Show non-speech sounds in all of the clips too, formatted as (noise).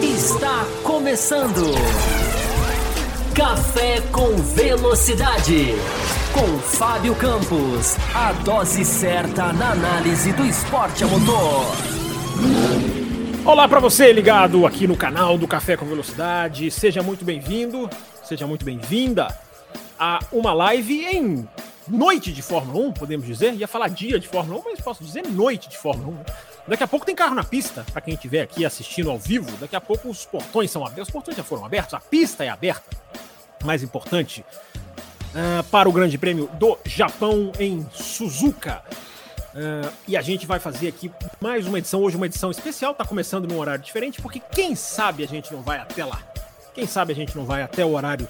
Está começando. Café com Velocidade. Com Fábio Campos. A dose certa na análise do esporte a motor. Olá para você ligado aqui no canal do Café com Velocidade. Seja muito bem-vindo, seja muito bem-vinda a uma live em noite de Fórmula 1, podemos dizer. Ia falar dia de Fórmula 1, mas posso dizer noite de Fórmula 1. Daqui a pouco tem carro na pista, para quem estiver aqui assistindo ao vivo. Daqui a pouco os portões são abertos. Os portões já foram abertos, a pista é aberta. Mais importante, uh, para o Grande Prêmio do Japão em Suzuka. Uh, e a gente vai fazer aqui mais uma edição, hoje uma edição especial, tá começando num horário diferente, porque quem sabe a gente não vai até lá. Quem sabe a gente não vai até o horário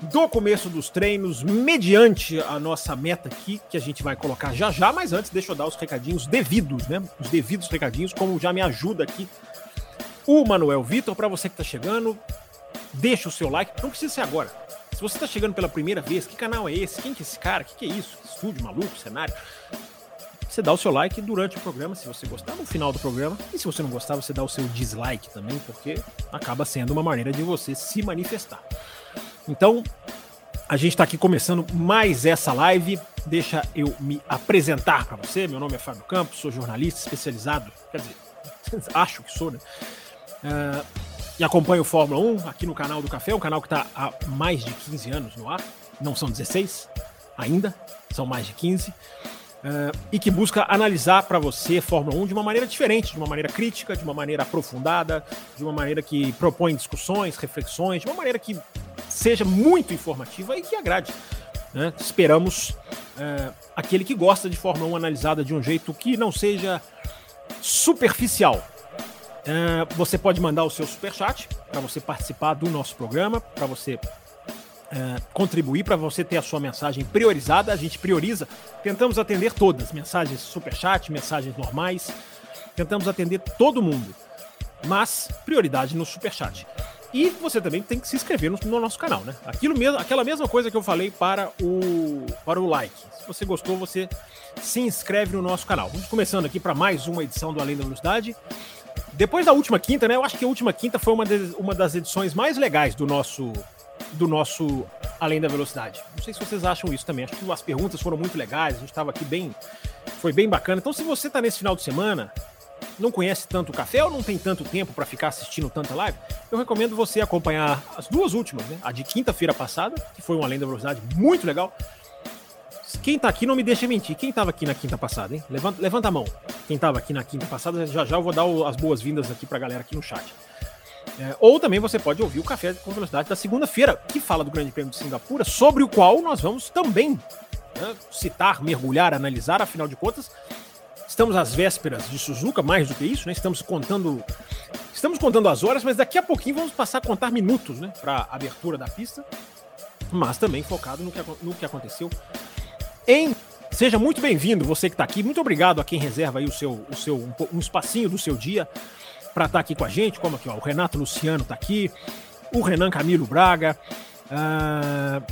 do começo dos treinos, mediante a nossa meta aqui, que a gente vai colocar já já, mas antes deixa eu dar os recadinhos devidos, né? Os devidos recadinhos, como já me ajuda aqui o Manuel Vitor, para você que tá chegando, deixa o seu like, não precisa ser agora. Se você tá chegando pela primeira vez, que canal é esse? Quem que é esse cara? O que, que é isso? Estúdio maluco, cenário? Você dá o seu like durante o programa, se você gostar, no final do programa. E se você não gostar, você dá o seu dislike também, porque acaba sendo uma maneira de você se manifestar. Então, a gente está aqui começando mais essa live. Deixa eu me apresentar para você. Meu nome é Fábio Campos, sou jornalista especializado, quer dizer, (laughs) acho que sou, né? Uh, e acompanho o Fórmula 1 aqui no canal do Café, um canal que está há mais de 15 anos no ar. Não são 16 ainda, são mais de 15. Uh, e que busca analisar para você Fórmula 1 de uma maneira diferente, de uma maneira crítica, de uma maneira aprofundada, de uma maneira que propõe discussões, reflexões, de uma maneira que seja muito informativa e que agrade. Né? Esperamos uh, aquele que gosta de Fórmula 1 analisada de um jeito que não seja superficial. Uh, você pode mandar o seu superchat para você participar do nosso programa, para você é, contribuir para você ter a sua mensagem priorizada. A gente prioriza, tentamos atender todas, mensagens superchat, mensagens normais, tentamos atender todo mundo, mas prioridade no superchat. E você também tem que se inscrever no, no, nosso canal, né? Aquilo mesmo, aquela mesma coisa que eu falei para o, para o like. Se você gostou, você se inscreve no nosso canal. Vamos começando aqui para mais uma edição do Além da Velocidade. Depois da última quinta, né? Eu acho que a última quinta foi uma, de, uma das edições mais legais do nosso do nosso Além da Velocidade. Não sei se vocês acham isso também. Acho que as perguntas foram muito legais, a gente estava aqui bem. Foi bem bacana. Então, se você está nesse final de semana, não conhece tanto o café ou não tem tanto tempo para ficar assistindo tanta live, eu recomendo você acompanhar as duas últimas, né? A de quinta-feira passada, que foi um Além da Velocidade muito legal. Quem está aqui não me deixa mentir. Quem estava aqui na quinta passada, hein? Levanta, levanta a mão. Quem estava aqui na quinta passada, já já eu vou dar as boas-vindas aqui para a galera aqui no chat. É, ou também você pode ouvir o Café com Velocidade da segunda-feira, que fala do Grande Prêmio de Singapura, sobre o qual nós vamos também né, citar, mergulhar, analisar, afinal de contas, estamos às vésperas de Suzuka, mais do que isso, né? Estamos contando. Estamos contando as horas, mas daqui a pouquinho vamos passar a contar minutos, né? Para abertura da pista. Mas também focado no que, no que aconteceu em. Seja muito bem-vindo, você que está aqui. Muito obrigado a quem reserva aí o seu, o seu um, um espacinho do seu dia para estar tá aqui com a gente, como aqui, ó, o Renato Luciano está aqui, o Renan Camilo Braga, uh,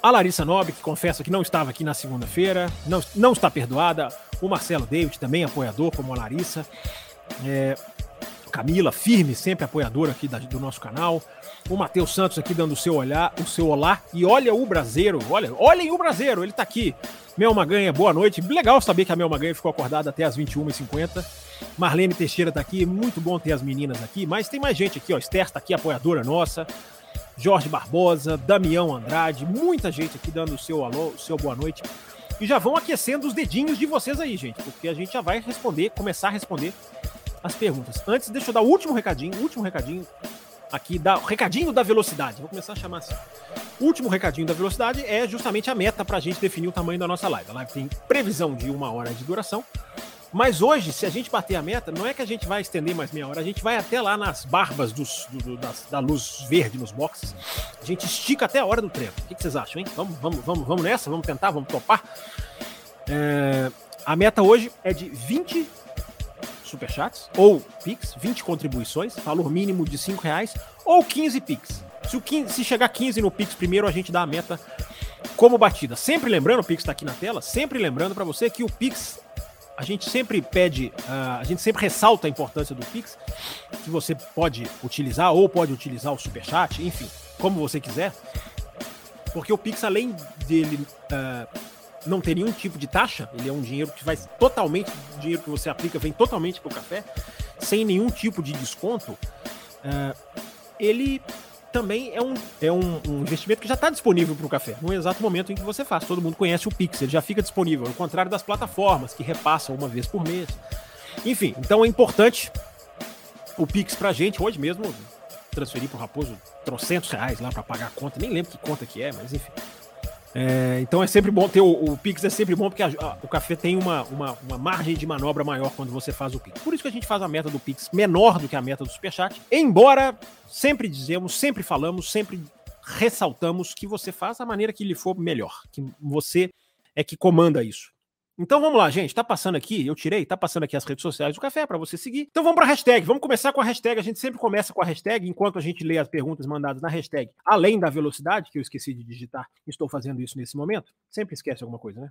a Larissa Nobre, que confessa que não estava aqui na segunda-feira, não, não está perdoada, o Marcelo David, também apoiador, como a Larissa, é, Camila, firme, sempre apoiadora aqui da, do nosso canal, o Matheus Santos aqui dando o seu olhar, o seu olá, e olha o Braseiro, olha, olhem o Braseiro, ele está aqui, Mel Maganha, boa noite, legal saber que a Mel Maganha ficou acordada até as 21h50, Marlene Teixeira tá aqui, muito bom ter as meninas aqui, mas tem mais gente aqui, ó. Esther tá aqui, apoiadora nossa. Jorge Barbosa, Damião Andrade, muita gente aqui dando o seu alô, o seu boa noite. E já vão aquecendo os dedinhos de vocês aí, gente, porque a gente já vai responder, começar a responder as perguntas. Antes, deixa eu dar o último recadinho, último recadinho aqui, da, recadinho da velocidade. Vou começar a chamar assim. Último recadinho da velocidade é justamente a meta para a gente definir o tamanho da nossa live. A live tem previsão de uma hora de duração. Mas hoje, se a gente bater a meta, não é que a gente vai estender mais meia hora, a gente vai até lá nas barbas dos, do, das, da luz verde nos boxes. A gente estica até a hora do treino. O que, que vocês acham, hein? Vamos, vamos, vamos, vamos nessa? Vamos tentar? Vamos topar? É, a meta hoje é de 20 superchats ou Pix, 20 contribuições, valor mínimo de 5 reais, ou 15 Pix. Se, o 15, se chegar 15 no Pix primeiro, a gente dá a meta como batida. Sempre lembrando, o Pix está aqui na tela, sempre lembrando para você que o Pix a gente sempre pede, uh, a gente sempre ressalta a importância do Pix, que você pode utilizar ou pode utilizar o Superchat, enfim, como você quiser. Porque o Pix, além dele uh, não ter nenhum tipo de taxa, ele é um dinheiro que vai totalmente, o dinheiro que você aplica vem totalmente para o café, sem nenhum tipo de desconto, uh, ele também é um, é um, um investimento que já está disponível para o café, no exato momento em que você faz. Todo mundo conhece o Pix, ele já fica disponível, ao contrário das plataformas que repassam uma vez por mês. Enfim, então é importante o Pix para gente. Hoje mesmo transferi para o Raposo trocentos reais lá para pagar a conta, nem lembro que conta que é, mas enfim. É, então é sempre bom ter o, o, Pix, é sempre bom porque a, a, o café tem uma, uma, uma, margem de manobra maior quando você faz o Pix. Por isso que a gente faz a meta do Pix menor do que a meta do Superchat. Embora sempre dizemos, sempre falamos, sempre ressaltamos que você faz a maneira que lhe for melhor, que você é que comanda isso. Então vamos lá, gente. Tá passando aqui, eu tirei, tá passando aqui as redes sociais do café para você seguir. Então vamos para hashtag. Vamos começar com a hashtag. A gente sempre começa com a hashtag enquanto a gente lê as perguntas mandadas na hashtag. Além da velocidade, que eu esqueci de digitar, estou fazendo isso nesse momento. Sempre esquece alguma coisa, né?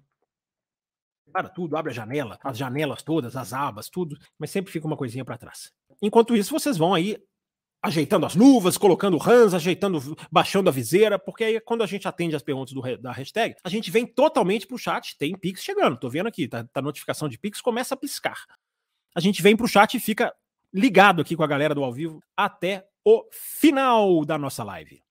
Para tudo, abre a janela, as janelas todas, as abas, tudo, mas sempre fica uma coisinha para trás. Enquanto isso, vocês vão aí ajeitando as luvas, colocando rãs, ajeitando, baixando a viseira, porque aí quando a gente atende as perguntas do, da hashtag, a gente vem totalmente pro chat, tem Pix chegando, tô vendo aqui, tá, tá notificação de Pix, começa a piscar. A gente vem pro chat e fica ligado aqui com a galera do ao vivo até o final da nossa live.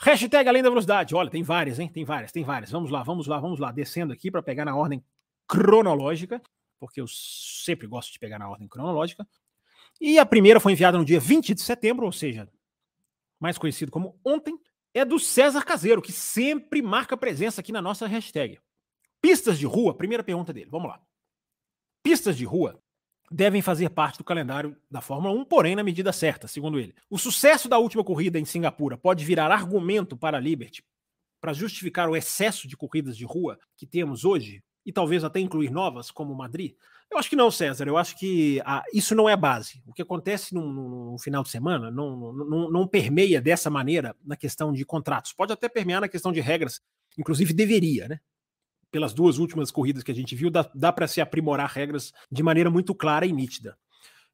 Hashtag além da velocidade, olha, tem várias, hein? Tem várias, tem várias. Vamos lá, vamos lá, vamos lá, descendo aqui para pegar na ordem cronológica, porque eu sempre gosto de pegar na ordem cronológica. E a primeira foi enviada no dia 20 de setembro, ou seja, mais conhecido como ontem, é do César Caseiro, que sempre marca presença aqui na nossa hashtag. Pistas de rua, primeira pergunta dele, vamos lá. Pistas de rua devem fazer parte do calendário da Fórmula 1, porém na medida certa, segundo ele. O sucesso da última corrida em Singapura pode virar argumento para a Liberty para justificar o excesso de corridas de rua que temos hoje e talvez até incluir novas, como Madrid? Eu acho que não, César. Eu acho que ah, isso não é base. O que acontece no, no, no final de semana não, não, não, permeia dessa maneira na questão de contratos. Pode até permear na questão de regras, inclusive deveria, né? Pelas duas últimas corridas que a gente viu, dá, dá para se aprimorar regras de maneira muito clara e nítida.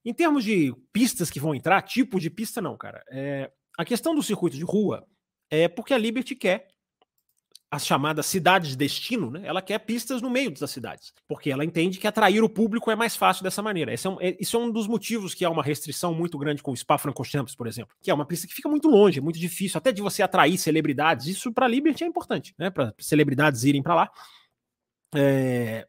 Em termos de pistas que vão entrar, tipo de pista, não, cara. É, a questão do circuito de rua é porque a Liberty quer as chamadas cidades de destino, né, ela quer pistas no meio das cidades, porque ela entende que atrair o público é mais fácil dessa maneira. Esse é um, é, isso é um dos motivos que há uma restrição muito grande com o Spa-Francorchamps, por exemplo, que é uma pista que fica muito longe, é muito difícil, até de você atrair celebridades. Isso para a Liberty é importante, né, para celebridades irem para lá. É,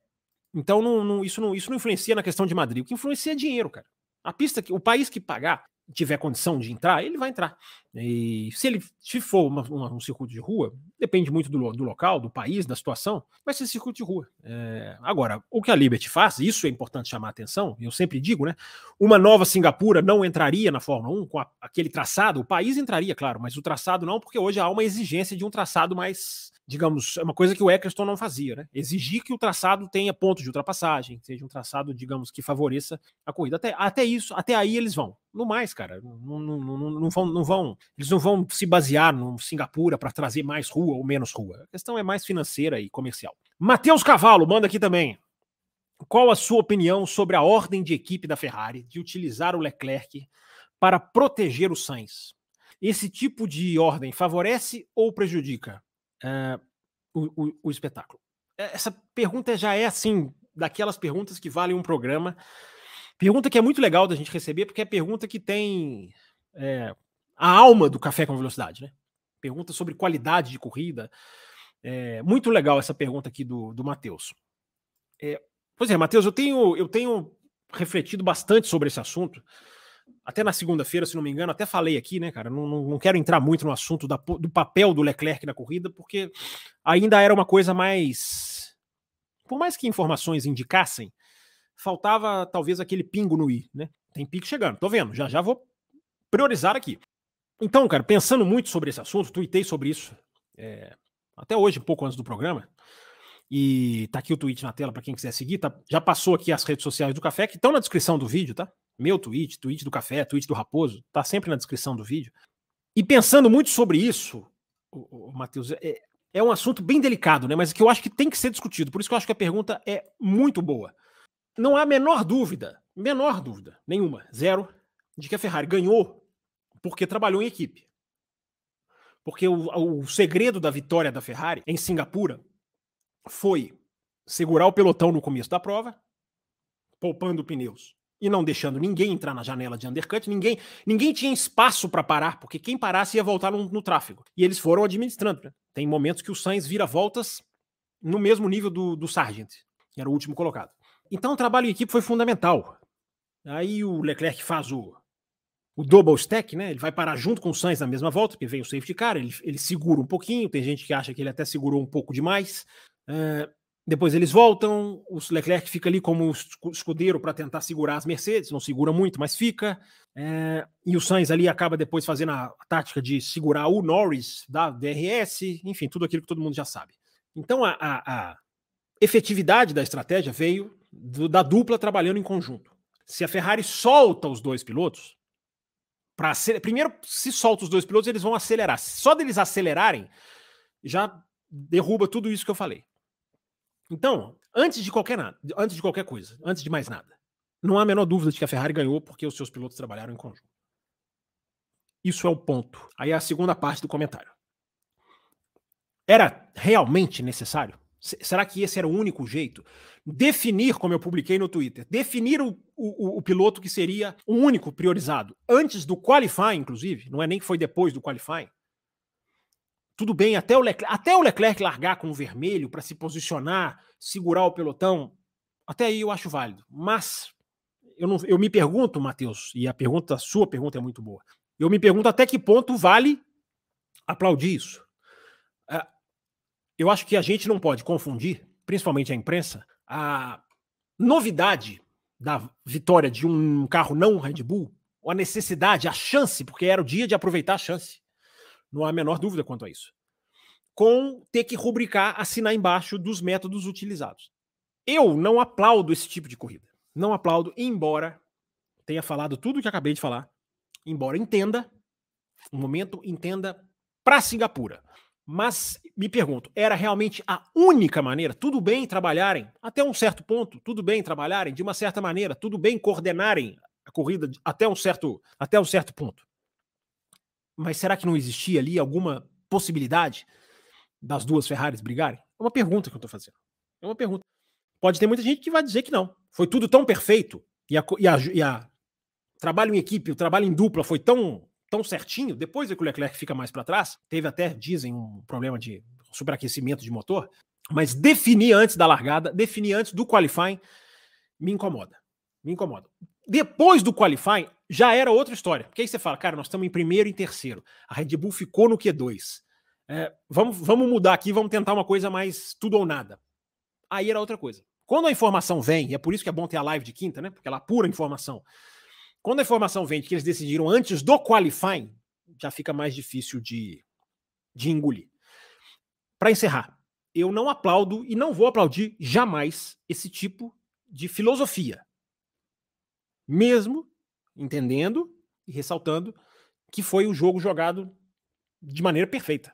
então não, não, isso, não, isso não influencia na questão de Madrid. O que influencia é dinheiro, cara. A pista que o país que pagar tiver condição de entrar, ele vai entrar. E se ele se for uma, uma, um circuito de rua, depende muito do, do, local, do país, da situação, vai ser circuito de rua. É, agora, o que a Liberty faz, isso é importante chamar a atenção, eu sempre digo, né? Uma nova Singapura não entraria na Fórmula 1 com a, aquele traçado, o país entraria, claro, mas o traçado não, porque hoje há uma exigência de um traçado mais digamos, é uma coisa que o Eccleston não fazia, né? Exigir que o traçado tenha pontos de ultrapassagem, seja um traçado, digamos, que favoreça a corrida. Até, até isso, até aí eles vão. No mais, cara, não, não, não, não, vão, não vão, eles não vão se basear no Singapura para trazer mais rua ou menos rua. A questão é mais financeira e comercial. Matheus Cavalo manda aqui também. Qual a sua opinião sobre a ordem de equipe da Ferrari de utilizar o Leclerc para proteger o Sainz? Esse tipo de ordem favorece ou prejudica? Uh, o, o, o, espetáculo? É, essa pergunta já é assim, daquelas perguntas que valem um programa. Pergunta que é muito legal da gente receber, porque é pergunta que tem é, a alma do café com velocidade, né? Pergunta sobre qualidade de corrida. É, muito legal essa pergunta aqui do, do Matheus. É, pois é, Matheus, eu tenho, eu tenho refletido bastante sobre esse assunto até na segunda-feira, se não me engano, até falei aqui, né, cara? Não, não, não quero entrar muito no assunto da, do papel do Leclerc na corrida, porque ainda era uma coisa mais. Por mais que informações indicassem, faltava talvez aquele pingo no i, né? Tem pique chegando, tô vendo, já já vou priorizar aqui. Então, cara, pensando muito sobre esse assunto, tuitei sobre isso é, até hoje, pouco antes do programa. E tá aqui o tweet na tela para quem quiser seguir. Tá, já passou aqui as redes sociais do Café, que estão na descrição do vídeo, tá? Meu tweet, tweet do Café, tweet do Raposo, tá sempre na descrição do vídeo. E pensando muito sobre isso, o, o Matheus, é, é um assunto bem delicado, né? Mas que eu acho que tem que ser discutido. Por isso que eu acho que a pergunta é muito boa. não há a menor dúvida, menor dúvida, nenhuma, zero, de que a Ferrari ganhou porque trabalhou em equipe. Porque o, o segredo da vitória da Ferrari em Singapura foi segurar o pelotão no começo da prova, poupando pneus e não deixando ninguém entrar na janela de undercut, ninguém, ninguém tinha espaço para parar, porque quem parasse ia voltar no, no tráfego. E eles foram administrando. Né? Tem momentos que o Sainz vira voltas no mesmo nível do, do Sargent, que era o último colocado. Então o trabalho em equipe foi fundamental. Aí o Leclerc faz o, o double stack, né? Ele vai parar junto com o Sainz na mesma volta, porque vem o safety car, ele, ele segura um pouquinho, tem gente que acha que ele até segurou um pouco demais. Uh, depois eles voltam, o Leclerc fica ali como escudeiro para tentar segurar as Mercedes, não segura muito, mas fica. É, e o Sainz ali acaba depois fazendo a, tática de segurar o Norris da DRS, enfim, tudo aquilo que todo mundo já sabe. Então a, a, a efetividade da estratégia veio do, da dupla trabalhando em conjunto. Se a Ferrari solta os dois pilotos, para primeiro, se solta os dois pilotos, eles vão acelerar. Só deles acelerarem, já derruba tudo isso que eu falei. Então, antes de qualquer nada, antes de qualquer coisa, antes de mais nada, não há a menor dúvida de que a Ferrari ganhou porque os seus pilotos trabalharam em conjunto. Isso é o ponto. Aí é a segunda parte do comentário. Era realmente necessário? Será que esse era o único jeito? Definir, como eu publiquei no Twitter, definir o, o, o, piloto que seria o único priorizado, antes do qualifying, inclusive, não é nem que foi depois do qualifying, tudo bem, até o Leclerc, até o Leclerc largar com o vermelho para se posicionar, segurar o pelotão, até aí eu acho válido. Mas eu, não, eu me pergunto, Matheus, e a pergunta, a sua pergunta é muito boa. Eu me pergunto até que ponto vale aplaudir isso. É, eu acho que a gente não pode confundir, principalmente a imprensa, a novidade da vitória de um carro não Red Bull, ou a necessidade, a chance, porque era o dia de aproveitar a chance não há a menor dúvida quanto a isso. Com ter que rubricar, assinar embaixo dos métodos utilizados. Eu não aplaudo esse tipo de corrida. Não aplaudo, embora tenha falado tudo o que acabei de falar, embora entenda, um momento, entenda para Singapura. Mas me pergunto, era realmente a única maneira? Tudo bem trabalharem até um certo ponto, tudo bem trabalharem de uma certa maneira, tudo bem coordenarem a corrida até um certo, até um certo ponto. Mas será que não existia ali alguma possibilidade das duas Ferraris brigarem? É uma pergunta que eu estou fazendo. É uma pergunta. Pode ter muita gente que vai dizer que não. Foi tudo tão perfeito e a, e a, e a trabalho em equipe, o trabalho em dupla foi tão, tão certinho. Depois é que o Leclerc fica mais para trás, teve até, dizem, um problema de superaquecimento de motor. Mas definir antes da largada, definir antes do qualifying, me incomoda. Me incomoda. Depois do qualifying, já era outra história. Porque aí você fala, cara, nós estamos em primeiro e terceiro. A Red Bull ficou no Q2. É, vamos, vamos mudar aqui, vamos tentar uma coisa mais tudo ou nada. Aí era outra coisa. Quando a informação vem, e é por isso que é bom ter a live de quinta, né? Porque ela apura informação. Quando a informação vem de que eles decidiram antes do qualifying, já fica mais difícil de, de engolir. Para encerrar, eu não aplaudo e não vou aplaudir jamais esse tipo de filosofia. Mesmo entendendo e ressaltando que foi o jogo jogado de maneira perfeita.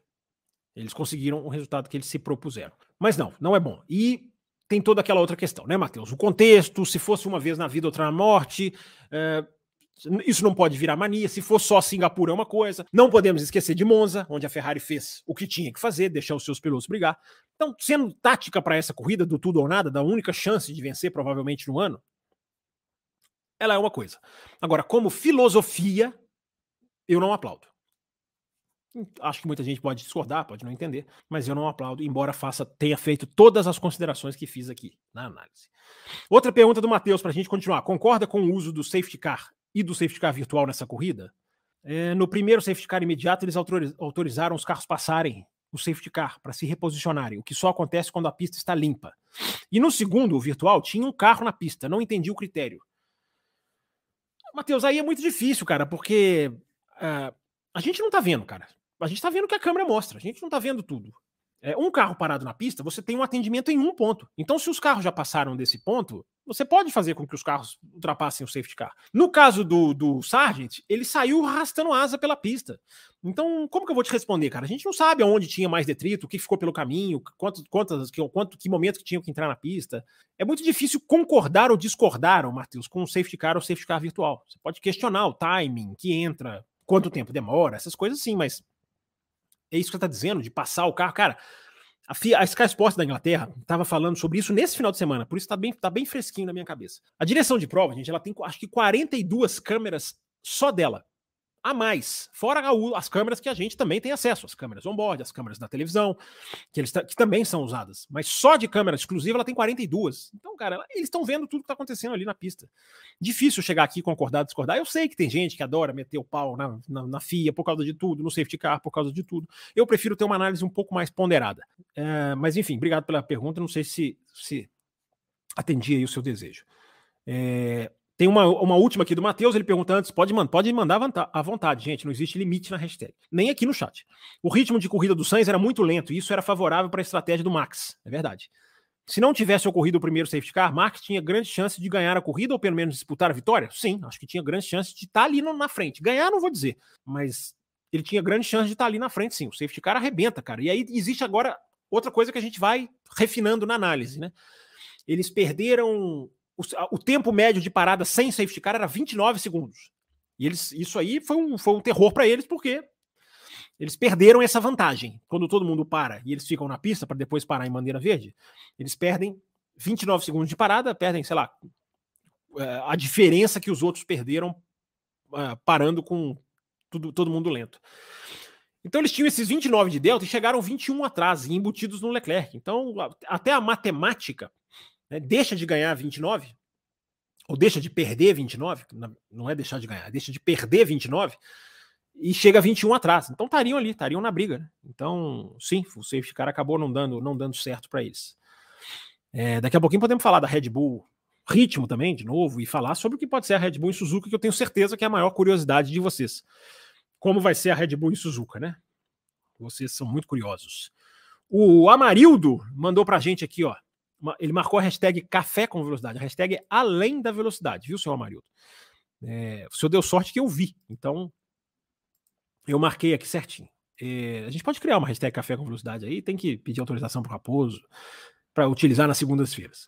Eles conseguiram o resultado que eles se propuseram. Mas não, não é bom. E tem toda aquela outra questão, né, Matheus? O contexto, se fosse uma vez na vida, outra na morte. É, isso não pode virar mania. Se for só Singapura é uma coisa. Não podemos esquecer de Monza, onde a Ferrari fez o que tinha que fazer, deixar os seus pilotos brigar. Então, sendo tática para essa corrida do tudo ou nada, da única chance de vencer provavelmente no ano, ela é uma coisa. Agora, como filosofia, eu não aplaudo. Acho que muita gente pode discordar, pode não entender, mas eu não aplaudo, embora faça tenha feito todas as considerações que fiz aqui na análise. Outra pergunta do Matheus para a gente continuar. Concorda com o uso do safety car e do safety car virtual nessa corrida? É, no primeiro safety car imediato, eles autorizaram os carros passarem o safety car para se reposicionarem, o que só acontece quando a pista está limpa. E no segundo, o virtual, tinha um carro na pista, não entendi o critério. Matheus, aí é muito difícil, cara, porque uh, a gente não tá vendo, cara. A gente tá vendo o que a câmera mostra, a gente não tá vendo tudo. É, um carro parado na pista, você tem um atendimento em um ponto. Então, se os carros já passaram desse ponto, você pode fazer com que os carros ultrapassem o safety car. No caso do, do Sargent, ele saiu arrastando asa pela pista. Então, como que eu vou te responder, cara? A gente não sabe aonde tinha mais detrito, o que ficou pelo caminho, quanto, quantas, que, quanto, que momento que tinha que entrar na pista. É muito difícil concordar ou discordar, Matheus, com o safety car ou safety car virtual. Você pode questionar o timing que entra, quanto tempo demora, essas coisas sim, mas é isso que você está dizendo, de passar o carro. Cara, a, FIA, a Sky Sports da Inglaterra estava falando sobre isso nesse final de semana, por isso está bem, tá bem fresquinho na minha cabeça. A direção de prova, gente, ela tem acho que 42 câmeras só dela a mais, fora as câmeras que a gente também tem acesso, as câmeras on-board, as câmeras da televisão, que, eles que também são usadas, mas só de câmera exclusiva ela tem 42. Então, cara, eles estão vendo tudo que está acontecendo ali na pista. Difícil chegar aqui concordar, discordar. Eu sei que tem gente que adora meter o pau na, na, na FIA por causa de tudo, no safety car por causa de tudo. Eu prefiro ter uma análise um pouco mais ponderada. É, mas, enfim, obrigado pela pergunta. Não sei se, se atendi aí o seu desejo. É, tem uma, uma última aqui do Matheus, ele pergunta antes, pode, pode mandar à vontade, gente, não existe limite na hashtag. Nem aqui no chat. O ritmo de corrida do Sainz era muito lento e isso era favorável para a estratégia do Max, é verdade. Se não tivesse ocorrido o primeiro safety car, Max tinha grande chance de ganhar a corrida ou pelo menos disputar a vitória? Sim, acho que tinha grande chance de estar tá ali na frente. Ganhar não vou dizer, mas ele tinha grande chance de estar tá ali na frente, sim. O safety car arrebenta, cara. E aí existe agora outra coisa que a gente vai refinando na análise, né? Eles perderam o, o, tempo médio de parada sem safety car era 29 segundos. E eles, isso aí foi um, foi um terror para eles, porque eles perderam essa vantagem. Quando todo mundo para e eles ficam na pista para depois parar em bandeira verde, eles perdem 29 segundos de parada, perdem, sei lá, eh, a diferença que os outros perderam eh, parando com tudo, todo mundo lento. Então eles tinham esses 29 de delta e chegaram 21 atrás, embutidos no Leclerc. Então, até a matemática né, deixa de ganhar 29, ou deixa de perder 29, não é deixar de ganhar, deixa de perder 29 e chega a 21 atrás. Então estariam ali, estariam na briga. Né? Então, sim, o safety car acabou não dando, não dando certo para eles. É, daqui a pouquinho podemos falar da Red Bull ritmo também, de novo, e falar sobre o que pode ser a Red Bull em Suzuka, que eu tenho certeza que é a maior curiosidade de vocês. Como vai ser a Red Bull em Suzuka, né? Vocês são muito curiosos. O Amarildo mandou pra gente aqui, ó ele marcou a hashtag café com velocidade, a hashtag além da velocidade, viu, senhor Amarildo? É, o senhor deu sorte que eu vi, então eu marquei aqui certinho. É, a gente pode criar uma hashtag café com velocidade aí, tem que pedir autorização para o Raposo para utilizar nas segundas-feiras.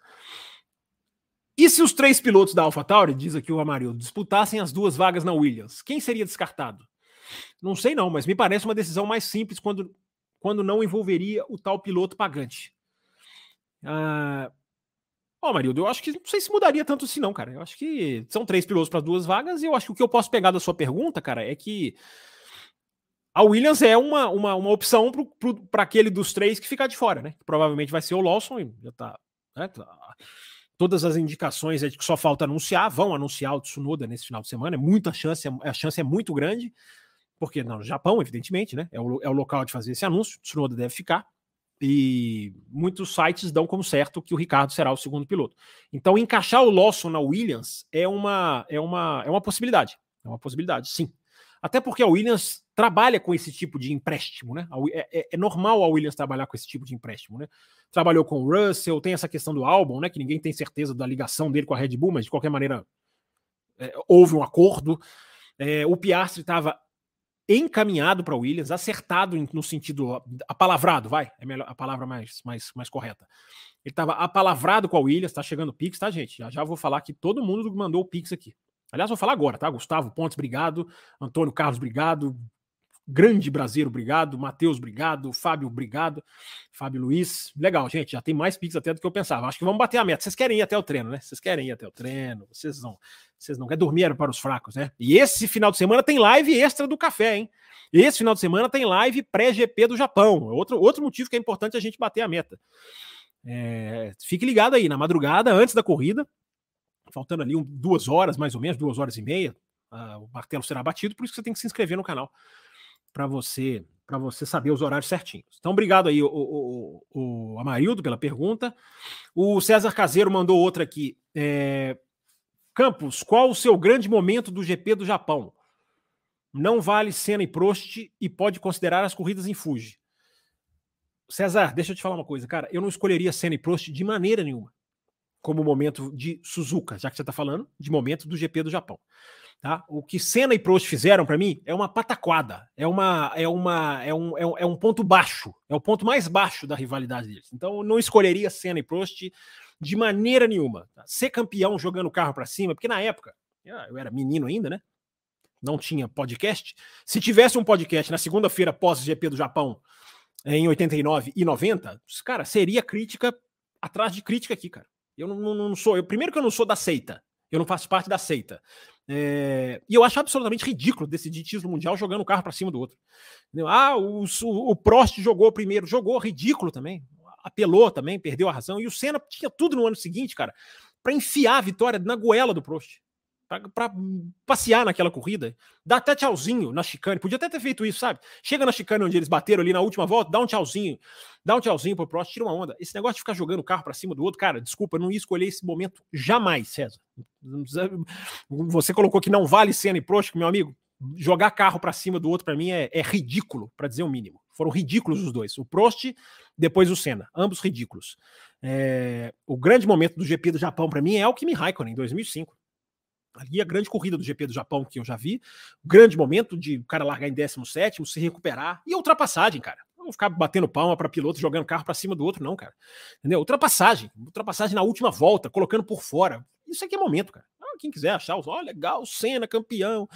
E se os três pilotos da AlphaTauri, diz aqui o Amarildo, disputassem as duas vagas na Williams, quem seria descartado? Não sei não, mas me parece uma decisão mais simples quando, quando não envolveria o tal piloto pagante. Ah, Ó, Marildo, eu acho que não sei se mudaria tanto assim, não, cara. Eu acho que são três pilotos para duas vagas, e eu acho que o que eu posso pegar da sua pergunta, cara, é que a Williams é uma, uma, uma opção para aquele dos três que ficar de fora, né? Que provavelmente vai ser o Lawson, e já tá, né? tá. Todas as indicações é de que só falta anunciar, vão anunciar o Tsunoda nesse final de semana, é muita chance, a chance é muito grande, porque no Japão, evidentemente, né? É o, é o local de fazer esse anúncio, o Tsunoda deve ficar. E muitos sites dão como certo que o Ricardo será o segundo piloto. Então, encaixar o Lawson na Williams é uma, é uma, é uma possibilidade. É uma possibilidade, sim. Até porque a Williams trabalha com esse tipo de empréstimo, né? É, é, é, normal a Williams trabalhar com esse tipo de empréstimo, né? Trabalhou com o Russell, tem essa questão do álbum, né? Que ninguém tem certeza da ligação dele com a Red Bull, mas de qualquer maneira é, houve um acordo. É, o Piastri estava encaminhado para Williams, acertado no sentido apalavrado, vai, é melhor, a palavra mais, mais, mais correta. Ele estava apalavrado com a Williams, tá chegando o Pix, tá, gente? Já já vou falar que todo mundo mandou o Pix aqui. Aliás, vou falar agora, tá? Gustavo Pontes, obrigado. Antônio Carlos, obrigado. Grande Brasileiro, obrigado. Matheus, obrigado. Fábio, obrigado. Fábio Luiz. Legal, gente. Já tem mais Pix até do que eu pensava. Acho que vamos bater a meta. Vocês querem ir até o treino, né? Vocês querem ir até o treino. Vocês não. Vocês não querem dormir para os fracos, né? E esse final de semana tem live extra do café, hein? Esse final de semana tem live pré-GP do Japão. Outro, outro motivo que é importante a gente bater a meta. É, fique ligado aí, na madrugada, antes da corrida, faltando ali um, duas horas, mais ou menos, duas horas e meia, uh, o martelo será batido, por isso que você tem que se inscrever no canal para você para você saber os horários certinhos. Então, obrigado aí, o, o, o, Amarildo, pela pergunta. O César Caseiro mandou outra aqui. É, Campos, qual o seu grande momento do GP do Japão? Não vale Senna e Prost e pode considerar as corridas em Fuji. César, deixa eu te falar uma coisa, cara. Eu não escolheria Senna e Prost de maneira nenhuma. como momento de Suzuka, já que você está falando de momento do GP do Japão. Tá? O que Senna e Prost fizeram para mim é uma pataquada, é uma é uma é um, é um, é um ponto baixo, é o ponto mais baixo da rivalidade deles. Então eu não escolheria Senna e Prost de maneira nenhuma. Tá? Ser campeão jogando o carro para cima, porque na época eu era menino ainda, né? Não tinha podcast. Se tivesse um podcast na segunda-feira pós GP do Japão em 89 e 90, cara, seria crítica atrás de crítica aqui, cara. Eu não, não, não sou. Eu, primeiro que eu não sou da seita. Eu não faço parte da seita. É, e eu acho absolutamente ridículo decidir título mundial jogando o carro para cima do outro. Entendeu? Ah, o, o, o, Prost jogou primeiro, jogou ridículo também, apelou também, perdeu a razão. E o Senna tinha tudo no ano seguinte, cara, para enfiar a vitória na goela do Prost para passear naquela corrida, dá até tchauzinho na chicane. Podia até ter feito isso, sabe? Chega na chicane onde eles bateram ali na última volta, dá um tchauzinho, dá um tchauzinho pro Prost, tira uma onda. Esse negócio de ficar jogando o carro para cima do outro, cara, desculpa, não ia escolher esse momento jamais, César. Você colocou que não vale cena e Prost, meu amigo. Jogar carro para cima do outro para mim é, é ridículo, para dizer o mínimo. Foram ridículos os dois. O Prost, depois o Senna, ambos ridículos. É, o grande momento do GP do Japão para mim é o Kimi Raikkonen em 2005 Ali a grande corrida do GP do Japão que eu já vi, grande momento de o cara largar em 17, se recuperar e ultrapassagem, cara. Não ficar batendo palma para piloto jogando carro para cima do outro, não, cara. Entendeu? Ultrapassagem, ultrapassagem na última volta, colocando por fora. Isso aqui é momento, cara. Ah, quem quiser achar, ó, legal, Senna, campeão.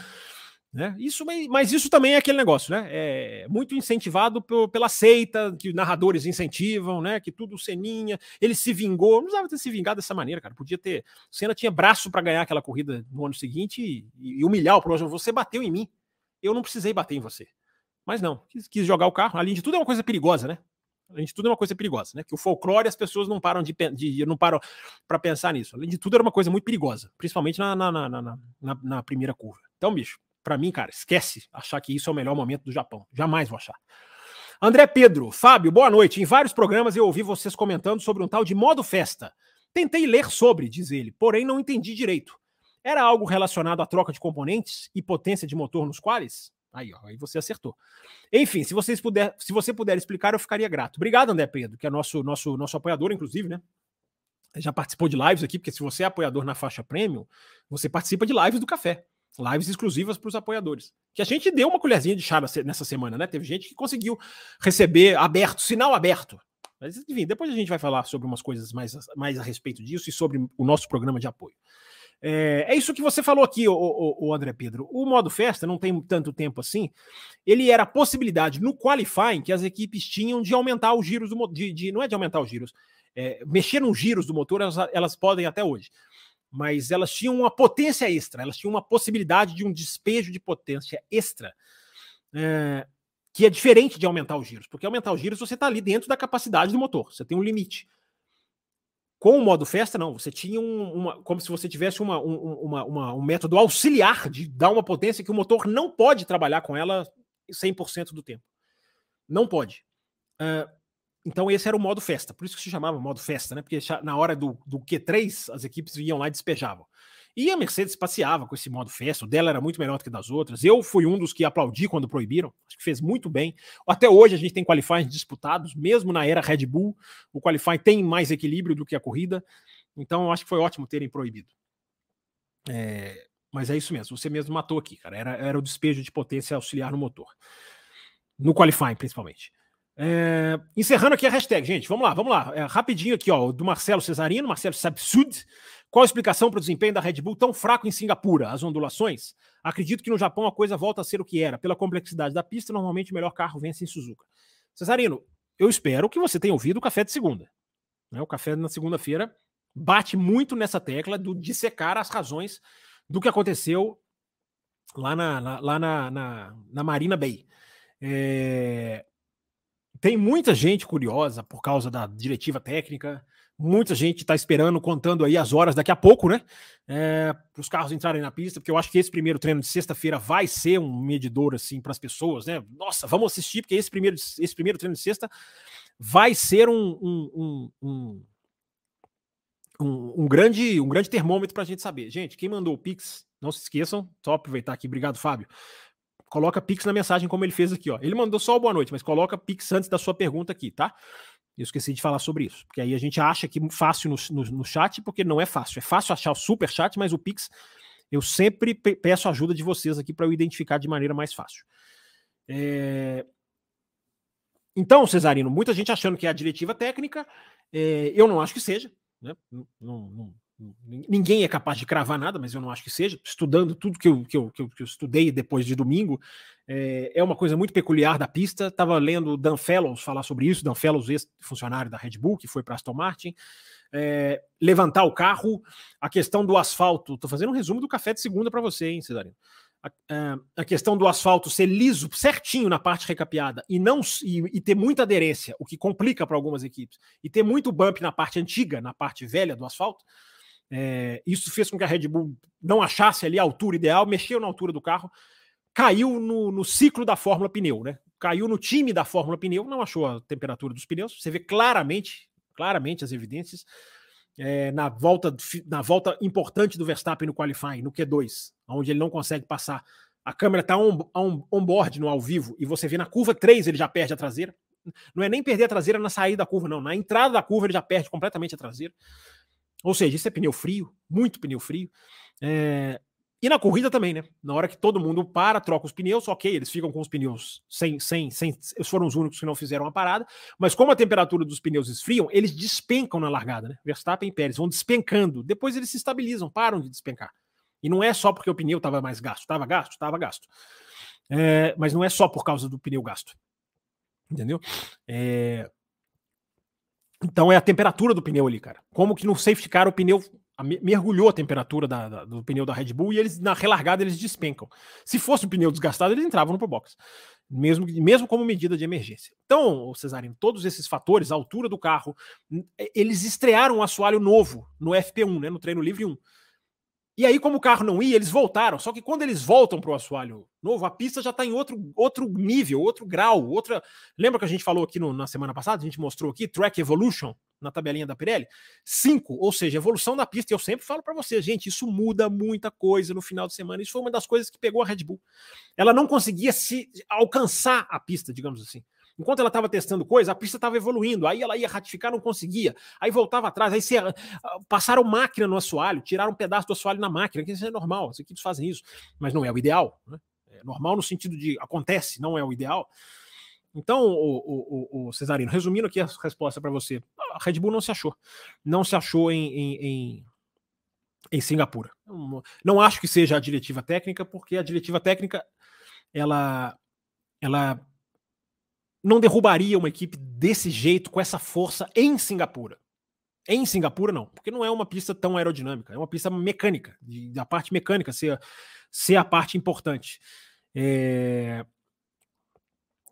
Né? Isso, mas isso também é aquele negócio, né? É muito incentivado pela seita, que narradores incentivam, né? Que tudo Seninha, ele se vingou, não precisava ter se vingado dessa maneira, cara. Podia ter. O Senna tinha braço para ganhar aquela corrida no ano seguinte e, e humilhar o próximo. Você bateu em mim, eu não precisei bater em você. Mas não, quis, quis, jogar o carro. Além de tudo, é uma coisa perigosa, né? Além de tudo, é uma coisa perigosa, né? Que o folclore as pessoas não param de, de não param para pensar nisso. Além de tudo, era uma coisa muito perigosa, principalmente na, na, na, na, na primeira curva. Então, bicho, para mim, cara, esquece achar que isso é o melhor momento do Japão. Jamais vou achar. André Pedro, Fábio, boa noite. Em vários programas eu ouvi vocês comentando sobre um tal de modo festa. Tentei ler sobre, diz ele, porém não entendi direito. Era algo relacionado à troca de componentes e potência de motor nos quais? Aí, ó, aí você acertou. Enfim, se vocês puder, se você puder explicar, eu ficaria grato. Obrigado, André Pedro, que é nosso nosso nosso apoiador, inclusive, né? Já participou de lives aqui, porque se você é apoiador na faixa premium, você participa de lives do café lives exclusivas para os apoiadores. Que a gente deu uma colherzinha de chá nessa semana, né? Teve gente que conseguiu receber aberto, sinal aberto. Mas, enfim, depois a gente vai falar sobre umas coisas mais, mais a respeito disso e sobre o nosso programa de apoio. É, é isso que você falou aqui, o, o, o, André Pedro. O modo festa não tem tanto tempo assim. Ele era a possibilidade no qualifying que as equipes tinham de aumentar os giros do. De, de, não é de aumentar os giros, é, mexer nos giros do motor, elas, elas podem até hoje mas elas tinham uma potência extra, elas tinham uma possibilidade de um despejo de potência extra, é, que é diferente de aumentar os giros, porque aumentar os giros você está ali dentro da capacidade do motor, você tem um limite. Com o modo festa, não, você tinha um, uma, como se você tivesse uma, um, uma, uma, um método auxiliar de dar uma potência que o motor não pode trabalhar com ela 100% do tempo. Não pode. Uh, então esse era o modo festa, por isso que se chamava modo festa, né? Porque na hora do, do Q3 as equipes iam lá e despejavam. E a Mercedes passeava com esse modo festa, o dela era muito melhor do que das outras. Eu fui um dos que aplaudi quando proibiram, acho que fez muito bem. Até hoje a gente tem qualifying disputados, mesmo na era Red Bull, o qualifying tem mais equilíbrio do que a corrida. Então acho que foi ótimo terem proibido. É, mas é isso mesmo, você mesmo matou aqui, cara. Era, era o despejo de potência auxiliar no motor. No qualifying, principalmente. É, encerrando aqui a hashtag, gente, vamos lá, vamos lá. É, rapidinho aqui, ó, do Marcelo Cesarino, Marcelo Sabsud. Qual a explicação para o desempenho da Red Bull tão fraco em Singapura? As ondulações? Acredito que no Japão a coisa volta a ser o que era. Pela complexidade da pista, normalmente o melhor carro vence em Suzuka. Cesarino, eu espero que você tenha ouvido o café de segunda. Né? O café na segunda-feira bate muito nessa tecla do dissecar as razões do que aconteceu lá na, lá na, na, na Marina Bay. É, tem muita gente curiosa por causa da diretiva técnica. Muita gente está esperando, contando aí as horas daqui a pouco, né? É, para os carros entrarem na pista, porque eu acho que esse primeiro treino de sexta-feira vai ser um medidor assim para as pessoas, né? Nossa, vamos assistir, porque esse primeiro, esse primeiro treino de sexta vai ser um, um, um, um, um grande, um grande termômetro para a gente saber. Gente, quem mandou o Pix, não se esqueçam, só aproveitar aqui, obrigado, Fábio coloca Pix na mensagem como ele fez aqui, ó. Ele mandou só o boa noite, mas coloca Pix antes da sua pergunta aqui, tá? Eu esqueci de falar sobre isso, porque aí a gente acha que fácil no, no, no chat, porque não é fácil. É fácil achar o super chat, mas o Pix eu sempre peço ajuda de vocês aqui para eu identificar de maneira mais fácil. É... Então, Cesarino, muita gente achando que é a diretiva técnica, é... eu não acho que seja. Né? Não, não, ninguém é capaz de cravar nada, mas eu não acho que seja. Estudando tudo que eu, que eu, que eu, que eu estudei depois de domingo, é, é, uma coisa muito peculiar da pista. Estava lendo Dan Fellows falar sobre isso, Dan Fellows, ex-funcionário da Red Bull, que foi para Aston Martin é, levantar o carro, a questão do asfalto. Estou fazendo um resumo do café de segunda para você, hein, Cesarino? A, a, a, questão do asfalto ser liso, certinho na parte recapeada e não e, e ter muita aderência, o que complica para algumas equipes, e ter muito bump na parte antiga, na parte velha do asfalto. É, isso fez com que a Red Bull não achasse ali a altura ideal, mexeu na altura do carro, caiu no, no ciclo da Fórmula Pneu, né? Caiu no time da Fórmula Pneu, não achou a temperatura dos pneus. Você vê claramente claramente as evidências. É, na volta na volta importante do Verstappen no qualifying, no Q2, onde ele não consegue passar. A câmera está on, on, on board no ao vivo e você vê na curva 3 ele já perde a traseira. Não é nem perder a traseira na saída da curva, não. Na entrada da curva ele já perde completamente a traseira. Ou seja, isso é pneu frio, muito pneu frio. É, e na corrida também, né? Na hora que todo mundo para, troca os pneus, ok, eles ficam com os pneus sem, sem, sem. Eles foram os únicos que não fizeram a parada, mas como a temperatura dos pneus esfriam, eles despencam na largada, né? Verstappen e Pérez vão despencando, depois eles se estabilizam, param de despencar. E não é só porque o pneu estava mais gasto, estava gasto, estava gasto. É, mas não é só por causa do pneu gasto. Entendeu? É, então é a temperatura do pneu ali, cara. Como que no safety car o pneu mergulhou a temperatura da, da, do pneu da Red Bull e eles na relargada eles despencam. Se fosse um pneu desgastado, eles entravam no pro box, mesmo, mesmo como medida de emergência. Então, Cesarino, todos esses fatores, a altura do carro, eles estrearam um assoalho novo no FP1, né, no treino livre 1. E aí, como o carro não ia, eles voltaram. Só que quando eles voltam para o assoalho novo, a pista já está em outro, outro nível, outro grau, outra. Lembra que a gente falou aqui no, na semana passada? A gente mostrou aqui Track Evolution na tabelinha da Pirelli? Cinco, ou seja, evolução da pista. E eu sempre falo para vocês, gente, isso muda muita coisa no final de semana. Isso foi uma das coisas que pegou a Red Bull. Ela não conseguia se alcançar a pista, digamos assim. Enquanto ela estava testando coisa, a pista estava evoluindo. Aí ela ia ratificar, não conseguia. Aí voltava atrás. Aí se, uh, passaram máquina no assoalho, tiraram um pedaço do assoalho na máquina, que isso é normal, as equipes fazem isso. Mas não é o ideal. Né? É normal no sentido de acontece, não é o ideal. Então, o, o, o, Cesarino, resumindo aqui a resposta para você, a Red Bull não se achou. Não se achou em, em, em, em Singapura. Não acho que seja a diretiva técnica, porque a diretiva técnica ela, ela não derrubaria uma equipe desse jeito, com essa força, em Singapura. Em Singapura, não, porque não é uma pista tão aerodinâmica, é uma pista mecânica, da parte mecânica ser, ser a parte importante. É...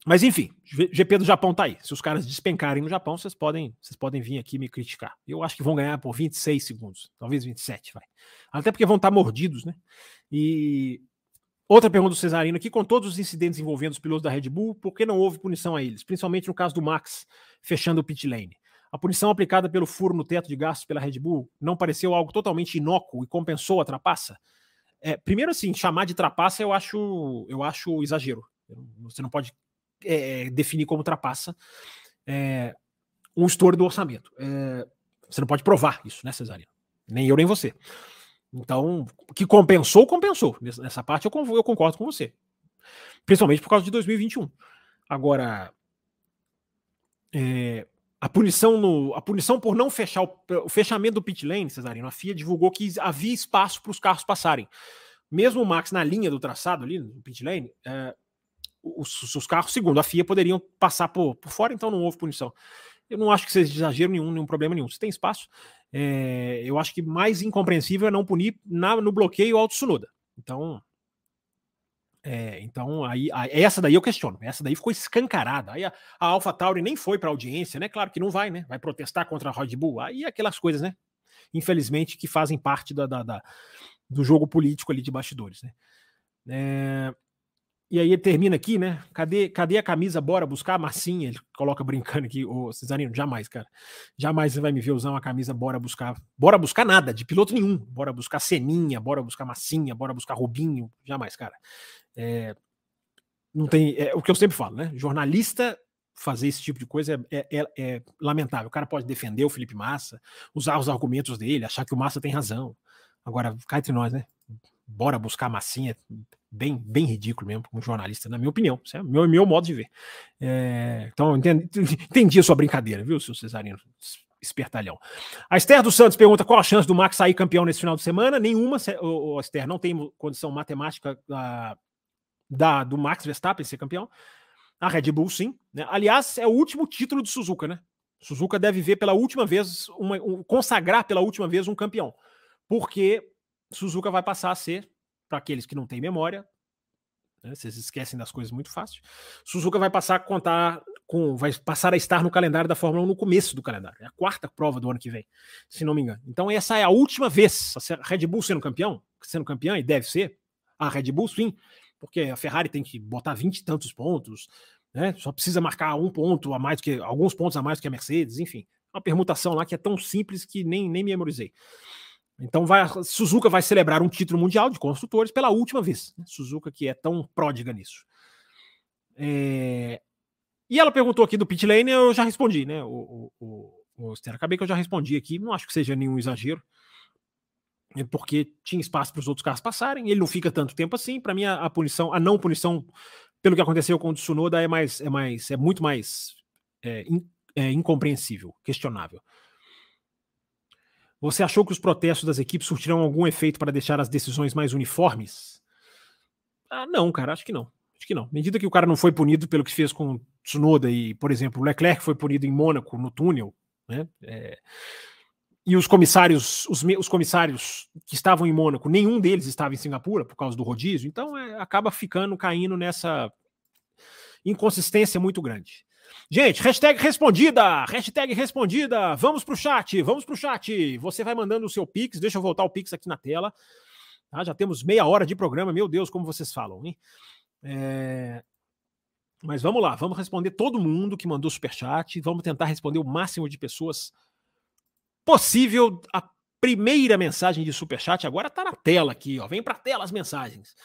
Mas enfim, GP do Japão tá aí. Se os caras despencarem no Japão, vocês podem, vocês podem vir aqui me criticar. Eu acho que vão ganhar por 26 segundos, talvez 27, vai. Até porque vão estar tá mordidos, né? E Outra pergunta do Cesarino aqui: com todos os incidentes envolvendo os pilotos da Red Bull, por que não houve punição a eles? Principalmente no caso do Max fechando o pit lane. A punição aplicada pelo furo no teto de gastos pela Red Bull não pareceu algo totalmente inócuo e compensou a trapaça? É, primeiro, assim, chamar de trapaça eu acho, eu acho exagero. Você não pode é, definir como trapaça é, um estouro do orçamento. É, você não pode provar isso, né, Cesarino? Nem eu, nem você. Então, que compensou, compensou. Nessa parte eu, concordo com você. Principalmente por causa de 2021. Agora, é, a punição no, a punição por não fechar o, o, fechamento do pit lane, Cesarino, a FIA divulgou que havia espaço para os carros passarem. Mesmo o Max na linha do traçado ali no pit lane, é, os, os, carros, segundo a FIA, poderiam passar por, por fora, então não houve punição. Eu não acho que seja exagero nenhum, nenhum problema nenhum. Se tem espaço, é, eu acho que mais incompreensível é não punir na, no bloqueio ao Tsunoda. Então, é, então aí, essa daí eu questiono. Essa daí ficou escancarada. Aí a, a AlphaTauri nem foi para audiência, né? Claro que não vai, né? Vai protestar contra a Red Bull. Aí aquelas coisas, né? Infelizmente que fazem parte da, da, da do jogo político ali de bastidores, né? É, e aí ele termina aqui, né? Cadê, cadê a camisa? Bora buscar a massinha. Ele coloca brincando aqui, ô Cesarino, jamais, cara. Jamais você vai me ver usar uma camisa, bora buscar. Bora buscar nada, de piloto nenhum. Bora buscar ceninha, bora buscar massinha, bora buscar Robinho. Jamais, cara. É, não tem. É o que eu sempre falo, né? Jornalista fazer esse tipo de coisa é, é, é, é, lamentável. O cara pode defender o Felipe Massa, usar os argumentos dele, achar que o Massa tem razão. Agora, cá entre nós, né? Bora buscar massinha, bem, bem ridículo mesmo, como jornalista, na minha opinião. Isso é meu, meu modo de ver. É, então, entendi, (laughs) entendi a sua brincadeira, viu, seu Cesarino? Espertalhão. A Esther dos Santos pergunta qual a chance do Max sair campeão nesse final de semana. Nenhuma, o, o Esther, não tem condição matemática da, da, do Max Verstappen ser campeão. A Red Bull, sim. Né? Aliás, é o último título de Suzuka, né? Suzuka deve ver pela última vez, uma, um, consagrar pela última vez um campeão. Porque Suzuka vai passar a ser, para aqueles que não têm memória, né, vocês esquecem das coisas muito fácil. Suzuka vai passar a contar com, vai passar a estar no calendário da Fórmula 1 no começo do calendário. É a quarta prova do ano que vem, se não me engano. Então essa é a última vez, a Red Bull sendo campeão, sendo campeã e deve ser, a Red Bull sim, porque a Ferrari tem que botar 20 e tantos pontos, né? Só precisa marcar um ponto a mais que alguns pontos a mais que a Mercedes, enfim. Uma permutação lá que é tão simples que nem, nem memorizei. Então vai, Suzuka vai celebrar um título mundial de construtores pela última vez. Né? Suzuka que é tão pródiga nisso. É... E ela perguntou aqui do pit lane, eu já respondi, né? O, o, o, o acabei que eu já respondi aqui, não acho que seja nenhum exagero. É porque tinha espaço para os outros carros passarem, ele não fica tanto tempo assim. Para mim, a, a, punição, a não punição, pelo que aconteceu com o Tsunoda, é mais, é mais, é muito mais é, in, é, incompreensível, questionável. Você achou que os protestos das equipes surtirão algum efeito para deixar as decisões mais uniformes? Ah, não, cara, acho que não. Acho que não. À medida que o cara não foi punido pelo que fez com Tsunoda e, por exemplo, o Leclerc foi punido em Mônaco, no túnel, né? É, e os comissários, os, os, comissários que estavam em Mônaco, nenhum deles estava em Singapura por causa do rodízio, então é, acaba ficando, caindo nessa inconsistência muito grande. Gente, hashtag respondida, hashtag respondida, vamos pro chat, vamos pro chat. Você vai mandando o seu Pix, deixa eu voltar o Pix aqui na tela. Tá? Já temos meia hora de programa, meu Deus, como vocês falam, hein? É... Mas vamos lá, vamos responder todo mundo que mandou superchat, vamos tentar responder o máximo de pessoas possível. A primeira mensagem de superchat agora está na tela aqui, ó. Vem para tela as mensagens.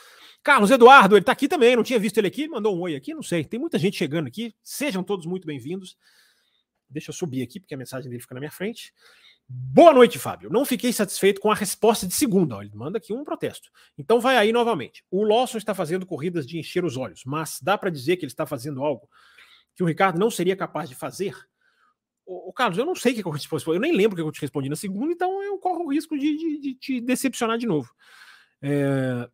Carlos Eduardo, ele está aqui também, não tinha visto ele aqui, mandou um oi aqui, não sei. Tem muita gente chegando aqui, sejam todos muito bem-vindos. Deixa eu subir aqui, porque a mensagem dele fica na minha frente. Boa noite, Fábio. Não fiquei satisfeito com a resposta de segunda. Ele manda aqui um protesto. Então vai aí novamente. O Lawson está fazendo corridas de encher os olhos, mas dá para dizer que ele está fazendo algo que o Ricardo não seria capaz de fazer? O, Carlos, eu não sei o que eu respondi. Eu nem lembro o que eu te respondi na segunda, então eu corro o risco de, de, de te decepcionar de novo. É,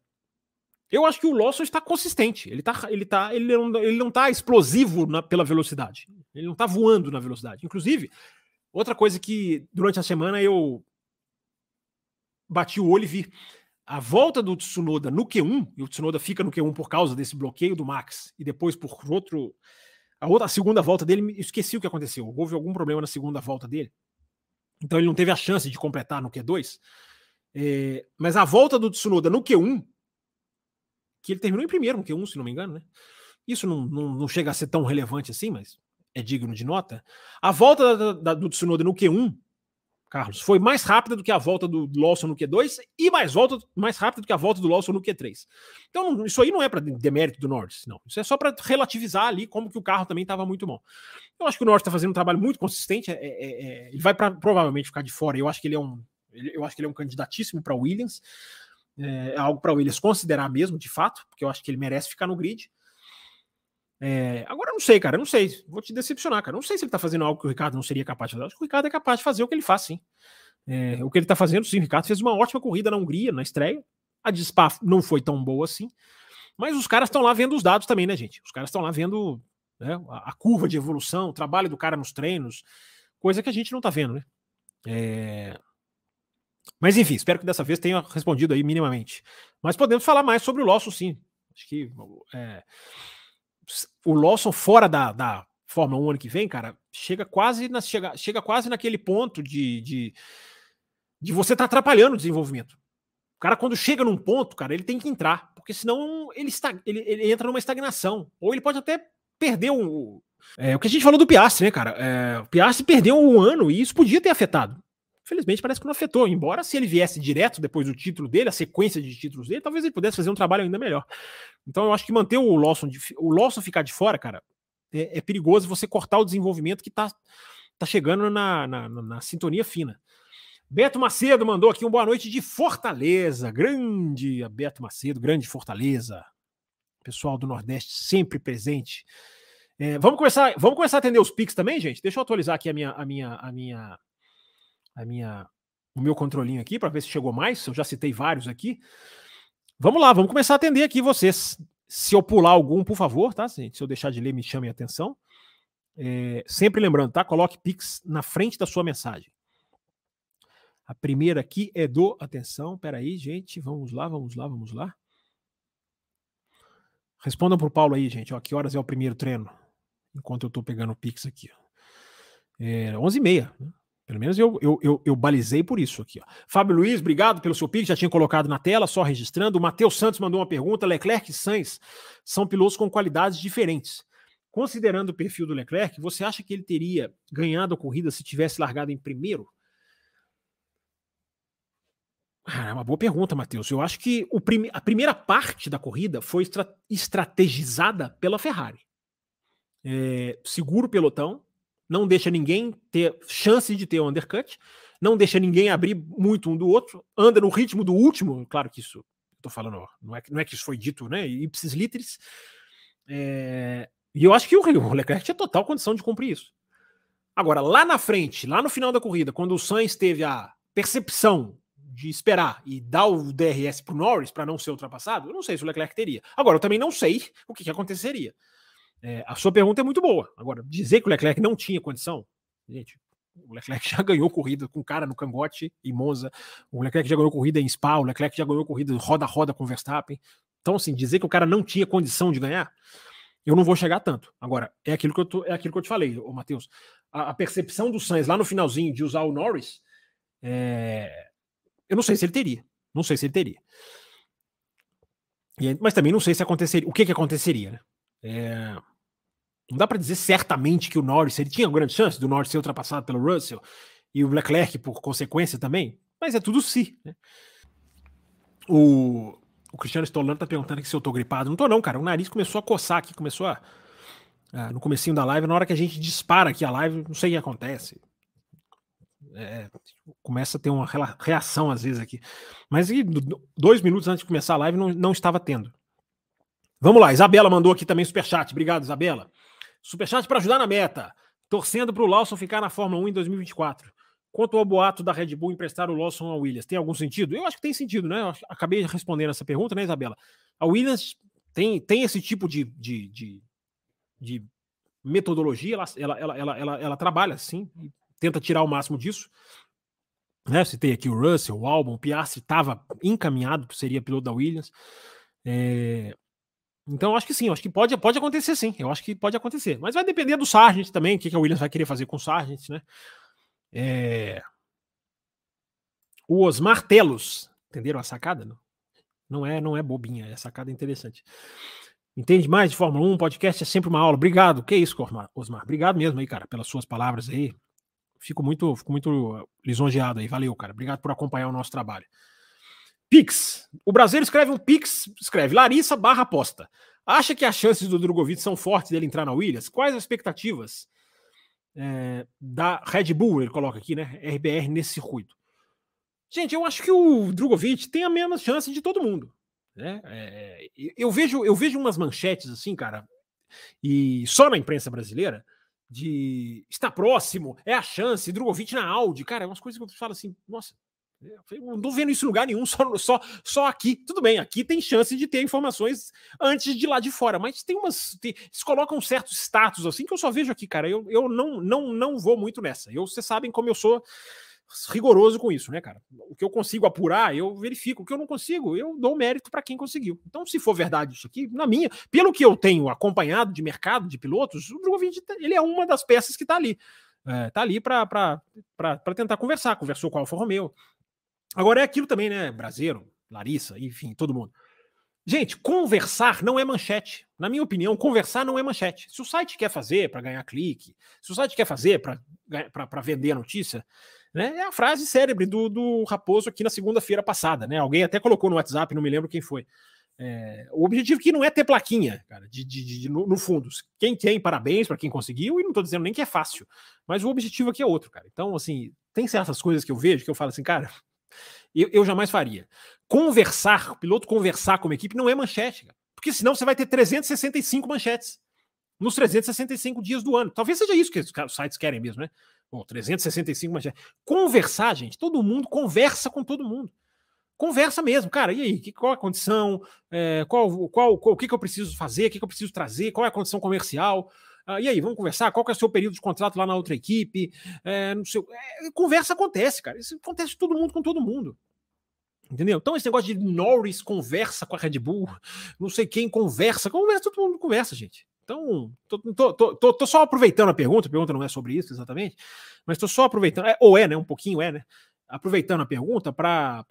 eu acho que o Lawson está consistente. Ele, tá, ele, tá, ele, não, ele não tá explosivo na, pela velocidade. Ele não está voando na velocidade. Inclusive, outra coisa que durante a semana eu bati o olho e vi. A volta do Tsunoda no Q1, e o Tsunoda fica no Q1 por causa desse bloqueio do Max, e depois por outro. A outra a segunda volta dele, esqueci o que aconteceu. Houve algum problema na segunda volta dele. Então ele não teve a chance de completar no Q2. É, mas a volta do Tsunoda no Q1 que ele terminou em primeiro, no Q1, se não me engano, né? Isso não, não, não, chega a ser tão relevante assim, mas é digno de nota. A volta da, da, do Tsunoda no Q1, Carlos, foi mais rápida do que a volta do Lawson no Q2 e mais, volta, mais rápida do que a volta do Lawson no Q3. Então, isso aí não é para demérito do Norris, não. Isso é só para relativizar ali como que o carro também estava muito bom. Eu acho que o Norris está fazendo um trabalho muito consistente. É, é, é, ele vai pra, provavelmente ficar de fora. Eu acho que ele é um, eu acho que ele é um candidatíssimo para Williams. É, é algo para o Williams considerar mesmo, de fato, porque eu acho que ele merece ficar no grid. É, agora eu não sei, cara, eu não sei. Vou te decepcionar, cara. Eu não sei se ele tá fazendo algo que o Ricardo não seria capaz de fazer. Eu acho que o Ricardo é capaz de fazer o que ele faz, sim. É, o que ele tá fazendo, sim. O Ricardo fez uma ótima corrida na Hungria, na estreia. A de Spa não foi tão boa assim. Mas os caras estão lá vendo os dados também, né, gente? Os caras estão lá vendo né, a, curva de evolução, o trabalho do cara nos treinos, coisa que a gente não tá vendo, né? É, mas enfim, espero que dessa vez tenha respondido aí minimamente. Mas podemos falar mais sobre o Lawson, sim. Acho que é, o Lawson fora da, da Fórmula 1 ano que vem, cara, chega quase, na, chega, chega quase naquele ponto de, de, de você estar tá atrapalhando o desenvolvimento. O cara, quando chega num ponto, cara, ele tem que entrar, porque senão ele, está, ele, ele entra numa estagnação. Ou ele pode até perder um. É, o que a gente falou do Piastri, né, cara? É, o Piastri perdeu um ano e isso podia ter afetado. Felizmente parece que não afetou. Embora se ele viesse direto depois do título dele, a sequência de títulos dele, talvez ele pudesse fazer um trabalho ainda melhor. Então eu acho que manter o Lawson, de, o Lawson ficar de fora, cara, é, é perigoso você cortar o desenvolvimento que está tá chegando na, na, na, na sintonia fina. Beto Macedo mandou aqui um boa noite de Fortaleza. Grande Beto Macedo, grande Fortaleza. Pessoal do Nordeste sempre presente. É, vamos começar, vamos começar a atender os Pix também, gente. Deixa eu atualizar aqui a minha, a minha, a minha, a minha, o meu controlinho aqui para ver se chegou mais. Eu já citei vários aqui. Vamos lá, vamos começar a atender aqui vocês. Se eu pular algum, por favor, tá, gente? Se eu deixar de ler, me chame a atenção. É, sempre lembrando, tá? Coloque Pix na frente da sua mensagem. A primeira aqui é do. Atenção, peraí, gente. Vamos lá, vamos lá, vamos lá. Respondam para o Paulo aí, gente. Ó, que horas é o primeiro treino? Enquanto eu estou pegando o Pix aqui. É 11h30. Né? Pelo menos eu, eu, eu, eu, balizei por isso aqui. Ó. Fábio Luiz, obrigado pelo seu Pix. Já tinha colocado na tela, só registrando. O Matheus Santos mandou uma pergunta. Leclerc e Sainz são pilotos com qualidades diferentes. Considerando o perfil do Leclerc, você acha que ele teria ganhado a corrida se tivesse largado em primeiro? Ah, é uma boa pergunta, Matheus. Eu acho que prime a primeira parte da corrida foi estra estrategizada pela Ferrari. É, segura o pelotão, não deixa ninguém ter chance de ter o um undercut, não deixa ninguém abrir muito um do outro, anda no ritmo do último. Claro que isso, estou falando, não é, não é que isso foi dito, né? Ipsis literis. É, e eu acho que o Leclerc tinha total condição de cumprir isso. Agora, lá na frente, lá no final da corrida, quando o Sainz teve a percepção de esperar e dar o DRS para o Norris para não ser ultrapassado, eu não sei se o Leclerc teria. Agora, eu também não sei o que, que aconteceria. É, a sua pergunta é muito boa. Agora, dizer que o Leclerc não tinha condição, gente, o Leclerc (laughs) já ganhou corrida com cara no cangote em Monza, o Leclerc já ganhou corrida em Spa, o Leclerc já ganhou corrida roda a roda com Verstappen. Então, assim, dizer que o cara não tinha condição de ganhar, eu não vou chegar tanto. Agora, é aquilo que eu, tô, é aquilo que eu te falei, ô Matheus. A, a percepção do Sainz lá no finalzinho de usar o Norris é, eu não sei se ele teria. Não sei se ele teria. E, mas também não sei se aconteceria. O que, que aconteceria, né? É, não dá para dizer certamente que o Norris ele tinha grande chance do Norris ser ultrapassado pelo Russell e o Leclerc por consequência também, mas é tudo si. Né? O, o Cristiano Stolano tá perguntando aqui se eu tô gripado. Não tô não, cara. O nariz começou a coçar aqui, começou a, a no comecinho da live, na hora que a gente dispara aqui a live, não sei o que acontece. É, começa a ter uma reação às vezes aqui. Mas dois minutos antes de começar a live não, não estava tendo. Vamos lá, Isabela mandou aqui também superchat. Obrigado, Isabela. Superchat para ajudar na meta. Torcendo para o Lawson ficar na Fórmula 1 em 2024. Quanto ao boato da Red Bull emprestar o Lawson ao Williams, tem algum sentido? Eu acho que tem sentido, né? Eu acabei respondendo essa pergunta, né, Isabela? A Williams tem, tem esse tipo de, de, de, de metodologia, ela, ela, ela, ela, ela, ela trabalha assim, tenta tirar o máximo disso. Né, citei aqui o Russell, o Albon, o Piastri estava encaminhado, seria piloto da Williams. É, então, acho que sim, acho que pode, pode acontecer sim, eu acho que pode acontecer. Mas vai depender do Sargent também, o que, que a Williams vai querer fazer com o Sargent, né? É... O Osmar Telos, entenderam a sacada? Não, não é, não é bobinha, é sacada interessante. Entende mais de Fórmula 1, podcast é sempre uma aula. Obrigado, que isso, Osmar. Obrigado mesmo aí, cara, pelas suas palavras aí. Fico muito, fico muito lisonjeado aí. Valeu, cara. Obrigado por acompanhar o nosso trabalho. Pix. O brasileiro escreve um Pix, escreve Larissa barra aposta. Acha que as chances do Drogovic são fortes dele entrar na Williams? Quais as expectativas é, da Red Bull, ele coloca aqui, né? RBR nesse circuito. Gente, eu acho que o Drogovic tem a mesma chance de todo mundo. Né? É, eu, vejo, eu vejo umas manchetes assim, cara, e só na imprensa brasileira, de estar próximo, é a chance, Drogovic na Audi, cara, é umas coisas que eu falo assim, nossa, eu não tô vendo isso em lugar nenhum, só, só, só aqui. Tudo bem, aqui tem chance de ter informações antes de lá de fora, mas tem umas. Tem, eles colocam certos status assim que eu só vejo aqui, cara. Eu, eu não, não, não vou muito nessa. Eu, vocês sabem como eu sou rigoroso com isso, né, cara? O que eu consigo apurar, eu verifico. O que eu não consigo, eu dou mérito para quem conseguiu. Então, se for verdade isso aqui, na minha, pelo que eu tenho acompanhado de mercado de pilotos, o Drogovic, ele é uma das peças que está ali. É, tá ali para tentar conversar. Conversou com o Alfa Romeo. Agora é aquilo também, né? Brasileiro, Larissa, enfim, todo mundo. Gente, conversar não é manchete. Na minha opinião, conversar não é manchete. Se o site quer fazer para ganhar clique, se o site quer fazer para vender a notícia, né, é a frase célebre do, do Raposo aqui na segunda-feira passada. Né? Alguém até colocou no WhatsApp, não me lembro quem foi. É, o objetivo aqui não é ter plaquinha, cara, de, de, de no, no, fundo. Quem tem, parabéns para quem conseguiu, e não estou dizendo nem que é fácil, mas o objetivo aqui é outro, cara. Então, assim, tem certas coisas que eu vejo que eu falo assim, cara, eu, eu jamais faria. Conversar, o piloto conversar com uma equipe não é manchete, cara, porque senão você vai ter 365 manchetes nos 365 dias do ano. Talvez seja isso que os sites querem mesmo, né? Bom, 365 manchetes. Conversar, gente, todo mundo conversa com todo mundo conversa mesmo, cara. E aí, qual a condição? É, qual, qual, qual, o que, que eu preciso fazer? O que, que eu preciso trazer? Qual é a condição comercial? Ah, e aí, vamos conversar? Qual que é o seu período de contrato lá na outra equipe? É, é, conversa acontece, cara. Isso acontece todo mundo com todo mundo. Entendeu? Então, esse negócio de Norris conversa com a Red Bull, não sei quem conversa, conversa, todo mundo conversa, gente. Então, tô, tô, tô, tô, só aproveitando a pergunta, a pergunta não é sobre isso exatamente, mas tô só aproveitando, é, ou é, né? Um pouquinho é, né? Aproveitando a pergunta para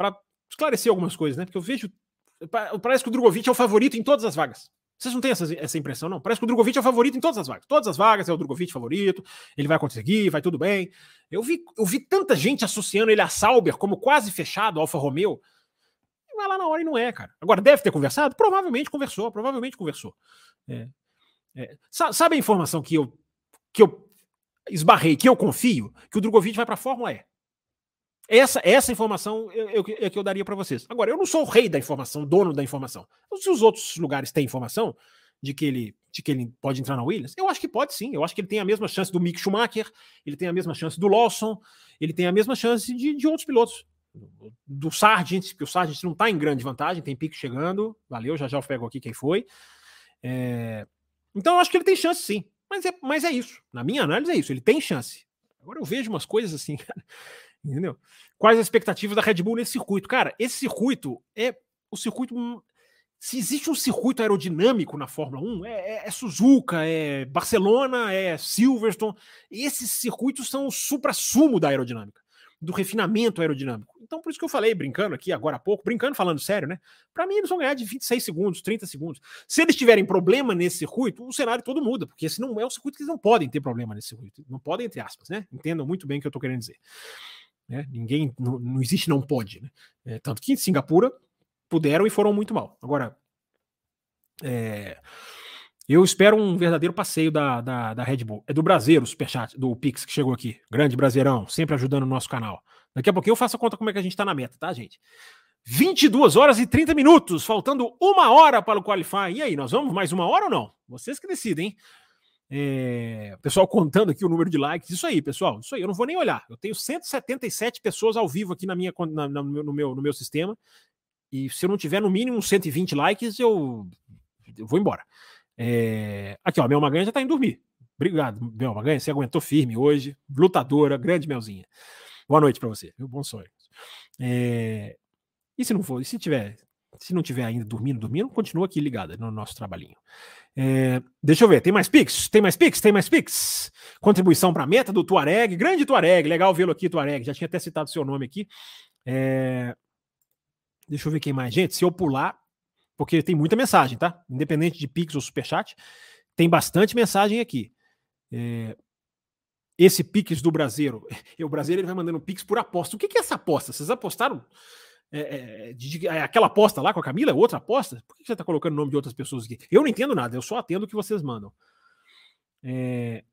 esclarecer algumas coisas, né? Porque eu vejo. Parece que o Drogovic é o favorito em todas as vagas. Vocês não têm essa, essa impressão, não? Parece que o Drogovic é o favorito em todas as vagas. Todas as vagas é o Drogovic favorito, ele vai conseguir, vai tudo bem. Eu vi, eu vi tanta gente associando ele a Sauber como quase fechado, Alfa Romeo. E vai lá na hora e não é, cara. Agora, deve ter conversado? Provavelmente conversou, provavelmente conversou. É, é. Sabe a informação que eu, que eu esbarrei, que eu confio? Que o Drogovic vai para a Fórmula E. Essa, essa informação é, é que eu daria para vocês. Agora, eu não sou o rei da informação, dono da informação. Se os outros lugares têm informação de que ele, de que ele pode entrar na Williams, eu acho que pode sim. Eu acho que ele tem a mesma chance do Mick Schumacher, ele tem a mesma chance do Lawson, ele tem a mesma chance de, de outros pilotos. Do Sargent, porque o Sargent não está em grande vantagem, tem pique chegando. Valeu, já já eu pego aqui quem foi. É... Então eu acho que ele tem chance sim. Mas é, mas é isso. Na minha análise é isso. Ele tem chance. Agora eu vejo umas coisas assim, (laughs) cara Entendeu? Quais as expectativas da Red Bull nesse circuito? Cara, esse circuito é o circuito. Se existe um circuito aerodinâmico na Fórmula 1, é, é, é Suzuka, é Barcelona, é Silverstone. Esses circuitos são o supra-sumo da aerodinâmica, do refinamento aerodinâmico. Então, por isso que eu falei, brincando aqui agora há pouco, brincando, falando sério, né? Para mim, eles vão ganhar de 26 segundos, 30 segundos. Se eles tiverem problema nesse circuito, o cenário todo muda, porque esse não é um circuito que eles não podem ter problema nesse circuito. Não podem, entre aspas, né? Entendam muito bem o que eu estou querendo dizer. Né? Ninguém, não, não, existe não pode. Né? É, tanto que em Singapura puderam e foram muito mal. Agora, é, eu espero um verdadeiro passeio da, da, da Red Bull. É do Brasileiro, o superchat, do Pix que chegou aqui. Grande Brasileirão, sempre ajudando o nosso canal. Daqui a pouquinho eu faço a conta como é que a gente tá na meta, tá, gente? 22 horas e 30 minutos, faltando uma hora para o Qualify. E aí, nós vamos mais uma hora ou não? Vocês que decidem, hein? É, pessoal contando aqui o número de likes. Isso aí, pessoal. Isso aí, eu não vou nem olhar. Eu tenho 177 pessoas ao vivo aqui na minha, na, na, no, meu, no meu sistema. E se eu não tiver no mínimo 120 likes, eu, eu vou embora. É, aqui, ó, Mel Maganha já tá indo dormir. Obrigado, Mel Maganha. Você aguentou firme hoje. Lutadora, grande Melzinha. Boa noite para você. Meu bom sonho. É, e se não for, e se tiver, se não tiver ainda dormindo, dormindo, continua aqui ligada no nosso trabalhinho. É, deixa eu ver, tem mais Pix? Tem mais Pix? Tem mais Pix? Contribuição para a meta do Tuareg, grande Tuareg, legal vê-lo aqui, Tuareg, já tinha até citado seu nome aqui. É, deixa eu ver quem mais. Gente, se eu pular, porque tem muita mensagem, tá? Independente de Pix ou Superchat, tem bastante mensagem aqui. É, esse Pix do Brasileiro, (laughs) o Brasileiro ele vai mandando Pix por aposta. O que, que é essa aposta? Vocês apostaram é, é, de, é, aquela aposta lá com a Camila é outra aposta? Por que você está colocando o nome de outras pessoas aqui? Eu não entendo nada, eu só atendo o que vocês mandam. É...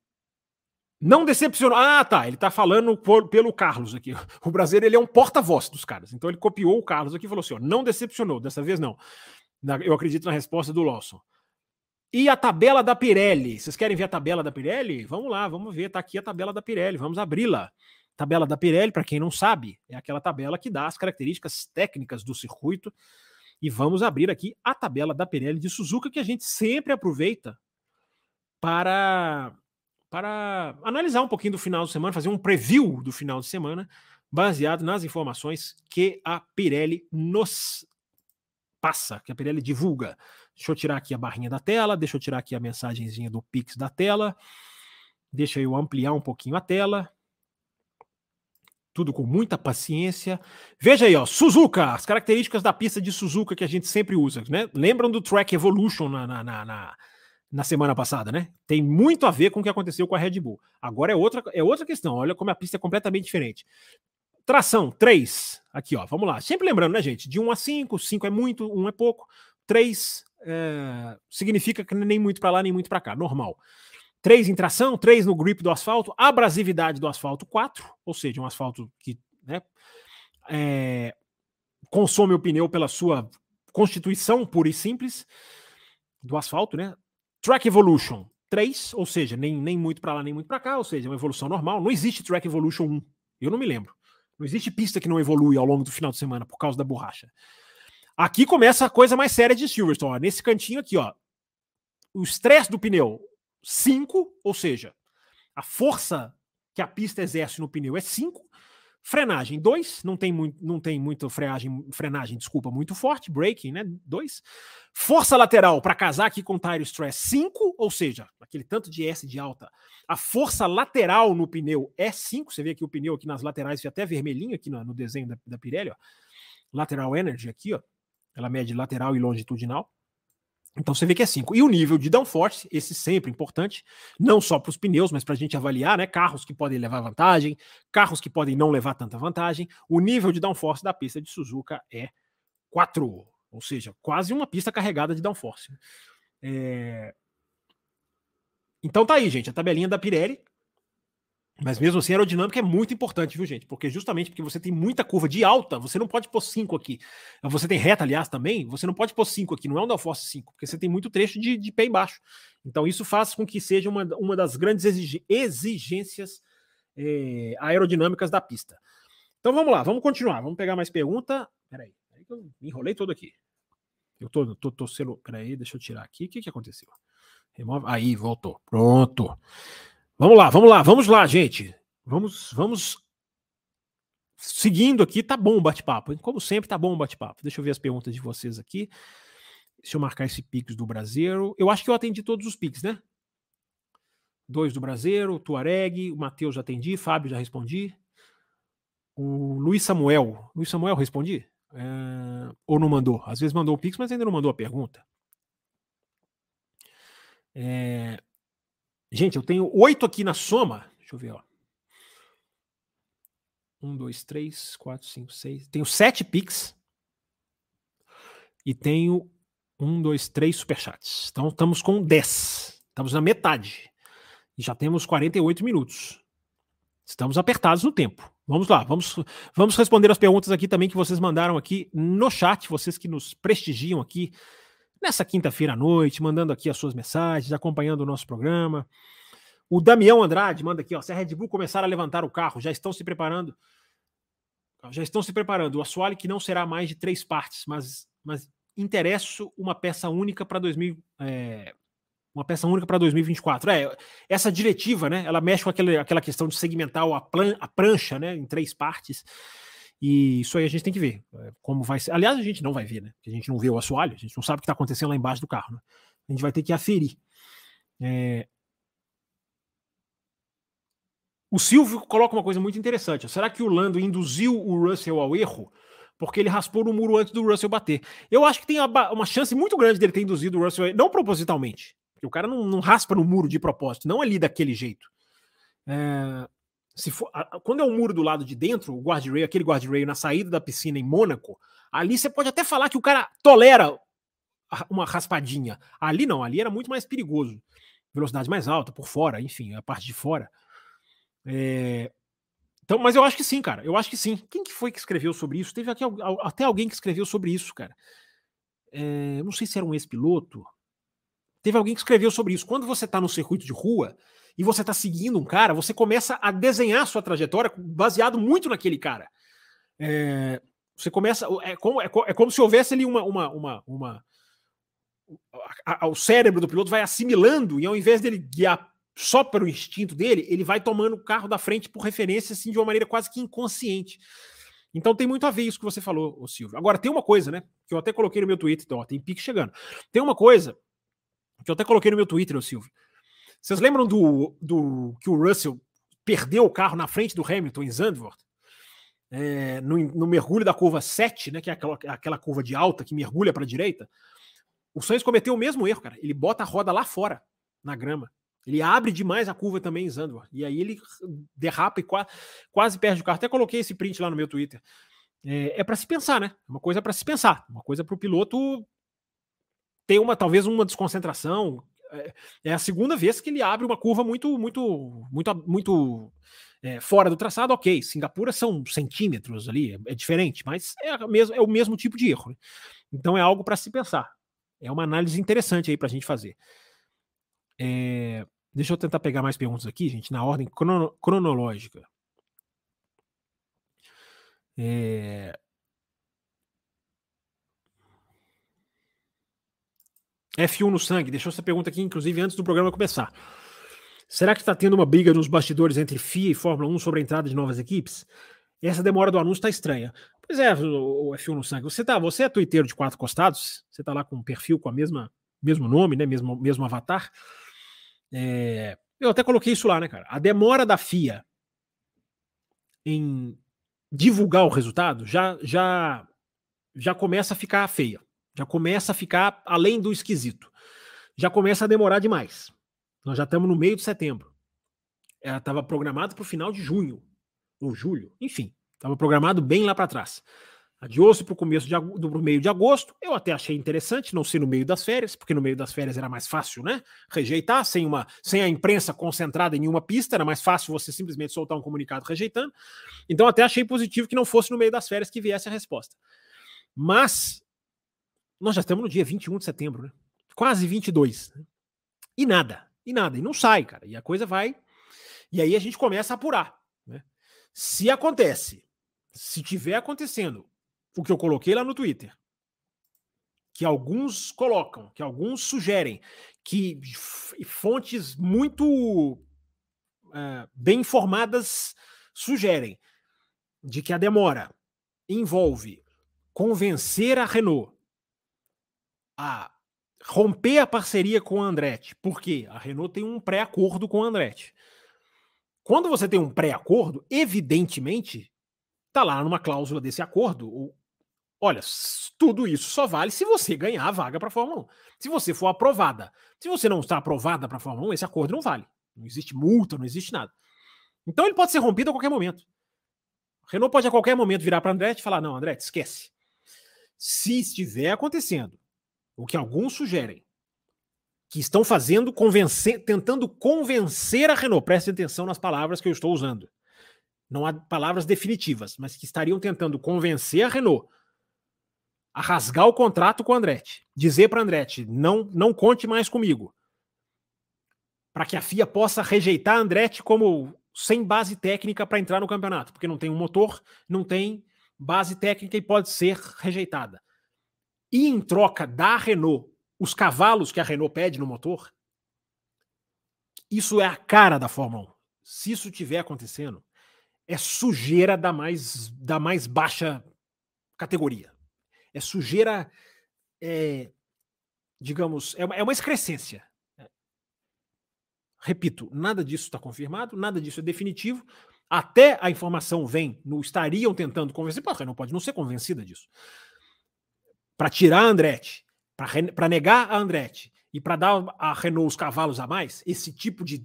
Não decepcionou. Ah, tá. Ele está falando por, pelo Carlos aqui. (laughs) O brasileiro ele é um porta-voz dos caras. Então ele copiou o Carlos aqui e falou assim: ó, não decepcionou. Dessa vez não. Eu acredito na resposta do Lawson. E a tabela da Pirelli? Vocês querem ver a tabela da Pirelli? Vamos lá, vamos ver. Está aqui a tabela da Pirelli. Vamos abri-la. Tabela da Pirelli, para quem não sabe, é aquela tabela que dá as características técnicas do circuito. E vamos abrir aqui a tabela da Pirelli de Suzuka, que a gente sempre aproveita para, para analisar um pouquinho do final de semana, fazer um preview do final de semana, baseado nas informações que a Pirelli nos passa, que a Pirelli divulga. Deixa eu tirar aqui a barrinha da tela, deixa eu tirar aqui a mensagenzinha do Pix da tela, deixa eu ampliar um pouquinho a tela tudo com muita paciência. Veja aí, ó, Suzuka, as características da pista de Suzuka que a gente sempre usa, né? Lembram do Track Evolution na, na, na, na, na semana passada, né? Tem muito a ver com o que aconteceu com a Red Bull. Agora é outra, é outra questão, olha como a pista é completamente diferente. Tração, 3. Aqui, ó, vamos lá. Sempre lembrando, né, gente? De 1 a 5, 5 é muito, 1 é pouco. 3 é, significa que nem muito para lá, nem muito para cá, normal. 3 em tração, 3 no grip do asfalto, abrasividade do asfalto 4, ou seja, um asfalto que né, é, consome o pneu pela sua constituição pura e simples do asfalto, né? Track Evolution 3, ou seja, nem, nem muito para lá, nem muito para cá, ou seja, uma evolução normal. Não existe Track Evolution 1, eu não me lembro. Não existe pista que não evolui ao longo do final de semana por causa da borracha. Aqui começa a coisa mais séria de Silverstone. Ó. Nesse cantinho aqui, ó. O estresse do pneu, 5, ou seja, a força que a pista exerce no pneu é 5. Frenagem 2, não tem muito, não tem muito frenagem, frenagem, desculpa, muito forte, braking, né? 2. Força lateral para casar aqui com tire stress 5, ou seja, aquele tanto de S de alta. A força lateral no pneu é 5, você vê aqui o pneu aqui nas laterais, fica até vermelhinho aqui no, no desenho da, da Pirelli, ó. Lateral energy aqui, ó. Ela mede lateral e longitudinal. Então você vê que é 5. E o nível de downforce, esse sempre importante, não só para os pneus, mas para a gente avaliar, né? Carros que podem levar vantagem, carros que podem não levar tanta vantagem. O nível de downforce da pista de Suzuka é 4, ou seja, quase uma pista carregada de downforce. É... Então tá aí, gente, a tabelinha da Pirelli. Mas mesmo assim, a aerodinâmica é muito importante, viu, gente? Porque justamente porque você tem muita curva de alta, você não pode pôr 5 aqui. Você tem reta, aliás, também, você não pode pôr 5 aqui, não é um downforce 5, porque você tem muito trecho de, de pé embaixo. Então isso faz com que seja uma, uma das grandes exigências é, aerodinâmicas da pista. Então vamos lá, vamos continuar, vamos pegar mais pergunta. Peraí, peraí que eu me enrolei todo aqui. Eu tô, tô, tô sendo. Peraí, deixa eu tirar aqui. O que, que aconteceu? Remove. Aí, voltou. Pronto. Vamos lá, vamos lá, vamos lá, gente. Vamos, vamos seguindo aqui, tá bom o bate-papo. Como sempre, tá bom o bate-papo. Deixa eu ver as perguntas de vocês aqui. Deixa eu marcar esse Pix do Brasileiro. Eu acho que eu atendi todos os Pix, né? Dois do Brasileiro, Tuareg, o Matheus já atendi, Fábio já respondi. O Luiz Samuel. Luiz Samuel, respondi? É... Ou não mandou? Às vezes mandou o Pix, mas ainda não mandou a pergunta. É... Gente, eu tenho oito aqui na soma. Deixa eu ver, ó. Um, dois, três, quatro, cinco, seis. Tenho sete Pix. E tenho um, dois, três superchats. Então estamos com dez. Estamos na metade. E já temos 48 minutos. Estamos apertados no tempo. Vamos lá, vamos, vamos responder as perguntas aqui também que vocês mandaram aqui no chat, vocês que nos prestigiam aqui nessa quinta-feira à noite, mandando aqui as suas mensagens, acompanhando o nosso programa. O Damião Andrade manda aqui, ó, se a Red Bull começar a levantar o carro, já estão se preparando. Já estão se preparando. O assoalho que não será mais de três partes, mas, mas interesso uma peça única para 2000, é, uma peça única para 2024. É, essa diretiva, né? Ela mexe com aquele, aquela questão de segmentar a, plan, a prancha, né, em três partes. E isso aí a gente tem que ver é, como vai ser. Aliás, a gente não vai ver, né? Porque a gente não vê o assoalho, a gente não sabe o que está acontecendo lá embaixo do carro. Né? A gente vai ter que aferir. É... O Silvio coloca uma coisa muito interessante. Será que o Lando induziu o Russell ao erro? Porque ele raspou no muro antes do Russell bater. Eu acho que tem uma chance muito grande dele ter induzido o Russell, não propositalmente. Porque o cara não, não raspa no muro de propósito, não ali daquele jeito. É, se for, quando é um muro do lado de dentro, o guardrail, aquele guardrail na saída da piscina em Mônaco, ali você pode até falar que o cara tolera uma raspadinha. Ali não, ali era muito mais perigoso. Velocidade mais alta, por fora, enfim, a parte de fora. É... Então, mas eu acho que sim, cara. Eu acho que sim. Quem que foi que escreveu sobre isso? Teve aqui até alguém que escreveu sobre isso, cara. É... Não sei se era um ex-piloto. Teve alguém que escreveu sobre isso. Quando você está no circuito de rua, e você está seguindo um cara, você começa a desenhar sua trajetória baseado muito naquele cara. É, você começa. É como, é, é, como se houvesse ali uma. uma, uma, uma a, a, o cérebro do piloto vai assimilando, e ao invés dele guiar só pelo instinto dele, ele vai tomando o carro da frente por referência, assim, de uma maneira quase que inconsciente. Então tem muito a ver isso que você falou, Silvio. Agora, tem uma coisa, né? Que eu até coloquei no meu Twitter, então, ó, tem pique chegando. Tem uma coisa que eu até coloquei no meu Twitter, Silvio, vocês lembram do, do que o Russell perdeu o carro na frente do Hamilton em Zandvoort? É, no, no, mergulho da curva 7, né, que é aquela, aquela curva de alta que mergulha para a direita, o Sainz cometeu o mesmo erro, cara. Ele bota a roda lá fora, na grama. Ele abre demais a curva também em Zandvoort. E aí ele derrapa e quase, perde o carro. Até coloquei esse print lá no meu Twitter. É, é para se pensar, né? Uma coisa para se pensar. Uma coisa para o piloto ter uma talvez uma desconcentração. É, é a segunda vez que ele abre uma curva muito, muito, muito, muito é, fora do traçado, ok. Singapura são centímetros ali, é, diferente, mas é, mesmo, é o mesmo tipo de erro. Né? Então é algo para se pensar. É uma análise interessante aí para a gente fazer. É, deixa eu tentar pegar mais perguntas aqui, gente, na ordem crono, cronológica. É... F1 no sangue. Deixou essa pergunta aqui, inclusive, antes do programa começar. Será que está tendo uma briga nos bastidores entre FIA e Fórmula 1 sobre a entrada de novas equipes? Essa demora do anúncio está estranha. Pois é, o F1 no sangue. Você, tá, você é twitteiro de quatro costados? Você está lá com um perfil com a mesma mesmo nome, né? Mesmo, mesmo avatar. É, eu até coloquei isso lá, né, cara? A demora da FIA em divulgar o resultado já, já, já começa a ficar feia. Já começa a ficar além do esquisito. Já começa a demorar demais. Nós já estamos no meio de setembro. Ela estava programada para o final de junho, ou julho, enfim, estava programado bem lá para trás. Adiou-se para o começo do meio de agosto. Eu até achei interessante não ser no meio das férias, porque no meio das férias era mais fácil, né? Rejeitar sem uma sem a imprensa concentrada em uma pista, era mais fácil você simplesmente soltar um comunicado rejeitando. Então até achei positivo que não fosse no meio das férias que viesse a resposta. Mas nós já estamos no dia 21 de setembro, né? Quase 22. Né? E nada, e nada, e não sai, cara. E a coisa vai. E aí a gente começa a apurar. Né? Se acontece, se tiver acontecendo o que eu coloquei lá no Twitter, que alguns colocam, que alguns sugerem, que fontes muito uh, bem informadas sugerem de que a demora envolve convencer a Renault a romper a parceria com a Andretti. Por quê? A Renault tem um pré-acordo com a Andretti. Quando você tem um pré-acordo, evidentemente, tá lá numa cláusula desse acordo, Olha, tudo isso só vale se você ganhar a vaga para a Fórmula 1. Se você for aprovada. Se você não está aprovada para a Fórmula 1, esse acordo não vale. Não existe multa, não existe nada. Então ele pode ser rompido a qualquer momento. Renault pode a qualquer momento virar para Andretti e falar: não, Andretti, esquece. Se estiver acontecendo o que alguns sugerem, que estão fazendo, convencer, tentando convencer a Renault, preste atenção nas palavras que eu estou usando. Não há palavras definitivas, mas que estariam tentando convencer a Renault a rasgar o contrato com o Andretti, dizer para Andretti, não, não conte mais comigo, para que a FIA possa rejeitar Andretti como sem base técnica para entrar no campeonato, porque não tem um motor, não tem base técnica e pode ser rejeitada. E em troca da Renault, os cavalos que a Renault pede no motor, isso é a cara da Fórmula 1. Se isso tiver acontecendo, é sujeira da mais, da mais baixa categoria é sujeira, é, digamos, é uma, é uma excrescência. Repito, nada disso está confirmado, nada disso é definitivo. Até a informação vem, no estariam tentando convencer, pô, não pode não ser convencida disso. Para tirar a Andretti, para negar a Andretti e para dar a Renault os cavalos a mais, esse tipo de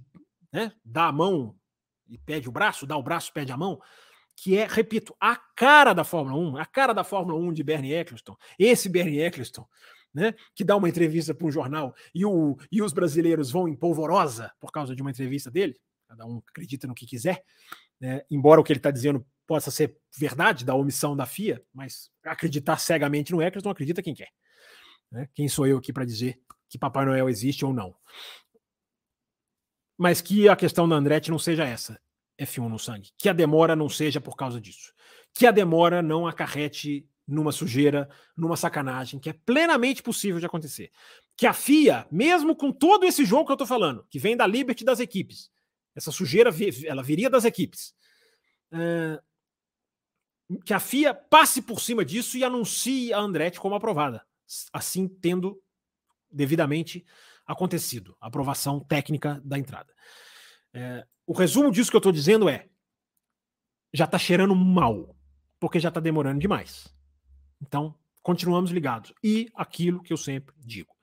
né, dar a mão e pede o braço, dá o braço, pede a mão, que é, repito, a cara da Fórmula 1, a cara da Fórmula 1 de Bernie Eccleston. Esse Bernie Eccleston, né, que dá uma entrevista para um jornal e, o, e os brasileiros vão em polvorosa por causa de uma entrevista dele, cada um acredita no que quiser, né, embora o que ele está dizendo possa ser verdade da omissão da FIA, mas acreditar cegamente no Eccleston acredita quem quer. Né? Quem sou eu aqui para dizer que Papai Noel existe ou não? Mas que a questão da Andretti não seja essa. F1 no sangue. Que a demora não seja por causa disso. Que a demora não acarrete numa sujeira, numa sacanagem, que é plenamente possível de acontecer. Que a FIA, mesmo com todo esse jogo que eu estou falando, que vem da Liberty das equipes, essa sujeira ela viria das equipes, uh, que a FIA passe por cima disso e anuncie a Andretti como aprovada, assim tendo devidamente acontecido a aprovação técnica da entrada. É, o resumo disso que eu estou dizendo é: já está cheirando mal, porque já está demorando demais. Então, continuamos ligados. E aquilo que eu sempre digo: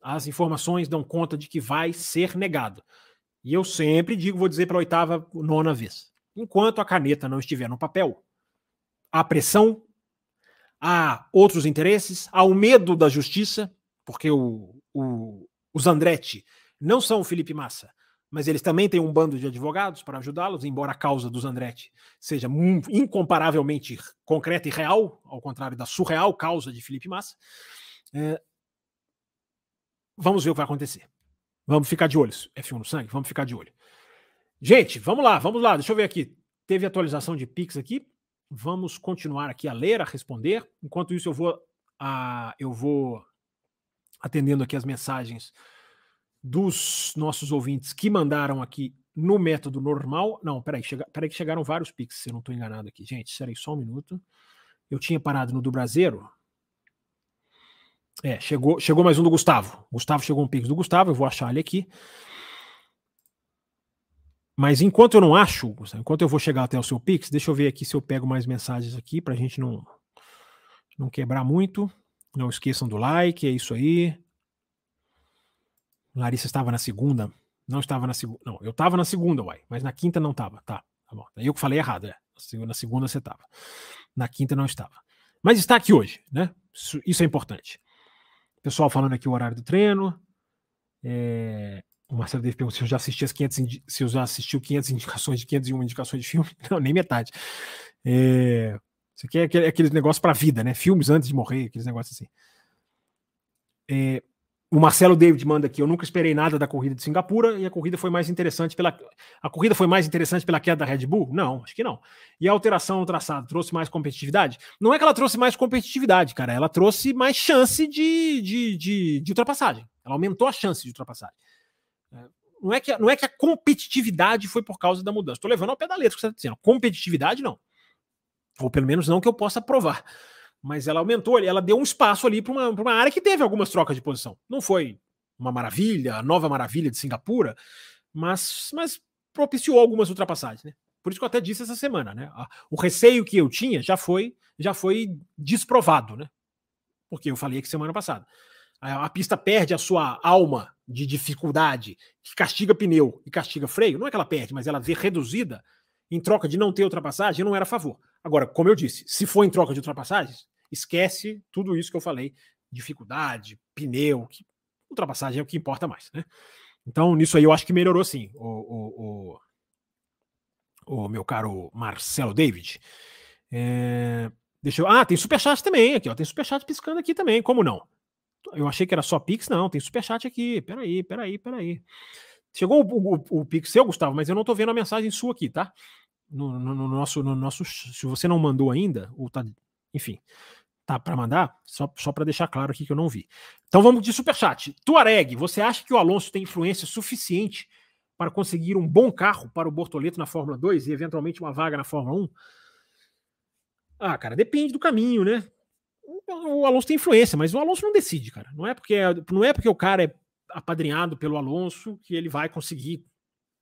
as informações dão conta de que vai ser negado. E eu sempre digo, vou dizer para a oitava, nona vez: enquanto a caneta não estiver no papel, há pressão, há outros interesses, há o medo da justiça, porque o, o, os Andretti não são o Felipe Massa, mas eles também têm um bando de advogados para ajudá-los, embora a causa dos Andretti seja incomparavelmente concreta e real, ao contrário da surreal causa de Felipe Massa. É, vamos ver o que vai acontecer. Vamos ficar de olho. F1 no sangue, vamos ficar de olho. Gente, vamos lá, vamos lá. Deixa eu ver aqui. Teve atualização de Pix aqui. Vamos continuar aqui a ler, a responder. Enquanto isso, eu vou, a, eu vou atendendo aqui as mensagens dos nossos ouvintes que mandaram aqui no método normal. Não, peraí, chega, peraí que chegaram vários Pix, se eu não estou enganado aqui. Gente, espera aí só um minuto. Eu tinha parado no do Brasileiro. É, chegou, chegou mais um do Gustavo. Gustavo chegou um Pix do Gustavo, eu vou achar ele aqui. Mas enquanto eu não acho, enquanto eu vou chegar até o seu Pix, deixa eu ver aqui se eu pego mais mensagens aqui para a gente não, não quebrar muito. Não esqueçam do like, é isso aí. Larissa estava na segunda. Não estava na segunda. Não, eu estava na segunda, uai, mas na quinta não estava. Tá, tá bom. Eu que falei errado, é. Na segunda você estava. Na quinta não estava. Mas está aqui hoje, né? Isso, isso é importante. Pessoal falando aqui o horário do treino. É... O Marcelo Dave perguntou se eu já assisti as 500, se eu já assistiu 500 indicações de 501 indicações de filme. (laughs) Não, nem metade. É... Isso aqui é aquele, aqueles negócios para a vida, né? Filmes antes de morrer, aqueles negócios assim. É... O Marcelo David manda aqui, eu nunca esperei nada da corrida de Singapura e a corrida foi mais interessante pela a corrida foi mais interessante pela queda da Red Bull? Não, acho que não. E a alteração no traçado trouxe mais competitividade? Não é que ela trouxe mais competitividade, cara, ela trouxe mais chance de, de, de, de ultrapassagem. Ela aumentou a chance de ultrapassagem. Não é, que, não é que a competitividade foi por causa da mudança. Estou levando ao pé da letra que você está dizendo. Competitividade, não. Ou pelo menos não que eu possa provar mas ela aumentou, ela deu um espaço ali para uma, uma área que teve algumas trocas de posição. Não foi uma maravilha, a nova maravilha de Singapura, mas, mas propiciou algumas ultrapassagens, né? Por isso que eu até disse essa semana, né? O receio que eu tinha já foi já foi desprovado, né? Porque eu falei que semana passada. A, pista perde a sua alma de dificuldade, que castiga pneu e castiga freio. Não é que ela perde, mas ela vê reduzida em troca de não ter ultrapassagem, não era a favor. Agora, como eu disse, se for em troca de ultrapassagens, esquece tudo isso que eu falei, dificuldade, pneu, que ultrapassagem é o que importa mais, né? Então, nisso aí eu acho que melhorou sim, o, o, o, o meu caro Marcelo David. É, deixa eu. Ah, tem superchat também aqui, ó. Tem superchat piscando aqui também, como não? Eu achei que era só Pix, não, tem superchat aqui. Peraí, peraí, peraí. Chegou o, o, o Pix seu, Gustavo, mas eu não tô vendo a mensagem sua aqui, tá? No, no, no nosso, no nosso. Se você não mandou ainda, ou tá. Enfim, tá para mandar, só, só para deixar claro aqui que eu não vi. Então vamos de superchat. Tuareg, você acha que o Alonso tem influência suficiente para conseguir um bom carro para o Bortoleto na Fórmula 2 e eventualmente uma vaga na Fórmula 1? Ah, cara, depende do caminho, né? O Alonso tem influência, mas o Alonso não decide, cara. Não é porque, não é porque o cara é apadrinhado pelo Alonso que ele vai conseguir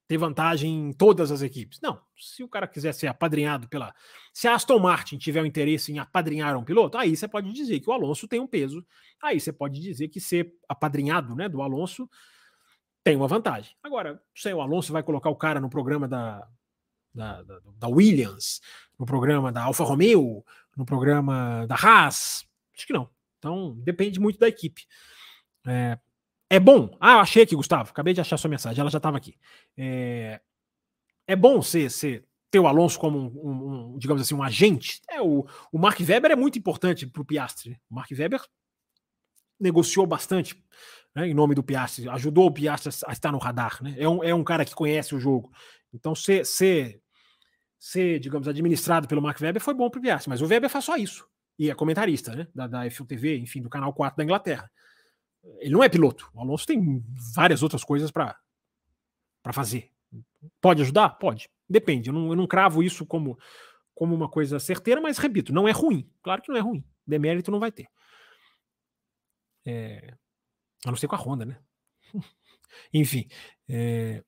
ter vantagem em todas as equipes. Não, se o cara quiser ser apadrinhado pela. Se a Aston Martin tiver o um interesse em apadrinhar um piloto, aí você pode dizer que o Alonso tem um peso. Aí você pode dizer que ser apadrinhado né, do Alonso tem uma vantagem. Agora, sei, o Alonso vai colocar o cara no programa da, da, da, da Williams, no programa da Alfa Romeo, no programa da Haas. Acho que não. Então, depende muito da equipe. É, é bom. Ah, achei aqui, Gustavo. Acabei de achar sua mensagem. Ela já estava aqui. É, é bom ser, ser, ter o Alonso como um, um, um, digamos assim, um agente. É, o, o Mark Webber é muito importante para o Piastri. O Mark Webber negociou bastante né, em nome do Piastri, ajudou o Piastri a estar no radar. Né? É, um, é um cara que conhece o jogo. Então, ser, ser, ser digamos, administrado pelo Mark Webber foi bom para o Piastri. Mas o Webber faz só isso. E é comentarista né, da, da F1 TV, enfim, do canal 4 da Inglaterra. Ele não é piloto. O Alonso tem várias outras coisas para fazer. Pode ajudar? Pode. Depende. Eu não, eu não cravo isso como, como uma coisa certeira, mas repito, não é ruim. Claro que não é ruim. Demérito não vai ter. É, a não ser com a Honda, né? (laughs) Enfim. É,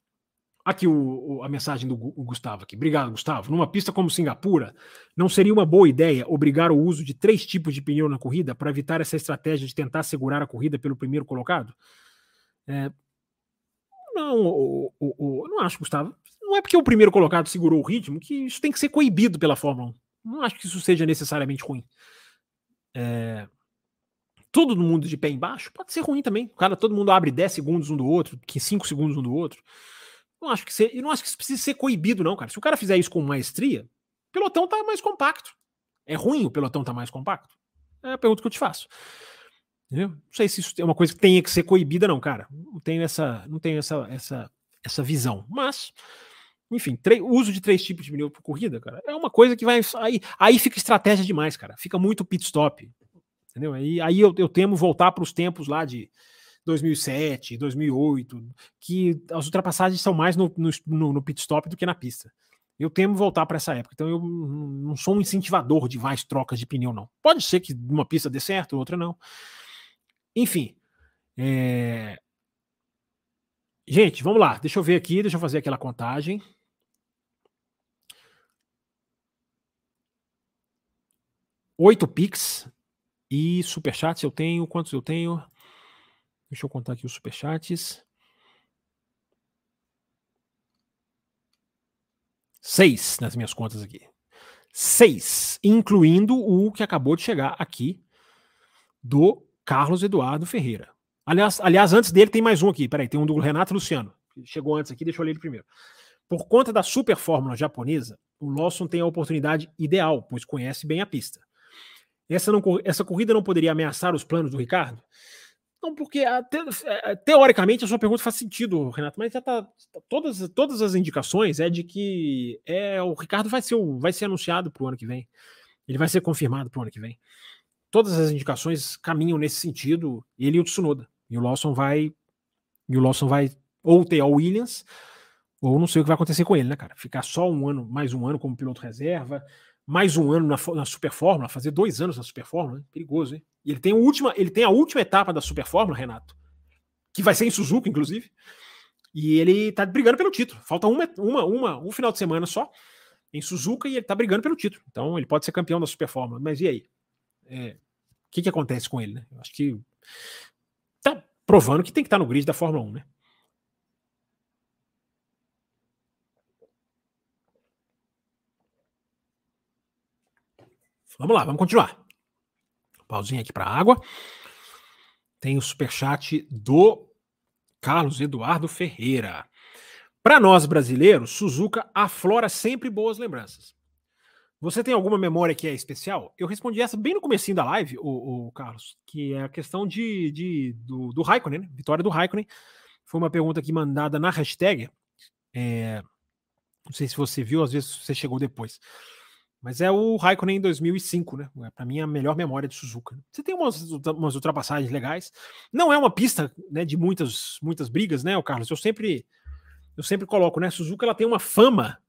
Aqui o, o, a mensagem do Gustavo aqui. Obrigado, Gustavo. Numa pista como Singapura, não seria uma boa ideia obrigar o uso de três tipos de pneu na corrida para evitar essa estratégia de tentar segurar a corrida pelo primeiro colocado? É, não, o, o, não acho, Gustavo. Não é porque o primeiro colocado segurou o ritmo que isso tem que ser coibido pela Fórmula 1. Não acho que isso seja necessariamente ruim. É, todo mundo de pé embaixo, pode ser ruim também. Cara, todo mundo abre 10 segundos um do outro, 5 segundos um do outro. Não acho que ser, não acho que isso precisa ser coibido, não, cara. Se o cara fizer isso com maestria, o pelotão tá mais compacto. É ruim o pelotão tá mais compacto? É a pergunta que eu te faço. Entendeu? Não sei se isso é uma coisa que tenha que ser coibida, não, cara. Não tenho essa, não tenho essa, essa, essa visão. Mas, enfim, o uso de três tipos de pneu por corrida, cara, é uma coisa que vai. Aí, aí fica estratégia demais, cara. Fica muito pit stop. Entendeu? Aí, aí eu, eu temo voltar para os tempos lá de 2007, 2008, que as ultrapassagens são mais no, no, no pit stop do que na pista. Eu temo voltar para essa época. Então eu não sou um incentivador de mais trocas de pneu, não. Pode ser que uma pista dê certo, outra não. Enfim. É... Gente, vamos lá. Deixa eu ver aqui, deixa eu fazer aquela contagem. Oito Pix e superchats eu tenho. Quantos eu tenho? Deixa eu contar aqui os superchats. Seis nas minhas contas aqui. Seis, incluindo o que acabou de chegar aqui do Carlos Eduardo Ferreira. Aliás, aliás, antes dele tem mais um aqui. Peraí, tem um do Renato Luciano. Chegou antes aqui, deixa eu ler ele primeiro. Por conta da super fórmula japonesa, o Lawson tem a oportunidade ideal, pois conhece bem a pista. Essa, não, essa corrida não poderia ameaçar os planos do Ricardo? Não, porque te, é, teoricamente a sua pergunta faz sentido, Renato, mas já tá, todas, todas as indicações é de que é o Ricardo vai ser, vai ser anunciado para o ano que vem. Ele vai ser confirmado para o ano que vem. Todas as indicações caminham nesse sentido, ele e o Tsunoda. E o Lawson vai e o Lawson vai ou ter a Williams ou não sei o que vai acontecer com ele, né, cara? Ficar só um ano, mais um ano como piloto reserva, mais um ano na, na Super Fórmula, fazer dois anos na Super Fórmula, né? perigoso, hein? Ele tem, a última, ele tem a última etapa da Super Fórmula, Renato, que vai ser em Suzuka, inclusive, e ele tá brigando pelo título. Falta uma, uma, uma, um final de semana só em Suzuka e ele tá brigando pelo título. Então ele pode ser campeão da Super Fórmula. Mas e aí? É, o que, que acontece com ele, né? Eu acho que tá provando que tem que estar tá no grid da Fórmula 1, né? Vamos lá, vamos continuar. Pauzinho aqui para água. Tem o superchat do Carlos Eduardo Ferreira. Para nós brasileiros, Suzuka aflora sempre boas lembranças. Você tem alguma memória que é especial? Eu respondi essa bem no comecinho da live, o, o Carlos, que é a questão de, de do, do Raikkonen, né? vitória do Raikkonen. Foi uma pergunta aqui mandada na hashtag. É, não sei se você viu, às vezes você chegou depois. Mas é o Raikkonen em 2005, né? É para mim a melhor memória de Suzuka. Você tem umas, umas ultrapassagens legais. Não é uma pista né, de muitas, muitas brigas, né, o Carlos? Eu sempre eu sempre coloco, né? Suzuka ela tem uma fama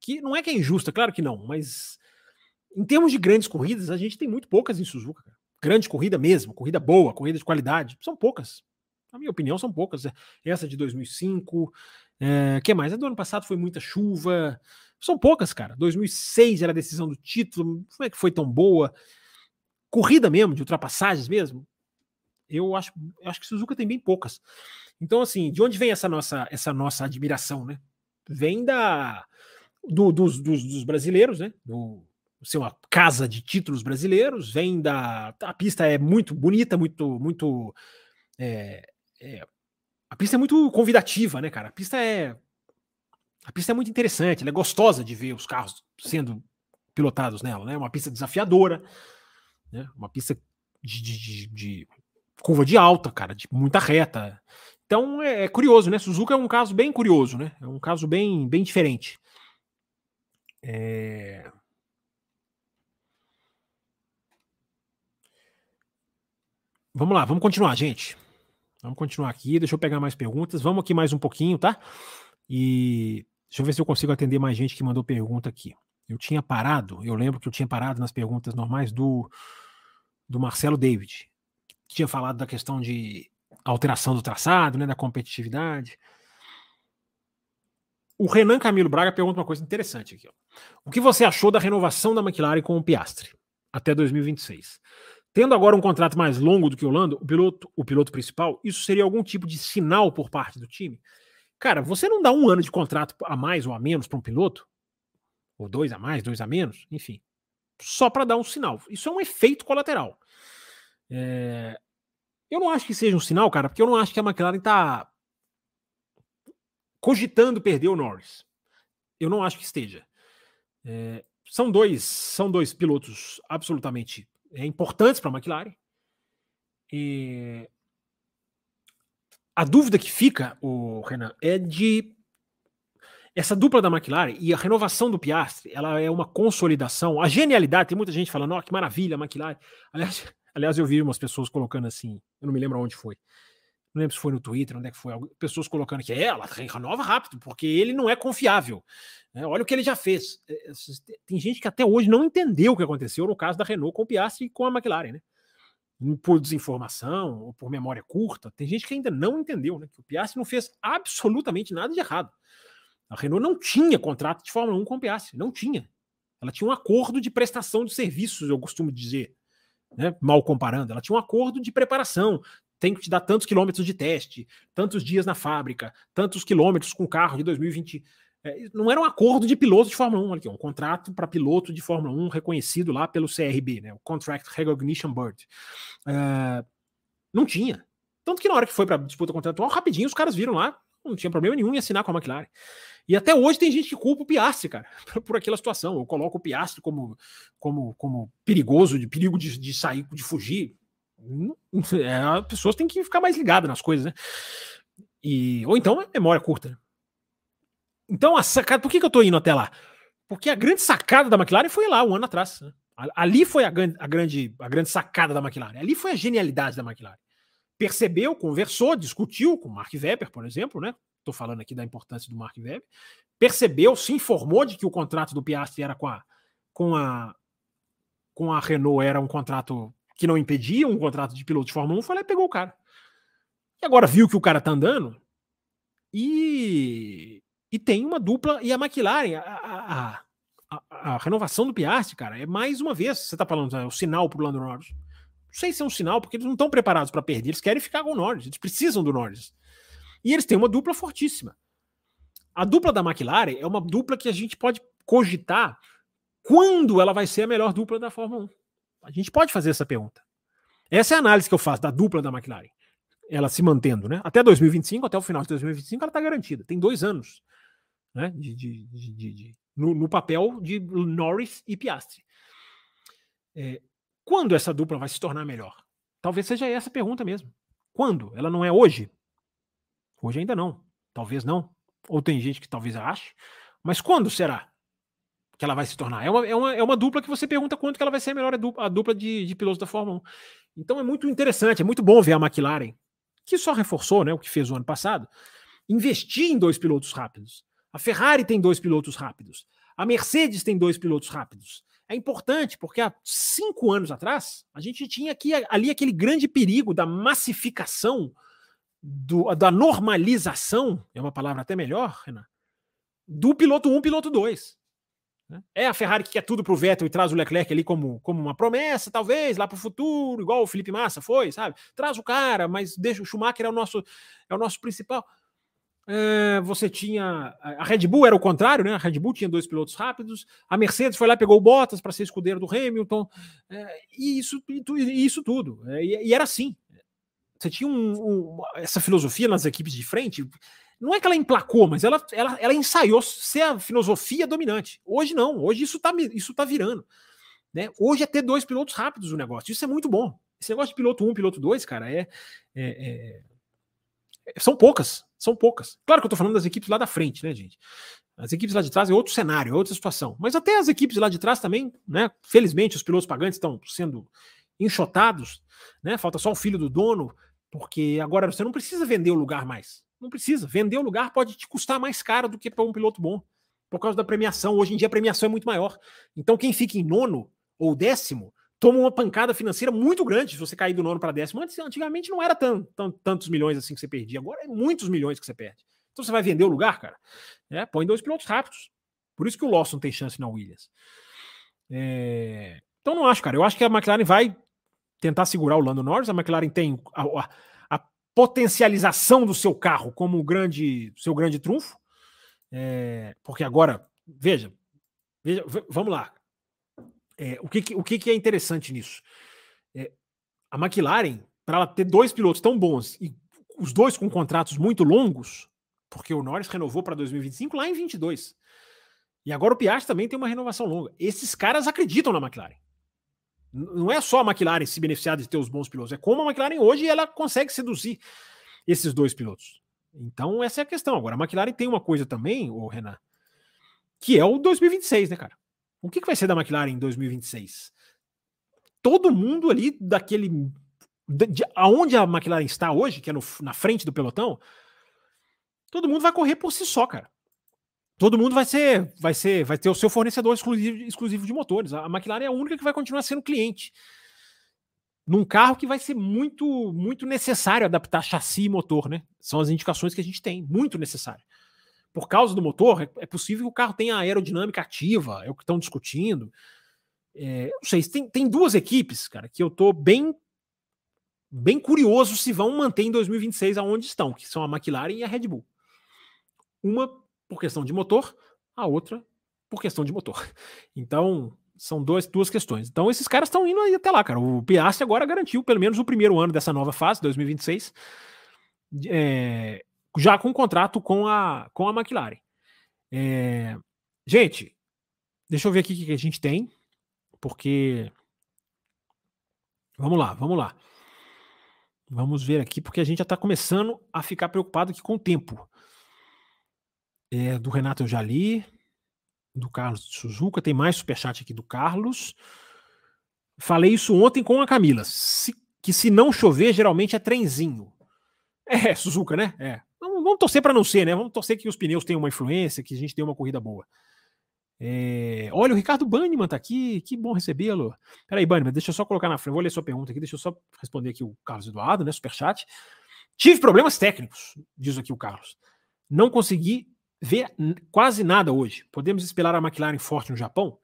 que não é que é injusta, claro que não, mas em termos de grandes corridas, a gente tem muito poucas em Suzuka. Grande corrida mesmo, corrida boa, corrida de qualidade, são poucas. Na minha opinião, são poucas. Essa de 2005, é, que mais? A do ano passado foi muita chuva. São poucas, cara. 2006 era a decisão do título. Como é que foi tão boa? Corrida mesmo, de ultrapassagens mesmo. Eu acho, eu acho que Suzuka tem bem poucas. Então, assim, de onde vem essa nossa, essa nossa admiração, né? Vem da do, dos, dos, dos, brasileiros, né? Do ser uma casa de títulos brasileiros. Vem da a pista é muito bonita, muito muito é, é, a pista é muito convidativa, né, cara? A pista é a pista é muito interessante, ela é gostosa de ver os carros sendo pilotados nela, né? Uma pista desafiadora, né? Uma pista de, de, de, de curva de alta, cara, de muita reta. Então é, é, curioso, né? Suzuka é um caso bem curioso, né? É um caso bem, bem diferente. É... Vamos lá, vamos continuar, gente. Vamos continuar aqui. Deixa eu pegar mais perguntas. Vamos aqui mais um pouquinho, tá? E deixa eu ver se eu consigo atender mais gente que mandou pergunta aqui. Eu tinha parado, eu lembro que eu tinha parado nas perguntas normais do, do Marcelo David, que tinha falado da questão de alteração do traçado, né, da competitividade. O Renan Camilo Braga pergunta uma coisa interessante aqui. Ó. O que você achou da renovação da McLaren com o Piastre até 2026? Tendo agora um contrato mais longo do que o Lando, o piloto, o piloto principal, isso seria algum tipo de sinal por parte do time? Cara, você não dá um ano de contrato a mais ou a menos para um piloto, ou dois a mais, dois a menos, enfim, só para dar um sinal. Isso é um efeito colateral. É, eu não acho que seja um sinal, cara, porque eu não acho que a McLaren está cogitando perder o Norris. Eu não acho que esteja. É, são dois, são dois pilotos absolutamente é, importantes para a McLaren. E a dúvida que fica, o Renan, é de essa dupla da McLaren e a renovação do Piastri, ela é uma consolidação. A genialidade, tem muita gente falando, ó, oh, que maravilha, a McLaren. Aliás, (laughs) aliás, eu vi umas pessoas colocando assim, eu não me lembro onde foi. Não lembro se foi no Twitter, onde é que foi. Pessoas colocando que é, ela renova rápido, porque ele não é confiável. É, olha o que ele já fez. É, tem gente que até hoje não entendeu o que aconteceu no caso da Renault com o Piastri e com a McLaren, né? Por desinformação ou por memória curta. Tem gente que ainda não entendeu, né? Que o Piastri não fez absolutamente nada de errado. A Renault não tinha contrato de Fórmula 1 com o Piastri, não tinha. Ela tinha um acordo de prestação de serviços, eu costumo dizer, né? mal comparando. Ela tinha um acordo de preparação. Tem que te dar tantos quilômetros de teste, tantos dias na fábrica, tantos quilômetros com o carro de 2020. É, não era um acordo de piloto de Fórmula 1, aqui, um contrato para piloto de Fórmula 1 reconhecido lá pelo CRB, né, o Contract Recognition Board. É, não tinha. Tanto que na hora que foi para disputa contratual, rapidinho os caras viram lá, não tinha problema nenhum em assinar com a McLaren. E até hoje tem gente que culpa o Piastri, cara, (laughs) por aquela situação. Eu coloco o Piastri como, como, como perigoso, de perigo de, de sair, de fugir. É, as pessoas têm que ficar mais ligadas nas coisas, né? E, ou então é memória curta. Então, a sacada, por que, que eu estou indo até lá? Porque a grande sacada da McLaren foi lá, um ano atrás. Né? Ali foi a, a, grande, a grande sacada da McLaren. Ali foi a genialidade da McLaren. Percebeu, conversou, discutiu com o Mark Webber, por exemplo, né? Estou falando aqui da importância do Mark Webber. Percebeu, se informou de que o contrato do Piastri era com a, com a, com a Renault, era um contrato que não impedia um contrato de piloto de Fórmula 1, foi lá e pegou o cara. E agora viu que o cara tá andando e, e tem uma dupla. E a McLaren, a, a, a, a renovação do Piastri, cara, é mais uma vez, você tá falando, é o sinal pro Lando Norris. Não sei se é um sinal, porque eles não estão preparados para perder, eles querem ficar com o Norris, eles precisam do Norris. E eles têm uma dupla fortíssima. A dupla da McLaren é uma dupla que a gente pode cogitar quando ela vai ser a melhor dupla da Fórmula 1. A gente pode fazer essa pergunta. Essa é a análise que eu faço da dupla da McLaren. Ela se mantendo, né? Até 2025, até o final de 2025, ela está garantida. Tem dois anos né? de, de, de, de no, no, papel de Norris e Piastri. É, quando essa dupla vai se tornar melhor? Talvez seja essa a pergunta mesmo. Quando? Ela não é hoje? Hoje ainda não. Talvez não. Ou tem gente que talvez ache. Mas quando será? que ela vai se tornar. É uma, é uma, é uma dupla que você pergunta quanto que ela vai ser a melhor a dupla de, de pilotos da Fórmula 1. Então é muito interessante, é muito bom ver a McLaren, que só reforçou né, o que fez o ano passado, investir em dois pilotos rápidos. A Ferrari tem dois pilotos rápidos. A Mercedes tem dois pilotos rápidos. É importante porque há cinco anos atrás a gente tinha aqui, ali aquele grande perigo da massificação, do, da normalização, é uma palavra até melhor, Renan, do piloto 1, piloto 2. Né? É a Ferrari que quer tudo para o Vettel e traz o Leclerc ali como, como uma promessa, talvez, lá para o futuro, igual o Felipe Massa foi, sabe? Traz o cara, mas deixa o Schumacher é o nosso, é o nosso principal. É, você tinha. A Red Bull era o contrário, né? A Red Bull tinha dois pilotos rápidos, a Mercedes foi lá pegou o Bottas para ser escudeiro do Hamilton, é, e, isso, e, isso tudo. É, e, e, era assim. Você tinha um, um, essa filosofia nas equipes de frente não é que ela emplacou, mas ela, ela, ela ensaiou ser a filosofia dominante. Hoje não, hoje isso está isso tá virando. Né? Hoje é ter dois pilotos rápidos o negócio. Isso é muito bom. Esse negócio de piloto 1, um, piloto 2, cara, é, é, é, São poucas. São poucas. Claro que eu estou falando das equipes lá da frente, né, gente? As equipes lá de trás é outro cenário, é outra situação. Mas até as equipes lá de trás também, né? Felizmente, os pilotos pagantes estão sendo enxotados, né? Falta só o filho do dono, porque agora você não precisa vender o lugar mais. Não precisa. Vender o lugar pode te custar mais caro do que para um piloto bom. Por causa da premiação. Hoje em dia a premiação é muito maior. Então quem fica em nono ou décimo toma uma pancada financeira muito grande se você cair do nono para décimo. Antes, antigamente não era tão, tão, tantos milhões assim que você perdia. Agora é muitos milhões que você perde. Então você vai vender o lugar, cara? É, põe dois pilotos rápidos. Por isso que o Lawson tem chance na Williams. É... Então não acho, cara. Eu acho que a McLaren vai tentar segurar o Lando Norris. A McLaren tem a, a, potencialização do seu carro como o grande, seu grande trunfo. É, porque agora, veja, veja vamos lá. É, o que, o que, é interessante nisso? É, a McLaren, para ela ter dois pilotos tão bons e os dois com contratos muito longos, porque o Norris renovou para 2025 lá em 22. E agora o Piastri também tem uma renovação longa. Esses caras acreditam na McLaren. Não é só a McLaren se beneficiar de ter os bons pilotos, é como a McLaren hoje ela consegue seduzir esses dois pilotos. Então, essa é a questão. Agora, a McLaren tem uma coisa também, o Renan, que é o 2026, né, cara? O que, que vai ser da McLaren em 2026? Todo mundo ali daquele. De, de, aonde a McLaren está hoje, que é no, na frente do pelotão, todo mundo vai correr por si só, cara todo mundo vai ser, vai ser, vai ter o seu fornecedor exclusivo, exclusivo de motores. A McLaren é a única que vai continuar sendo cliente. Num carro que vai ser muito, muito necessário adaptar chassi e motor, né? São as indicações que a gente tem, muito necessário. Por causa do motor, é, é possível que o carro tenha aerodinâmica ativa, é o que estão discutindo. É, não sei, tem, tem duas equipes, cara, que eu tô bem bem curioso se vão manter em 2026 aonde estão, que são a McLaren e a Red Bull. Uma por questão de motor, a outra por questão de motor. Então, são dois, duas questões. Então, esses caras estão indo aí até lá, cara. O Piastri agora garantiu pelo menos o primeiro ano dessa nova fase, 2026, é, já com contrato com a, com a McLaren. É, gente, deixa eu ver aqui o que a gente tem, porque. Vamos lá, vamos lá. Vamos ver aqui, porque a gente já está começando a ficar preocupado aqui com o tempo. É, do Renato eu já li. Do Carlos Suzuka. Tem mais superchat aqui do Carlos. Falei isso ontem com a Camila. Se, que se não chover, geralmente é trenzinho. É, Suzuka, né? É. Vamos, torcer para não ser, né? Vamos torcer que os pneus tenham uma influência, que a gente tenha uma corrida boa. É... Olha, o Ricardo Banniman tá aqui. Que bom recebê-lo. Peraí, Banniman, deixa eu só colocar na frente. Vou ler sua pergunta aqui. Deixa eu só responder aqui o Carlos Eduardo, né? Superchat. Tive problemas técnicos, diz aqui o Carlos. Não consegui vê quase nada hoje. Podemos esperar a McLaren forte no Japão?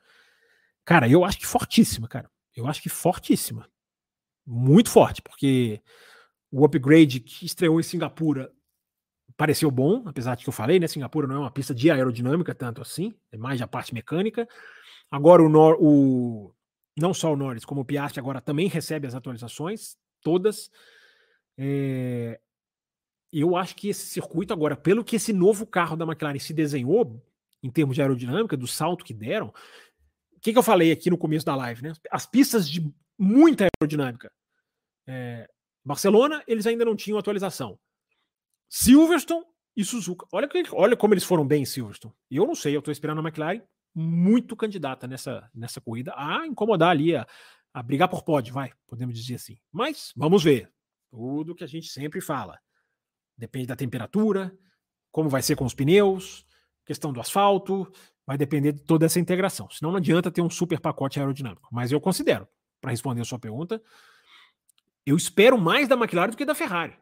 Cara, eu acho que fortíssima, cara. Eu acho que fortíssima. Muito forte, porque o upgrade que estreou em Singapura pareceu bom, apesar de que eu falei, né? Singapura não é uma pista de aerodinâmica tanto assim, é mais a parte mecânica. Agora o, Nor o não só o Norris, como o Piastri agora também recebe as atualizações, todas. É, eu acho que esse circuito agora, pelo que esse novo carro da McLaren se desenhou, em termos de aerodinâmica, do salto que deram, o que, que eu falei aqui no começo da live, né? As pistas de muita aerodinâmica. É, Barcelona, eles ainda não tinham atualização. Silverstone e Suzuka. Olha, olha como eles foram bem em Silverstone. Eu não sei, eu estou esperando a McLaren muito candidata nessa, nessa corrida a incomodar ali, a, a brigar por pódio, vai, podemos dizer assim. Mas vamos ver. Tudo que a gente sempre fala. Depende da temperatura, como vai ser com os pneus, questão do asfalto, vai depender de toda essa integração. Senão não adianta ter um super pacote aerodinâmico. Mas eu considero, para responder a sua pergunta, eu espero mais da McLaren do que da Ferrari.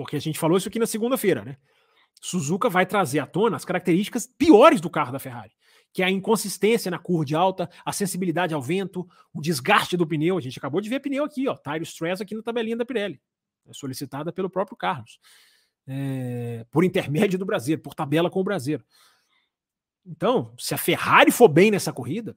Porque a gente falou isso aqui na segunda-feira, né? Suzuka vai trazer à tona as características piores do carro da Ferrari, que é a inconsistência na curva de alta, a sensibilidade ao vento, o desgaste do pneu. A gente acabou de ver pneu aqui, ó, tire stress aqui na tabelinha da Pirelli, é solicitada pelo próprio Carlos é, por intermédio do brasileiro, por tabela com o brasileiro. Então, se a Ferrari for bem nessa corrida,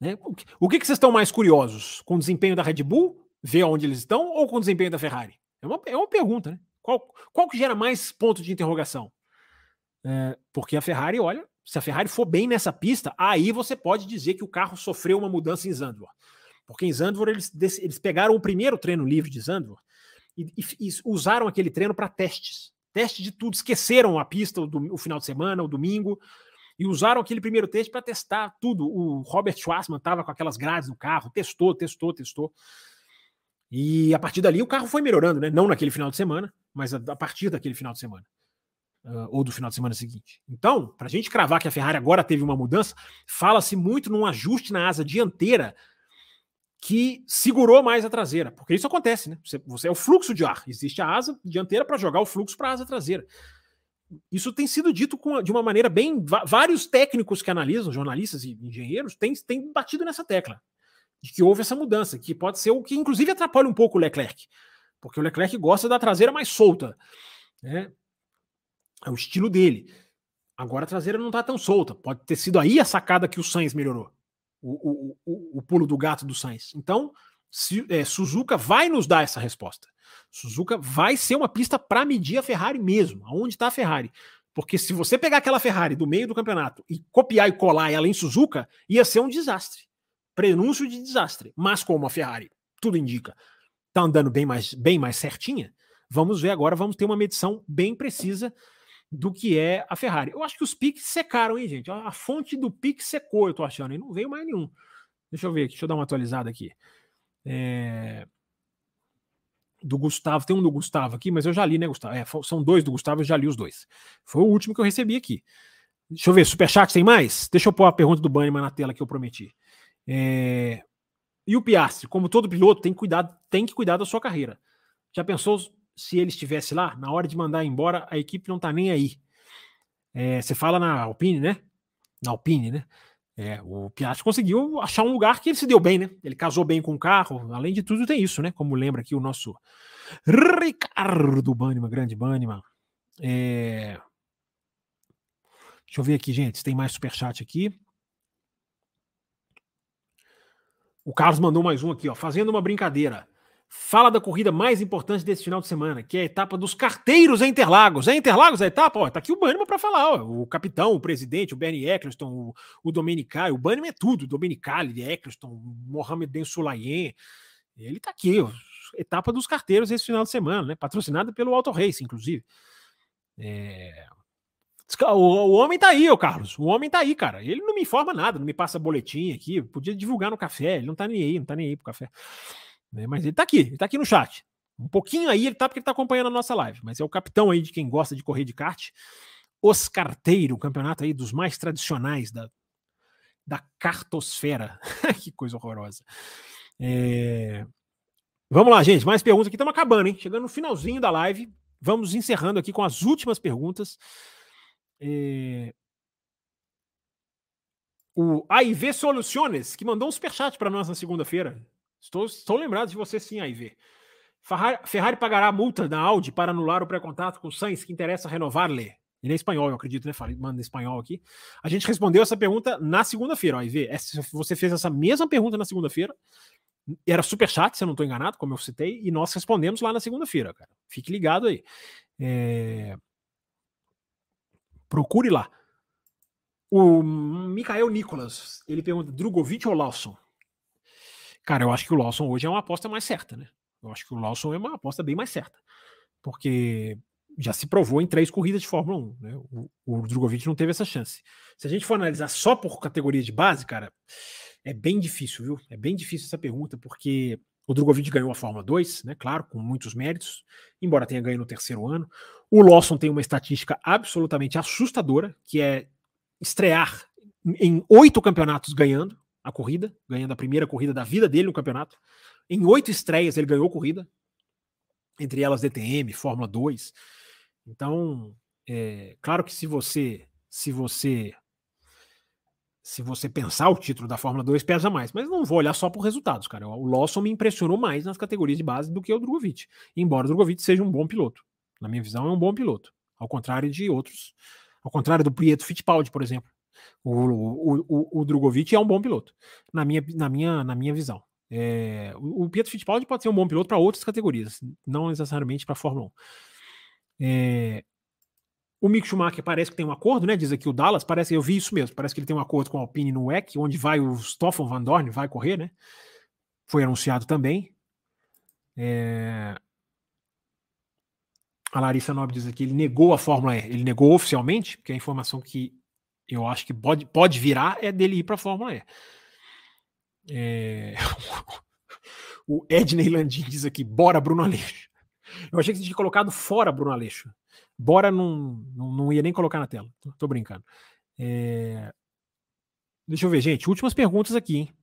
né, o que, que vocês estão mais curiosos? Com o desempenho da Red Bull, ver onde eles estão, ou com o desempenho da Ferrari? É uma, é uma pergunta, né? Qual, qual que gera mais ponto de interrogação? É, porque a Ferrari, olha, se a Ferrari for bem nessa pista, aí você pode dizer que o carro sofreu uma mudança em Zandvoort. Porque em Zandvoort eles, eles pegaram o primeiro treino livre de Zandvoort e, e, e usaram aquele treino para testes. Teste de tudo. Esqueceram a pista o, o, final de semana, o domingo, e usaram aquele primeiro teste para testar tudo. O Robert Schwarzman estava com aquelas grades no carro, testou, testou, testou. E a partir dali o carro foi melhorando, né? Não naquele final de semana, mas a, partir daquele final de semana. Uh, ou do final de semana seguinte. Então, para a gente cravar que a Ferrari agora teve uma mudança, fala-se muito num ajuste na asa dianteira que segurou mais a traseira, porque isso acontece, né? Você, você é o fluxo de ar, existe a asa dianteira para jogar o fluxo para a asa traseira. Isso tem sido dito com, de uma maneira bem. Vários técnicos que analisam, jornalistas e engenheiros, têm, têm batido nessa tecla de que houve essa mudança, que pode ser o que inclusive atrapalha um pouco o Leclerc, porque o Leclerc gosta da traseira mais solta, né? É o estilo dele. Agora a traseira não está tão solta. Pode ter sido aí a sacada que o Sainz melhorou o, o, o, pulo do gato do Sainz. Então, é, Suzuka vai nos dar essa resposta. Suzuka vai ser uma pista para medir a Ferrari mesmo, aonde está a Ferrari. Porque se você pegar aquela Ferrari do meio do campeonato e copiar e colar ela em Suzuka, ia ser um desastre. Prenúncio de desastre. Mas como a Ferrari, tudo indica, está andando bem mais, bem mais certinha, vamos ver agora, vamos ter uma medição bem precisa do que é a Ferrari. Eu acho que os piques secaram, hein, gente? A fonte do pique secou, eu tô achando, e não veio mais nenhum. Deixa eu ver aqui, deixa eu dar uma atualizada aqui. É... Do Gustavo, tem um do Gustavo aqui, mas eu já li, né, Gustavo? É, são dois do Gustavo, eu já li os dois. Foi o último que eu recebi aqui. Deixa eu ver, Superchat tem mais? Deixa eu pôr a pergunta do Bannerman na tela que eu prometi. É... E o Piastri, como todo piloto, tem cuidar, tem que cuidar da sua carreira. Já pensou se ele estivesse lá, na hora de mandar embora, a equipe não tá nem aí. É, você fala na Alpine, né? Na Alpine, né? É, o Piastri conseguiu achar um lugar que ele se deu bem, né? Ele casou bem com o carro. Além de tudo, tem isso, né? Como lembra aqui o nosso Ricardo Banniman, grande Banniman. É... Deixa eu ver aqui, gente, se tem mais superchat aqui. O Carlos mandou mais um aqui, ó. Fazendo uma brincadeira fala da corrida mais importante desse final de semana, que é a etapa dos carteiros em Interlagos. É Interlagos a etapa? Ó, tá aqui o Bannerman para falar, ó, o capitão, o presidente, o Bernie Eccleston, o, o Domenicali, o Bannerman é tudo, Domenicali, Eccleston, Mohamed Ben Sulayem, ele tá aqui, ó, etapa dos carteiros esse final de semana, né, patrocinada pelo Auto Race, inclusive. É... O, homem tá aí, ô Carlos. O homem tá aí, cara. Ele não me informa nada, não me passa boletim aqui. Podia divulgar no café. Ele não tá nem aí, não tá nem aí pro café. Né? Mas ele está aqui, ele está aqui no chat. Um pouquinho aí ele está porque ele está acompanhando a nossa live, mas é o capitão aí de quem gosta de correr de kart. Os Carteiro, o campeonato aí dos mais tradicionais da, da cartosfera. (laughs) que coisa horrorosa. É... Vamos lá, gente. Mais perguntas aqui. Estamos acabando, hein? Chegando no finalzinho da live. Vamos encerrando aqui com as últimas perguntas. É... O AIV Soluciones, que mandou um superchat para nós na segunda-feira. Estou, estou lembrado de você sim, aí Ferrari, Ferrari pagará a multa da Audi para anular o pré-contrato com o Sainz, que interessa renovar-lhe. Ele é espanhol, eu acredito, né? Falei, manda espanhol aqui. A gente respondeu essa pergunta na segunda-feira, ó, IV. Você fez essa mesma pergunta na segunda-feira. Era super chat, se eu não estou enganado, como eu citei, e nós respondemos lá na segunda-feira, cara. Fique ligado aí. É... Procure lá. O Mikael Nicolas, ele pergunta: Drogovic ou Lawson? Cara, eu acho que o Lawson hoje é uma aposta mais certa, né? Eu acho que o Lawson é uma aposta bem mais certa. Porque já se provou em três corridas de Fórmula 1. Né? O, o Drogovic não teve essa chance. Se a gente for analisar só por categoria de base, cara, é bem difícil, viu? É bem difícil essa pergunta, porque o Drogovic ganhou a Fórmula 2, né? Claro, com muitos méritos, embora tenha ganho no terceiro ano. O Lawson tem uma estatística absolutamente assustadora, que é estrear em oito campeonatos ganhando a corrida, ganhando a primeira corrida da vida dele no campeonato. Em oito estreias ele ganhou corrida, entre elas DTM, Fórmula 2. Então, é, claro que se você se você se você pensar o título da Fórmula 2 pesa mais, mas não vou olhar só por resultados, cara. O Lawson me impressionou mais nas categorias de base do que o Drogovic, embora o Drogovic seja um bom piloto. Na minha visão, é um bom piloto, ao contrário de outros, ao contrário do Prieto Fittipaldi, por exemplo, o, o, o, o Drogovic é um bom piloto, na minha, na minha, na minha visão. É, o, o Pietro Fittipaldi pode ser um bom piloto para outras categorias, não necessariamente para a Fórmula 1. É, o Mick Schumacher parece que tem um acordo, né? Diz aqui o Dallas, parece, eu vi isso mesmo, parece que ele tem um acordo com a Alpine no WEC, onde vai o Stoffel Van Dorn, vai correr, né? Foi anunciado também. É... A Larissa Nobre diz aqui, ele negou a Fórmula E, ele negou oficialmente, porque a informação que eu acho que pode, pode virar é dele ir para a Fórmula E. É... (laughs) o Edney Landim diz aqui: bora, Bruno Aleixo. Eu achei que você tinha colocado fora Bruno Aleixo. Bora não, não, não ia nem colocar na tela. Tô, tô brincando. É... Deixa eu ver, gente. Últimas perguntas aqui, hein?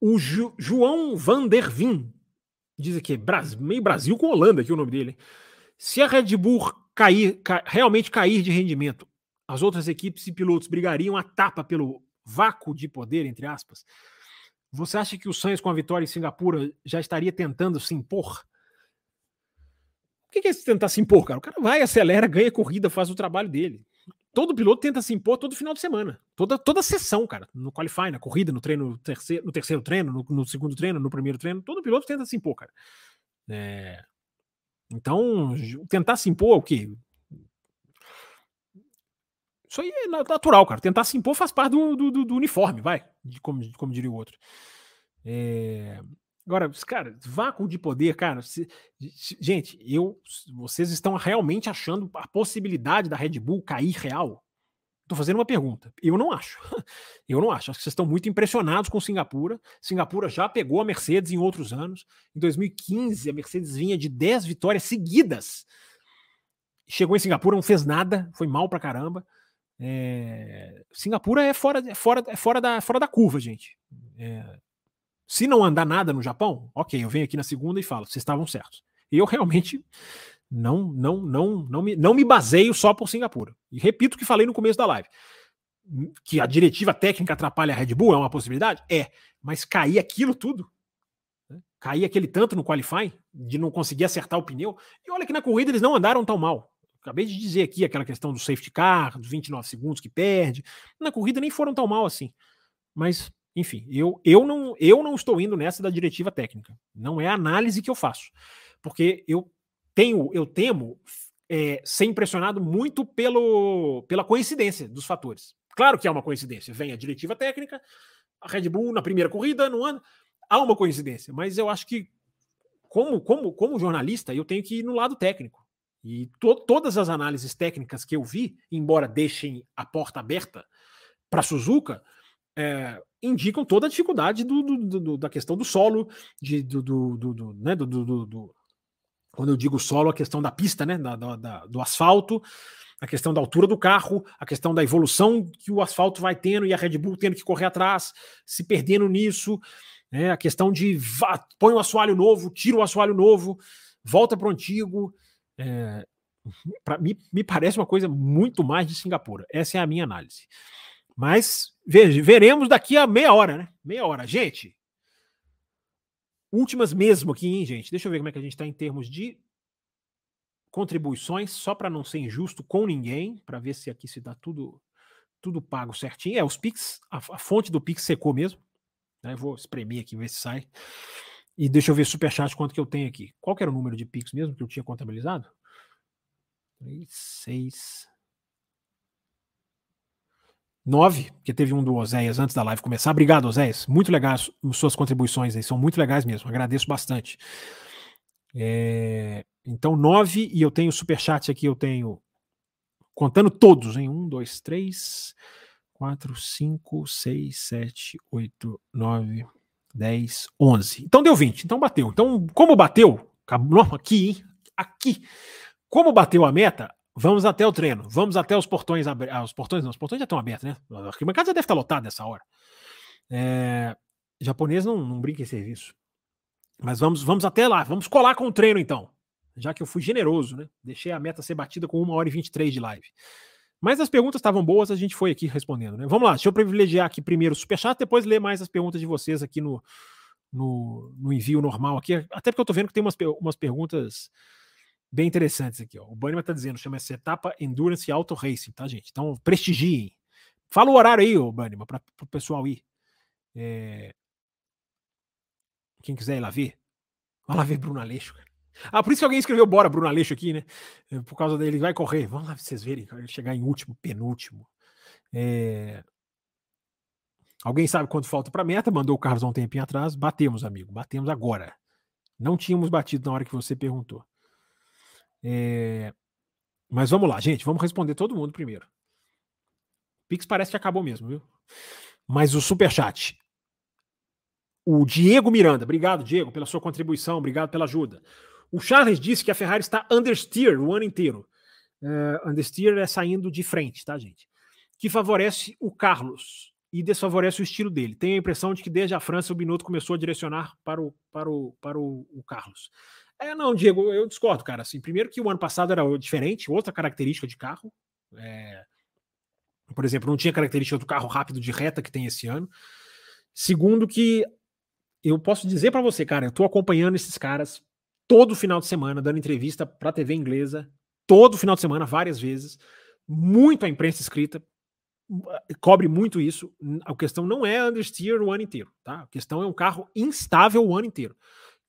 O Ju, João Van der Vin diz aqui, meio Brasil com Holanda aqui o nome dele. Se a Red Bull cair, ca, realmente cair de rendimento, as outras equipes e pilotos brigariam a tapa pelo vácuo de poder, entre aspas. Você acha que o Sainz, com a vitória em Singapura, já estaria tentando se impor? O que é tentar se impor, cara? O cara vai, acelera, ganha corrida, faz o trabalho dele. todo piloto tenta se impor todo final de semana. Toda, toda sessão, cara. No qualify, na corrida, no treino, no terceiro, no terceiro treino, no, no, segundo treino, no primeiro treino. Todo piloto tenta se impor, cara. É... Então, tentar se impor o quê? Isso aí é natural, cara. Tentar se impor faz parte do, do, do uniforme, vai. Como, como diria o outro. É... Agora, cara, vácuo de poder, cara. Se, gente, eu, vocês estão realmente achando a possibilidade da Red Bull cair real? Estou fazendo uma pergunta. Eu não acho. (laughs) Eu não acho. Acho que vocês estão muito impressionados com Singapura. Singapura já pegou a Mercedes em outros anos. Em 2015, a Mercedes vinha de 10 vitórias seguidas. Chegou em Singapura, não fez nada, foi mal pra caramba. É... Singapura é fora, é fora, é fora, da, fora da curva, gente. É... Se não andar nada no Japão, ok, eu venho aqui na segunda e falo, vocês estavam certos. Eu realmente não, não, não, não me, não me baseio só por Singapura. E repito o que falei no começo da live. Que a diretiva técnica atrapalha a Red Bull é uma possibilidade? É. Mas cair aquilo tudo, né? cair aquele tanto no qualifying, de não conseguir acertar o pneu. E olha que na corrida eles não andaram tão mal. Acabei de dizer aqui aquela questão do safety car, dos 29 segundos que perde. Na corrida nem foram tão mal assim. Mas enfim, eu, eu, não, eu não estou indo nessa da diretiva técnica. Não é a análise que eu faço. Porque eu tenho, eu temo é, ser impressionado muito pelo, pela coincidência dos fatores. Claro que há uma coincidência. Vem a diretiva técnica, a Red Bull na primeira corrida, no ano. Há uma coincidência, mas eu acho que, como, como, como jornalista, eu tenho que ir no lado técnico. E to, todas as análises técnicas que eu vi, embora deixem a porta aberta para Suzuka, é, indicam toda a dificuldade do, do, do, da questão do solo, de, do, né, do, quando eu digo solo, a questão da pista, né, da, da, do asfalto, a questão da altura do carro, a questão da evolução que o asfalto vai tendo e a Red Bull tendo que correr atrás, se perdendo nisso, né, a questão de vá, põe o um assoalho novo, tira o assoalho novo, volta para o antigo. É, pra, me, me parece uma coisa muito mais de Singapura. Essa é a minha análise. Mas veja, veremos daqui a meia hora, né? Meia hora. Gente, últimas mesmo aqui, hein, gente? Deixa eu ver como é que a gente está em termos de contribuições, só para não ser injusto com ninguém, para ver se aqui se dá tudo tudo pago certinho. É, os Pix, a, a fonte do Pix secou mesmo. Né? Vou espremer aqui, ver se sai. E deixa eu ver superchat quanto que eu tenho aqui. Qual era o número de Pix mesmo que eu tinha contabilizado? 3, 6, Nove, porque teve um do Oséias antes da live começar. Obrigado, Oséias. Muito legais suas contribuições aí, são muito legais mesmo. Agradeço bastante. É, então, nove, e eu tenho superchat aqui, eu tenho. Contando todos, em um, dois, três, quatro, cinco, seis, sete, oito, nove, dez, onze. Então deu 20. Então bateu. Então, como bateu, aqui, hein? Aqui. Como bateu a meta, Vamos até o treino, vamos até os portões abertos. Ah, os portões não, os portões já estão abertos, né? A arquibancada já deve estar lotada nessa hora. É, japonês não, não brinca em serviço. Mas vamos, vamos até lá, vamos colar com o treino então. Já que eu fui generoso, né? Deixei a meta ser batida com 1 hora e 23 de live. Mas as perguntas estavam boas, a gente foi aqui respondendo, né? Vamos lá, deixa eu privilegiar aqui primeiro o superchat, depois ler mais as perguntas de vocês aqui no, no, no envio normal aqui. Até porque eu tô vendo que tem umas, umas perguntas bem interessantes aqui. Ó. O Bannerman está dizendo, chama essa etapa Endurance Auto Racing, tá, gente? Então, prestigiem. Fala o horário aí, o Bannerman, para o pessoal ir. É... Quem quiser ir lá ver. Vai lá ver Bruno Aleixo. Ah, por isso que alguém escreveu Bora Bruno Aleixo aqui, né? É, por causa dele, vai correr. Vamos lá vocês verem, ele chegar em último, penúltimo. É... Alguém sabe quanto falta para meta? Mandou o Carlos há um tempinho atrás. Batemos, amigo. Batemos agora. Não tínhamos batido na hora que você perguntou. É... Mas vamos lá, gente, vamos responder todo mundo primeiro. Pix parece que acabou mesmo, viu? Mas o super chat. O Diego Miranda, obrigado, Diego, pela sua contribuição, obrigado pela ajuda. O Charles disse que a Ferrari está understeer o ano inteiro. Uh, understeer é saindo de frente, tá, gente? Que favorece o Carlos e desfavorece o estilo dele. Tenho a impressão de que desde a França o Binotto começou a direcionar para o, para o, para o, o Carlos. É, não, Diego, eu discordo, cara. Assim, primeiro que o ano passado era diferente, outra característica de carro. É... Por exemplo, não tinha característica do carro rápido de reta que tem esse ano. Segundo que eu posso dizer para você, cara, eu tô acompanhando esses caras todo final de semana, dando entrevista para TV inglesa, todo final de semana, várias vezes. muito a imprensa escrita, cobre muito isso. A questão não é understeer o ano inteiro, tá? A questão é um carro instável o ano inteiro,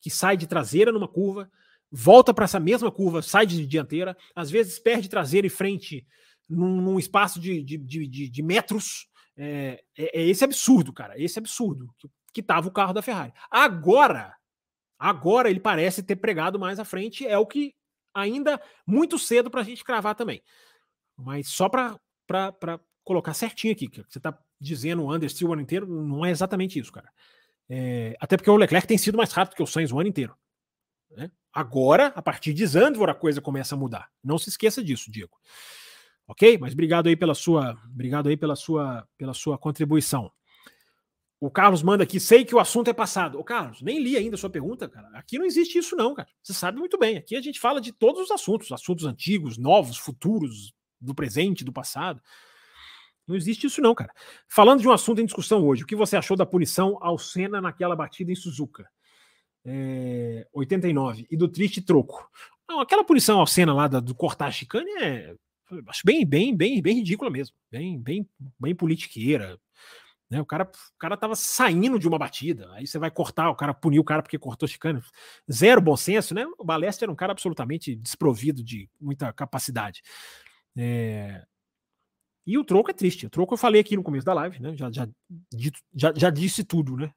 que sai de traseira numa curva, volta para essa mesma curva, sai de dianteira, às vezes perde traseira e frente num, num espaço de, de, de, de metros. É, é, é, esse absurdo, cara. Esse absurdo que, que tava o carro da Ferrari. Agora, agora ele parece ter pregado mais à frente, é o que ainda muito cedo para a gente cravar também. Mas só para colocar certinho aqui, que você está dizendo o Understeer o ano inteiro, não é exatamente isso, cara. É, até porque o Leclerc tem sido mais rápido que o Sainz o ano inteiro. Né? Agora, a partir de Zandvoort, a coisa começa a mudar. Não se esqueça disso, Diego. Ok? Mas obrigado aí pela sua, obrigado aí pela sua, pela sua contribuição. O Carlos manda aqui, sei que o assunto é passado. Ô, Carlos, nem li ainda a sua pergunta, cara. Aqui não existe isso, não, cara. Você sabe muito bem. Aqui a gente fala de todos os assuntos, assuntos antigos, novos, futuros, do presente, do passado. Não existe isso, não, cara. Falando de um assunto em discussão hoje, o que você achou da punição ao Senna naquela batida em Suzuka? É, 89. E do triste troco. Não, aquela punição ao Senna lá do cortar a chicane é. Acho bem, bem, bem, bem ridícula mesmo. Bem, bem, bem politiqueira. Né? O, cara, o cara tava saindo de uma batida, aí você vai cortar, o cara puniu o cara porque cortou chicane. Zero bom senso, né? O Balestre era um cara absolutamente desprovido de muita capacidade. É... E o troco é triste. O troco eu falei aqui no começo da live, né? Já, já, já, já disse tudo, né?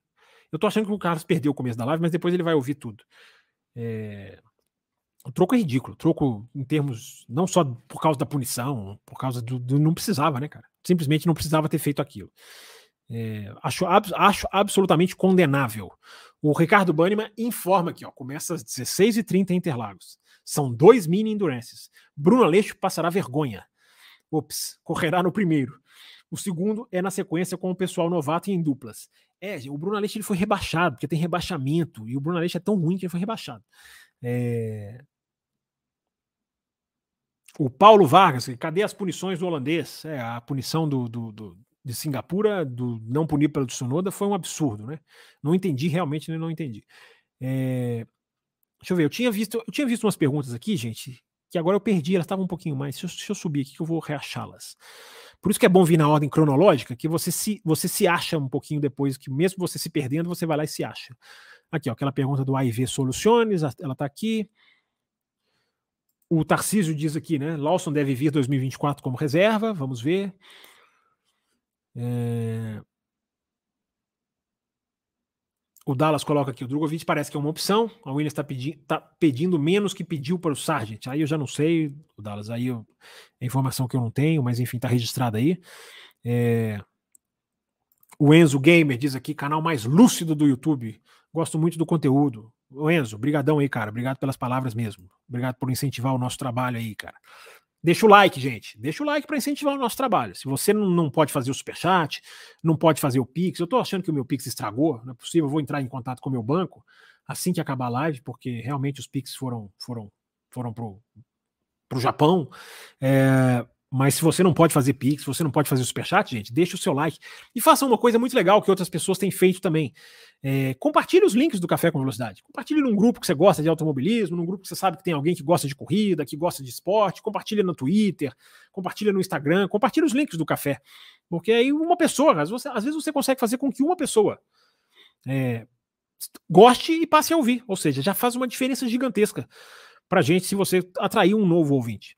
Eu tô achando que o Carlos perdeu o começo da live, mas depois ele vai ouvir tudo. É... O troco é ridículo. O troco, em termos, não só por causa da punição, por causa do, do. Não precisava, né, cara? Simplesmente não precisava ter feito aquilo. É, acho, ab, acho absolutamente condenável. O Ricardo Banniman informa aqui, ó, começa às 16h30 em Interlagos. São dois mini endurances. Bruno Aleixo passará vergonha. Ops, correrá no primeiro. O segundo é na sequência com o pessoal novato e em duplas. É, o Bruno Aleixo ele foi rebaixado, porque tem rebaixamento, e o Bruno Aleixo é tão ruim que ele foi rebaixado. É... O Paulo Vargas, cadê as punições do holandês? É, a punição do, do, do de Singapura, do não punir pelo Tsunoda, foi um absurdo, né? Não entendi, realmente não entendi. É... Deixa eu ver, eu tinha visto, eu tinha visto umas perguntas aqui, gente, que agora eu perdi, elas estavam um pouquinho mais. Deixa eu, eu subir aqui que eu vou reachá-las. Por isso que é bom vir na ordem cronológica, que você se, você se acha um pouquinho depois, que mesmo você se perdendo, você vai lá e se acha. Aqui, ó, aquela pergunta do AIV Soluções, ela está aqui. O Tarcísio diz aqui, né? Lawson deve vir 2024 como reserva, vamos ver. É... O Dallas coloca aqui, o Drogovic parece que é uma opção. A Williams está pedi tá pedindo menos que pediu para o Sargent. Aí eu já não sei, o Dallas, aí eu, é informação que eu não tenho, mas enfim, está registrada aí. É... O Enzo Gamer diz aqui, canal mais lúcido do YouTube. Gosto muito do conteúdo. O Enzo, brigadão aí, cara. Obrigado pelas palavras mesmo. Obrigado por incentivar o nosso trabalho aí, cara. Deixa o like, gente. Deixa o like para incentivar o nosso trabalho. Se você não pode fazer o superchat, não pode fazer o Pix, eu estou achando que o meu Pix estragou, não é possível, eu vou entrar em contato com o meu banco assim que acabar a live, porque realmente os Pix foram foram foram pro, pro Japão. É, mas se você não pode fazer Pix, se você não pode fazer Superchat, gente, deixa o seu like. E faça uma coisa muito legal que outras pessoas têm feito também. É, compartilhe os links do Café com Velocidade. Compartilhe num grupo que você gosta de automobilismo, num grupo que você sabe que tem alguém que gosta de corrida, que gosta de esporte. Compartilhe no Twitter, compartilhe no Instagram, compartilhe os links do café. Porque aí uma pessoa, às vezes, às vezes você consegue fazer com que uma pessoa é, goste e passe a ouvir. Ou seja, já faz uma diferença gigantesca para gente se você atrair um novo ouvinte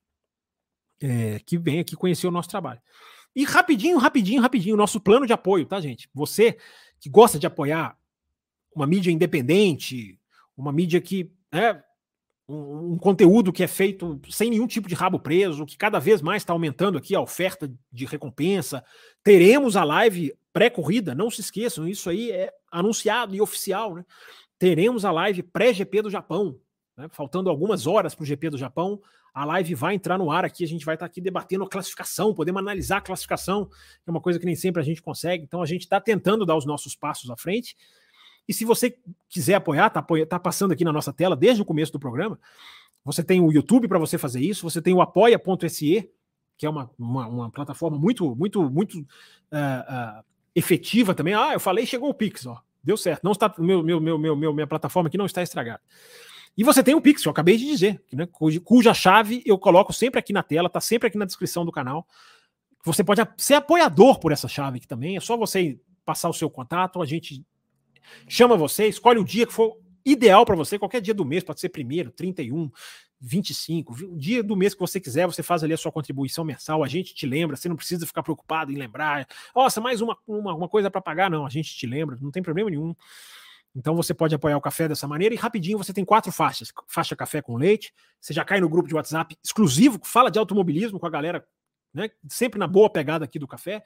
é, que vem aqui conhecer o nosso trabalho. E rapidinho, rapidinho, rapidinho, nosso plano de apoio, tá, gente? Você que gosta de apoiar uma mídia independente, uma mídia que é um, um, conteúdo que é feito sem nenhum tipo de rabo preso, que cada vez mais está aumentando aqui a oferta de recompensa. Teremos a live pré-corrida, não se esqueçam, isso aí é anunciado e oficial, né? Teremos a live pré-GP do Japão, né? faltando algumas horas para o GP do Japão. A live vai entrar no ar aqui, a gente vai estar tá aqui debatendo a classificação, podemos analisar a classificação, que é uma coisa que nem sempre a gente consegue. Então a gente está tentando dar os nossos passos à frente. E se você quiser apoiar, tá, tá passando aqui na nossa tela desde o começo do programa. Você tem o YouTube para você fazer isso, você tem o apoia.se, que é uma, uma, uma, plataforma muito, muito, muito uh, uh, efetiva também. Ah, eu falei, chegou o Pix, ó. Deu certo. Não está meu, meu, meu, meu, minha plataforma aqui não está estragada. E você tem o Pix, eu acabei de dizer, né, cuja chave eu coloco sempre aqui na tela, tá sempre aqui na descrição do canal. Você pode ser apoiador por essa chave aqui também. É só você passar o seu contato, a gente chama você, escolhe o dia que for ideal para você, qualquer dia do mês, pode ser primeiro, 31, 25, o dia do mês que você quiser, você faz ali a sua contribuição mensal, a gente te lembra, você não precisa ficar preocupado em lembrar, nossa, mais uma, uma, uma coisa para pagar, não, a gente te lembra, não tem problema nenhum. Então você pode apoiar o café dessa maneira e rapidinho você tem quatro faixas. Faixa café com leite, você já cai no grupo de WhatsApp exclusivo fala de automobilismo com a galera, né? Sempre na boa pegada aqui do café.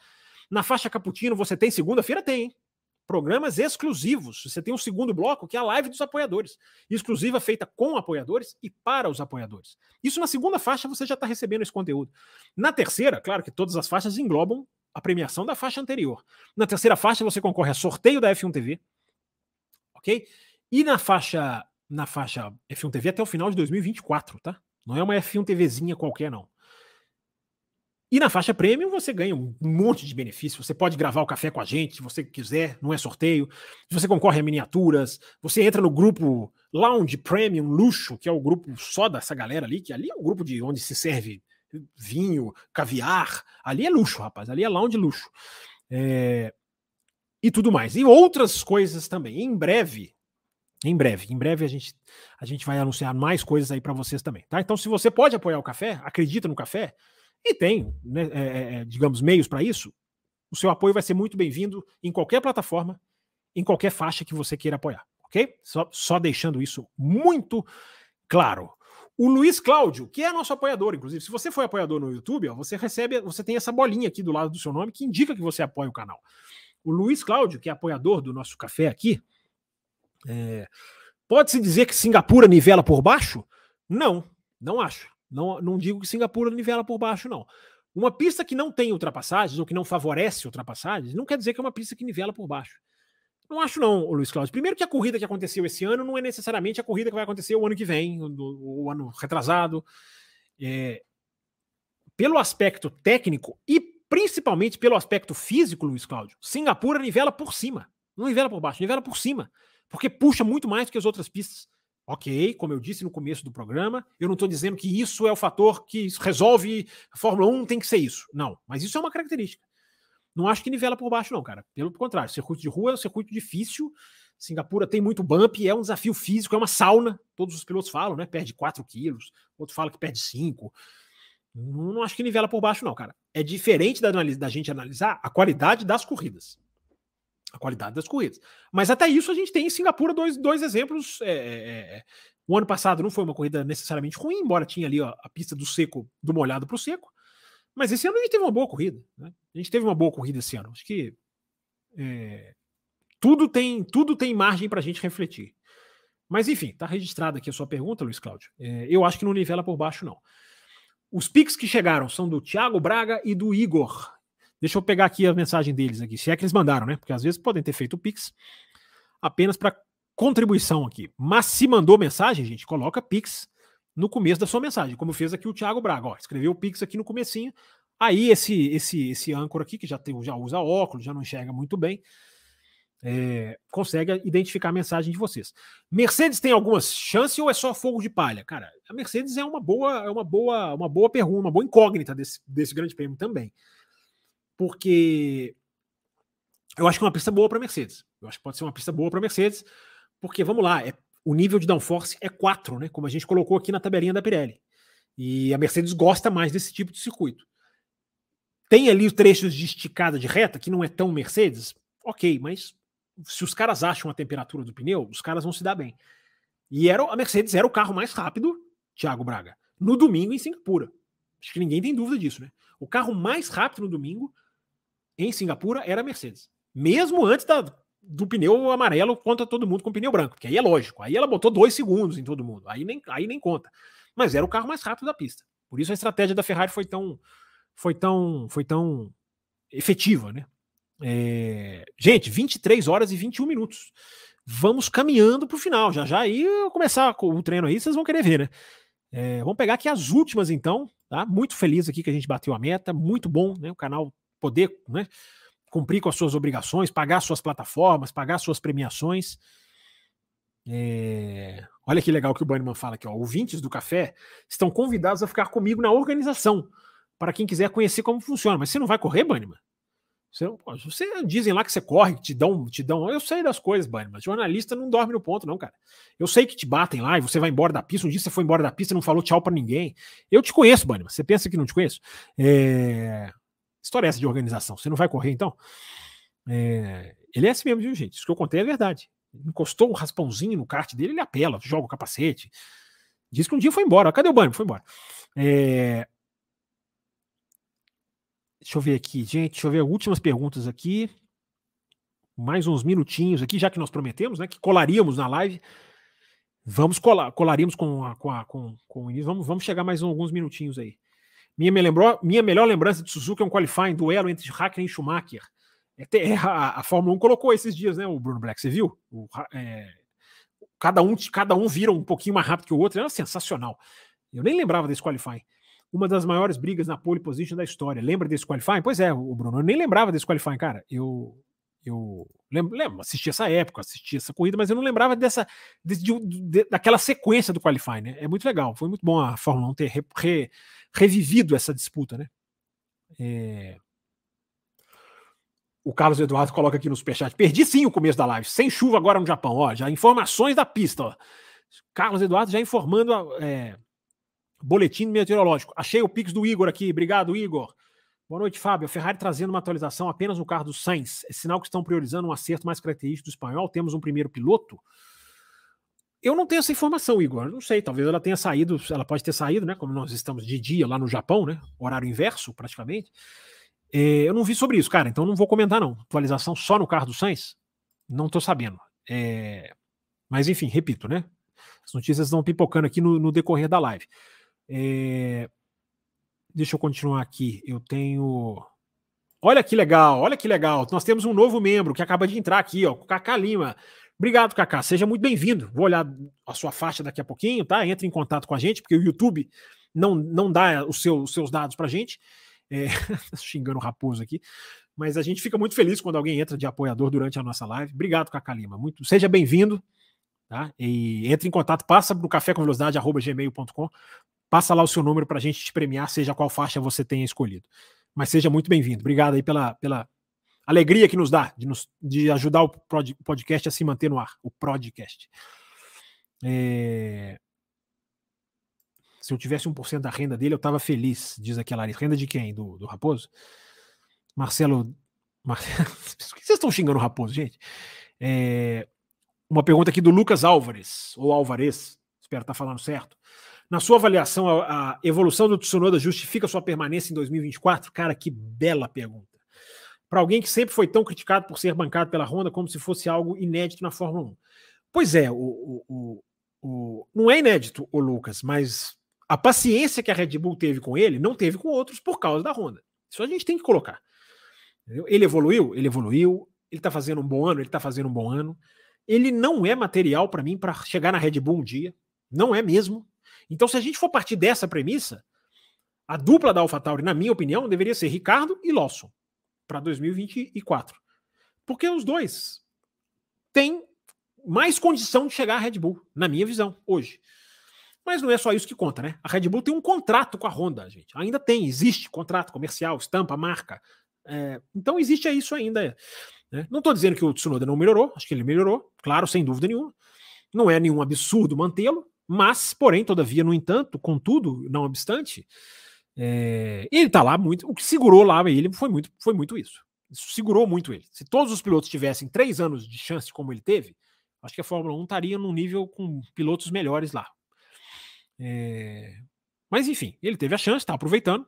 Na faixa cappuccino você tem segunda-feira tem, hein? Programas exclusivos. Você tem um segundo bloco que é a live dos apoiadores, exclusiva feita com apoiadores e para os apoiadores. Isso na segunda faixa você já está recebendo esse conteúdo. Na terceira, claro que todas as faixas englobam a premiação da faixa anterior. Na terceira faixa você concorre a sorteio da F1 TV, ok? E na faixa na faixa F1 TV até o final de 2024, tá? Não é uma F1 TVzinha qualquer, não. E na faixa premium você ganha um monte de benefícios. Você pode gravar o café com a gente, se você quiser, não é sorteio. Você concorre a miniaturas. Você entra no grupo Lounge Premium Luxo, que é o grupo só dessa galera ali, que ali é o grupo de onde se serve vinho, caviar. Ali é luxo, rapaz. Ali é lounge luxo. É e tudo mais. E outras coisas também. Em breve, em breve, em breve a gente, a gente vai anunciar mais coisas aí para vocês também, tá? Então, se você pode apoiar o café, acredita no café e tem, né, é, é, é digamos, meios para isso, o seu apoio vai ser muito bem-vindo em qualquer plataforma, em qualquer faixa que você queira apoiar, ok? Só, só deixando isso muito claro. O Luiz Cláudio, que é nosso apoiador, inclusive, se você for apoiador no YouTube, ó, você recebe, você tem essa bolinha aqui do lado do seu nome que indica que você apoia o canal. O Luiz Cláudio, que é apoiador do nosso café aqui, é, pode-se dizer que Singapura nivela por baixo? Não, não acho. Não, não digo que Singapura nivela por baixo, não. Uma pista que não tem ultrapassagens ou que não favorece ultrapassagens não quer dizer que é uma pista que nivela por baixo. Não acho, não, Luiz Cláudio. Primeiro, que a corrida que aconteceu esse ano não é necessariamente a corrida que vai acontecer o ano que vem, o, o ano retrasado. É, pelo aspecto técnico e principalmente pelo aspecto físico, Luiz Cláudio, Singapura nivela por cima. Não nivela por baixo, nivela por cima. Porque puxa muito mais que as outras pistas. Ok, como eu disse no começo do programa, eu não estou dizendo que isso é o fator que resolve a Fórmula 1 tem que ser isso. Não, mas isso é uma característica. Não acho que nivela por baixo, não, cara. Pelo contrário, circuito de rua é um circuito difícil. Singapura tem muito bump, é um desafio físico, é uma sauna. Todos os pilotos falam, né? Perde 4 quilos, outro fala que perde 5. Não, não acho que nivela por baixo, não, cara. É diferente da, da gente analisar a qualidade das corridas. A qualidade das corridas. Mas até isso a gente tem em Singapura dois, dois exemplos. É, é, é o ano passado não foi uma corrida necessariamente ruim, embora tinha ali ó, a pista do seco, do molhado para o seco. Mas esse ano a gente teve uma boa corrida. Né? A gente teve uma boa corrida esse ano. Acho que é, tudo tem tudo tem margem para a gente refletir. Mas enfim, está registrada aqui a sua pergunta, Luiz Cláudio. É, eu acho que não nivela por baixo, não. Os pics que chegaram são do Thiago Braga e do Igor. Deixa eu pegar aqui a mensagem deles aqui, se é que eles mandaram, né? Porque às vezes podem ter feito o pix apenas para contribuição aqui. Mas se mandou mensagem, gente, coloca pix no começo da sua mensagem, como fez aqui o Thiago Braga, ó, escreveu o pix aqui no comecinho. Aí esse esse esse âncora aqui que já tem já usa óculos, já não enxerga muito bem, é, consegue identificar a mensagem de vocês. Mercedes tem algumas chances ou é só fogo de palha? Cara, a Mercedes é uma boa, é uma boa, uma boa pergunta, uma boa incógnita desse, desse grande prêmio também. Porque eu acho que é uma pista boa para Mercedes. Eu acho que pode ser uma pista boa para Mercedes, porque vamos lá, é, o nível de downforce é 4, né? Como a gente colocou aqui na tabelinha da Pirelli. E a Mercedes gosta mais desse tipo de circuito. Tem ali os trechos de esticada de reta, que não é tão Mercedes, ok, mas se os caras acham a temperatura do pneu, os caras vão se dar bem. E era, a Mercedes era o carro mais rápido, Thiago Braga, no domingo em Singapura. Acho que ninguém tem dúvida disso, né? O carro mais rápido no domingo em Singapura era a Mercedes. Mesmo antes da, do pneu amarelo contra todo mundo com pneu branco, que aí é lógico. Aí ela botou dois segundos em todo mundo. Aí nem, aí nem conta. Mas era o carro mais rápido da pista. Por isso a estratégia da Ferrari foi tão, foi tão, foi tão efetiva, né? É... Gente, 23 horas e 21 minutos. Vamos caminhando para o final. Já já aí começar o treino aí, vocês vão querer ver, né? É, vamos pegar aqui as últimas, então. Tá? Muito feliz aqui que a gente bateu a meta. Muito bom, né? O canal poder né, cumprir com as suas obrigações, pagar suas plataformas, pagar suas premiações. É... Olha que legal que o Bannerman fala aqui, ó. Ouvintes do café estão convidados a ficar comigo na organização, para quem quiser conhecer como funciona. Mas você não vai correr, Bannerman? Você, você dizem lá que você corre, que te dão, te dão. Eu sei das coisas, Bannerman. Mas jornalista não dorme no ponto, não, cara. Eu sei que te batem lá e você vai embora da pista. Um dia você foi embora da pista e não falou tchau para ninguém. Eu te conheço, Bannerman. Você pensa que não te conheço? É... História é essa de organização. Você não vai correr, então? É... Ele é assim mesmo, viu, gente? Isso que eu contei é verdade encostou um raspãozinho no kart dele, ele apela, joga o capacete. Diz que um dia foi embora. Cadê o banho? Foi embora. É... Deixa eu ver aqui, gente. Deixa eu ver últimas perguntas aqui. Mais uns minutinhos aqui, já que nós prometemos, né? Que colaríamos na live. Vamos colar, colaríamos com a, com, a, com, com o. Vamos, vamos chegar mais alguns minutinhos aí. Minha, me lembrou, minha melhor lembrança de Suzuki é um qualifying duelo entre Hackney e Schumacher. É, é, a, a, Fórmula 1 colocou esses dias, né? O Bruno Black, você viu? O, é, cada, um, cada um vira um pouquinho mais rápido que o outro, era sensacional. Eu nem lembrava desse qualifying. Uma das maiores brigas na pole position da história. Lembra desse qualifying? Pois é, o Bruno, eu nem lembrava desse qualifying, cara. Eu, eu lembro, lembro, assisti essa época, assisti essa corrida, mas eu não lembrava dessa de, de, de, daquela sequência do qualifying, né? É muito legal, foi muito bom a Fórmula 1 ter re, re, revivido essa disputa, né? É, o Carlos Eduardo coloca aqui no superchat. Perdi sim o começo da live. Sem chuva agora no Japão. Ó, já informações da pista. Ó. Carlos Eduardo já informando é, boletim meteorológico. Achei o Pix do Igor aqui. Obrigado, Igor. Boa noite, Fábio. A Ferrari trazendo uma atualização apenas no carro do Sainz. É sinal que estão priorizando um acerto mais característico do espanhol. Temos um primeiro piloto. Eu não tenho essa informação, Igor. Não sei, talvez ela tenha saído, ela pode ter saído, né? Como nós estamos de dia lá no Japão, né? Horário inverso, praticamente. É, eu não vi sobre isso, cara, então não vou comentar, não. Atualização só no carro do Sainz? Não tô sabendo. É, mas, enfim, repito, né? As notícias estão pipocando aqui no, no decorrer da live. É, deixa eu continuar aqui. Eu tenho. Olha que legal, olha que legal. Nós temos um novo membro que acaba de entrar aqui, ó, o Cacá Lima. Obrigado, Cacá. Seja muito bem-vindo. Vou olhar a sua faixa daqui a pouquinho, tá? Entre em contato com a gente, porque o YouTube não, não dá os, seu, os seus dados pra gente. É, (laughs) xingando o Raposo aqui. Mas a gente fica muito feliz quando alguém entra de apoiador durante a nossa live. Obrigado, Cacá Lima. Muito, seja bem-vindo. Tá? E entre em contato, passa no café com velocidade, gmail.com. Passa lá o seu número para a gente te premiar, seja qual faixa você tenha escolhido. Mas seja muito bem-vindo. Obrigado aí pela, pela alegria que nos dá de, nos, de ajudar o podcast a se manter no ar, o podcast. É... Se eu tivesse 1% da renda dele, eu estava feliz, diz aquela ali. Renda de quem? Do, do Raposo? Marcelo. Marcelo... (laughs) Por que vocês estão xingando o Raposo, gente? É... Uma pergunta aqui do Lucas Álvares, ou Álvarez, espero estar tá falando certo. Na sua avaliação, a, a evolução do Tsunoda justifica sua permanência em 2024? Cara, que bela pergunta. Para alguém que sempre foi tão criticado por ser bancado pela Honda como se fosse algo inédito na Fórmula 1. Pois é, o, o, o, o não é inédito, o Lucas, mas a paciência que a Red Bull teve com ele, não teve com outros por causa da Honda. Isso a gente tem que colocar. Ele evoluiu? Ele evoluiu. Ele está fazendo um bom ano? Ele está fazendo um bom ano. Ele não é material para mim para chegar na Red Bull um dia. Não é mesmo. Então, se a gente for partir dessa premissa, a dupla da AlphaTauri, na minha opinião, deveria ser Ricardo e Lawson para 2024. Porque os dois têm mais condição de chegar à Red Bull, na minha visão, hoje. Mas não é só isso que conta, né? A Red Bull tem um contrato com a Honda, gente. Ainda tem, existe contrato comercial, estampa, marca. É, então existe isso ainda. Né? Não estou dizendo que o Tsunoda não melhorou, acho que ele melhorou, claro, sem dúvida nenhuma. Não é nenhum absurdo mantê-lo, mas, porém, todavia, no entanto, contudo, não obstante, é, ele está lá muito. O que segurou lá ele foi muito, foi muito isso. Isso segurou muito ele. Se todos os pilotos tivessem três anos de chance como ele teve, acho que a Fórmula 1 estaria num nível com pilotos melhores lá. É... Mas enfim, ele teve a chance, está aproveitando.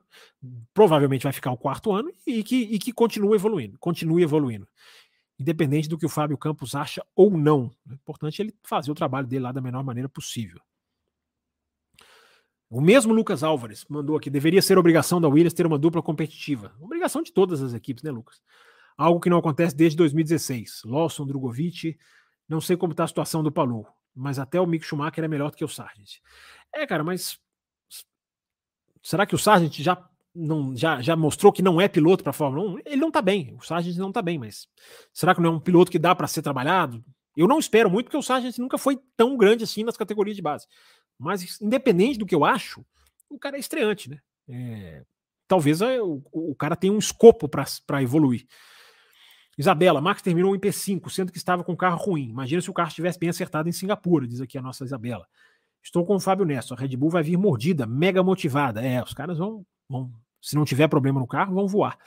Provavelmente vai ficar o quarto ano e que, e que continue evoluindo, continue evoluindo. Independente do que o Fábio Campos acha ou não. É importante ele fazer o trabalho dele lá da menor maneira possível. O mesmo Lucas Álvares mandou aqui: deveria ser obrigação da Williams ter uma dupla competitiva. Obrigação de todas as equipes, né, Lucas? Algo que não acontece desde 2016. Lawson, Drogovic, não sei como está a situação do Palu, mas até o Mick Schumacher é melhor do que o Sargent. É, cara, mas será que o Sargent já não já, já mostrou que não é piloto para a Fórmula 1? Ele não está bem, o Sargent não está bem, mas será que não é um piloto que dá para ser trabalhado? Eu não espero muito, porque o Sargent nunca foi tão grande assim nas categorias de base. Mas, independente do que eu acho, o cara é estreante, né? É, talvez é, o, o, cara tenha um escopo para evoluir. Isabela, Max terminou em P5, sendo que estava com carro ruim. Imagina se o carro estivesse bem acertado em Singapura, diz aqui a nossa Isabela. Estou com o Fábio Nesto. A Red Bull vai vir mordida, mega motivada. É, os caras vão, vão se não tiver problema no carro, vão voar.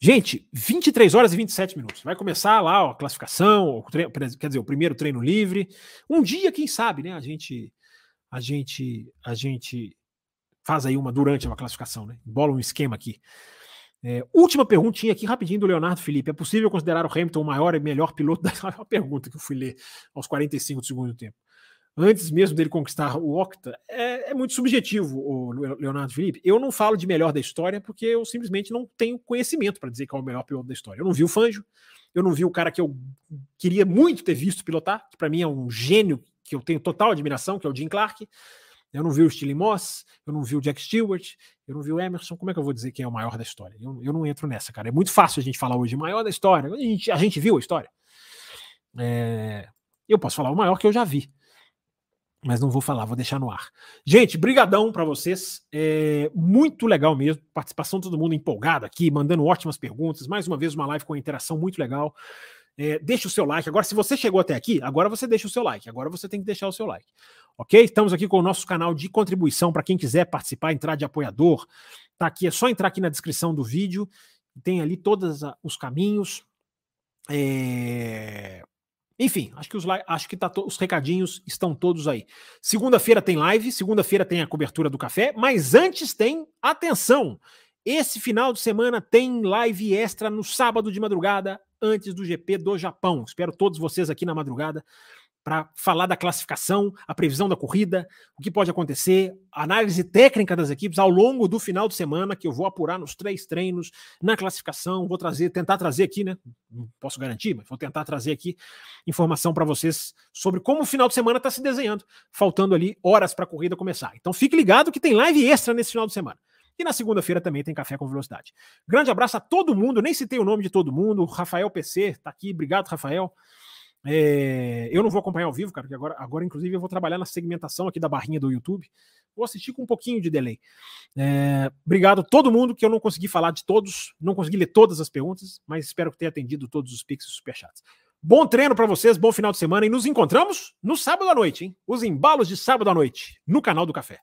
Gente, 23 horas e 27 minutos. Vai começar lá ó, a classificação, treino, quer dizer, o primeiro treino livre. Um dia, quem sabe, né? A gente, a gente, a gente faz aí uma durante uma classificação, né? Bola um esquema aqui. É, última perguntinha aqui, rapidinho, do Leonardo Felipe. É possível considerar o Hamilton o maior e melhor piloto da. (laughs) É uma pergunta que eu fui ler aos 45 do segundo tempo antes mesmo dele conquistar o Octa, é, é, muito subjetivo, o Leonardo Felipe. Eu não falo de melhor da história porque eu simplesmente não tenho conhecimento para dizer qual é o melhor piloto da história. Eu não vi o Fanjo, eu não vi o cara que eu queria muito ter visto pilotar, que para mim é um gênio que eu tenho total admiração, que é o Jim Clark. Eu não vi o Stilly Moss, eu não vi o Jack Stewart, eu não vi o Emerson. Como é que eu vou dizer quem é o maior da história? Eu, eu não entro nessa, cara. É muito fácil a gente falar hoje maior da história. A gente, a gente viu a história. É, eu posso falar o maior que eu já vi mas não vou falar, vou deixar no ar. Gente, brigadão para vocês, é muito legal mesmo, participação todo mundo empolgado aqui, mandando ótimas perguntas, mais uma vez uma live com interação muito legal. É, deixa o seu like. Agora, se você chegou até aqui, agora você deixa o seu like. Agora você tem que deixar o seu like. Ok? Estamos aqui com o nosso canal de contribuição para quem quiser participar, entrar de apoiador. Tá aqui, é só entrar aqui na descrição do vídeo. Tem ali todos os caminhos. É... Enfim, acho que os, acho que tá os recadinhos estão todos aí. Segunda-feira tem live, segunda-feira tem a cobertura do café, mas antes tem, atenção, esse final de semana tem live extra no sábado de madrugada, antes do GP do Japão. Espero todos vocês aqui na madrugada para falar da classificação, a previsão da corrida, o que pode acontecer, análise técnica das equipes ao longo do final de semana, que eu vou apurar nos três treinos, na classificação, vou trazer, tentar trazer aqui, né? Não posso garantir, mas vou tentar trazer aqui informação para vocês sobre como o final de semana está se desenhando, faltando ali horas para a corrida começar. Então fique ligado que tem live extra nesse final de semana. E na segunda-feira também tem Café com Velocidade. Grande abraço a todo mundo, nem citei o nome de todo mundo. Rafael PC está aqui, obrigado, Rafael. É, eu não vou acompanhar ao vivo, cara, porque agora, agora, inclusive, eu vou trabalhar na segmentação aqui da barrinha do YouTube. Vou assistir com um pouquinho de delay. É, obrigado a todo mundo, que eu não consegui falar de todos, não consegui ler todas as perguntas, mas espero que tenha atendido todos os pics e superchats. Bom treino para vocês, bom final de semana e nos encontramos no sábado à noite, hein? Os embalos de sábado à noite, no canal do Café.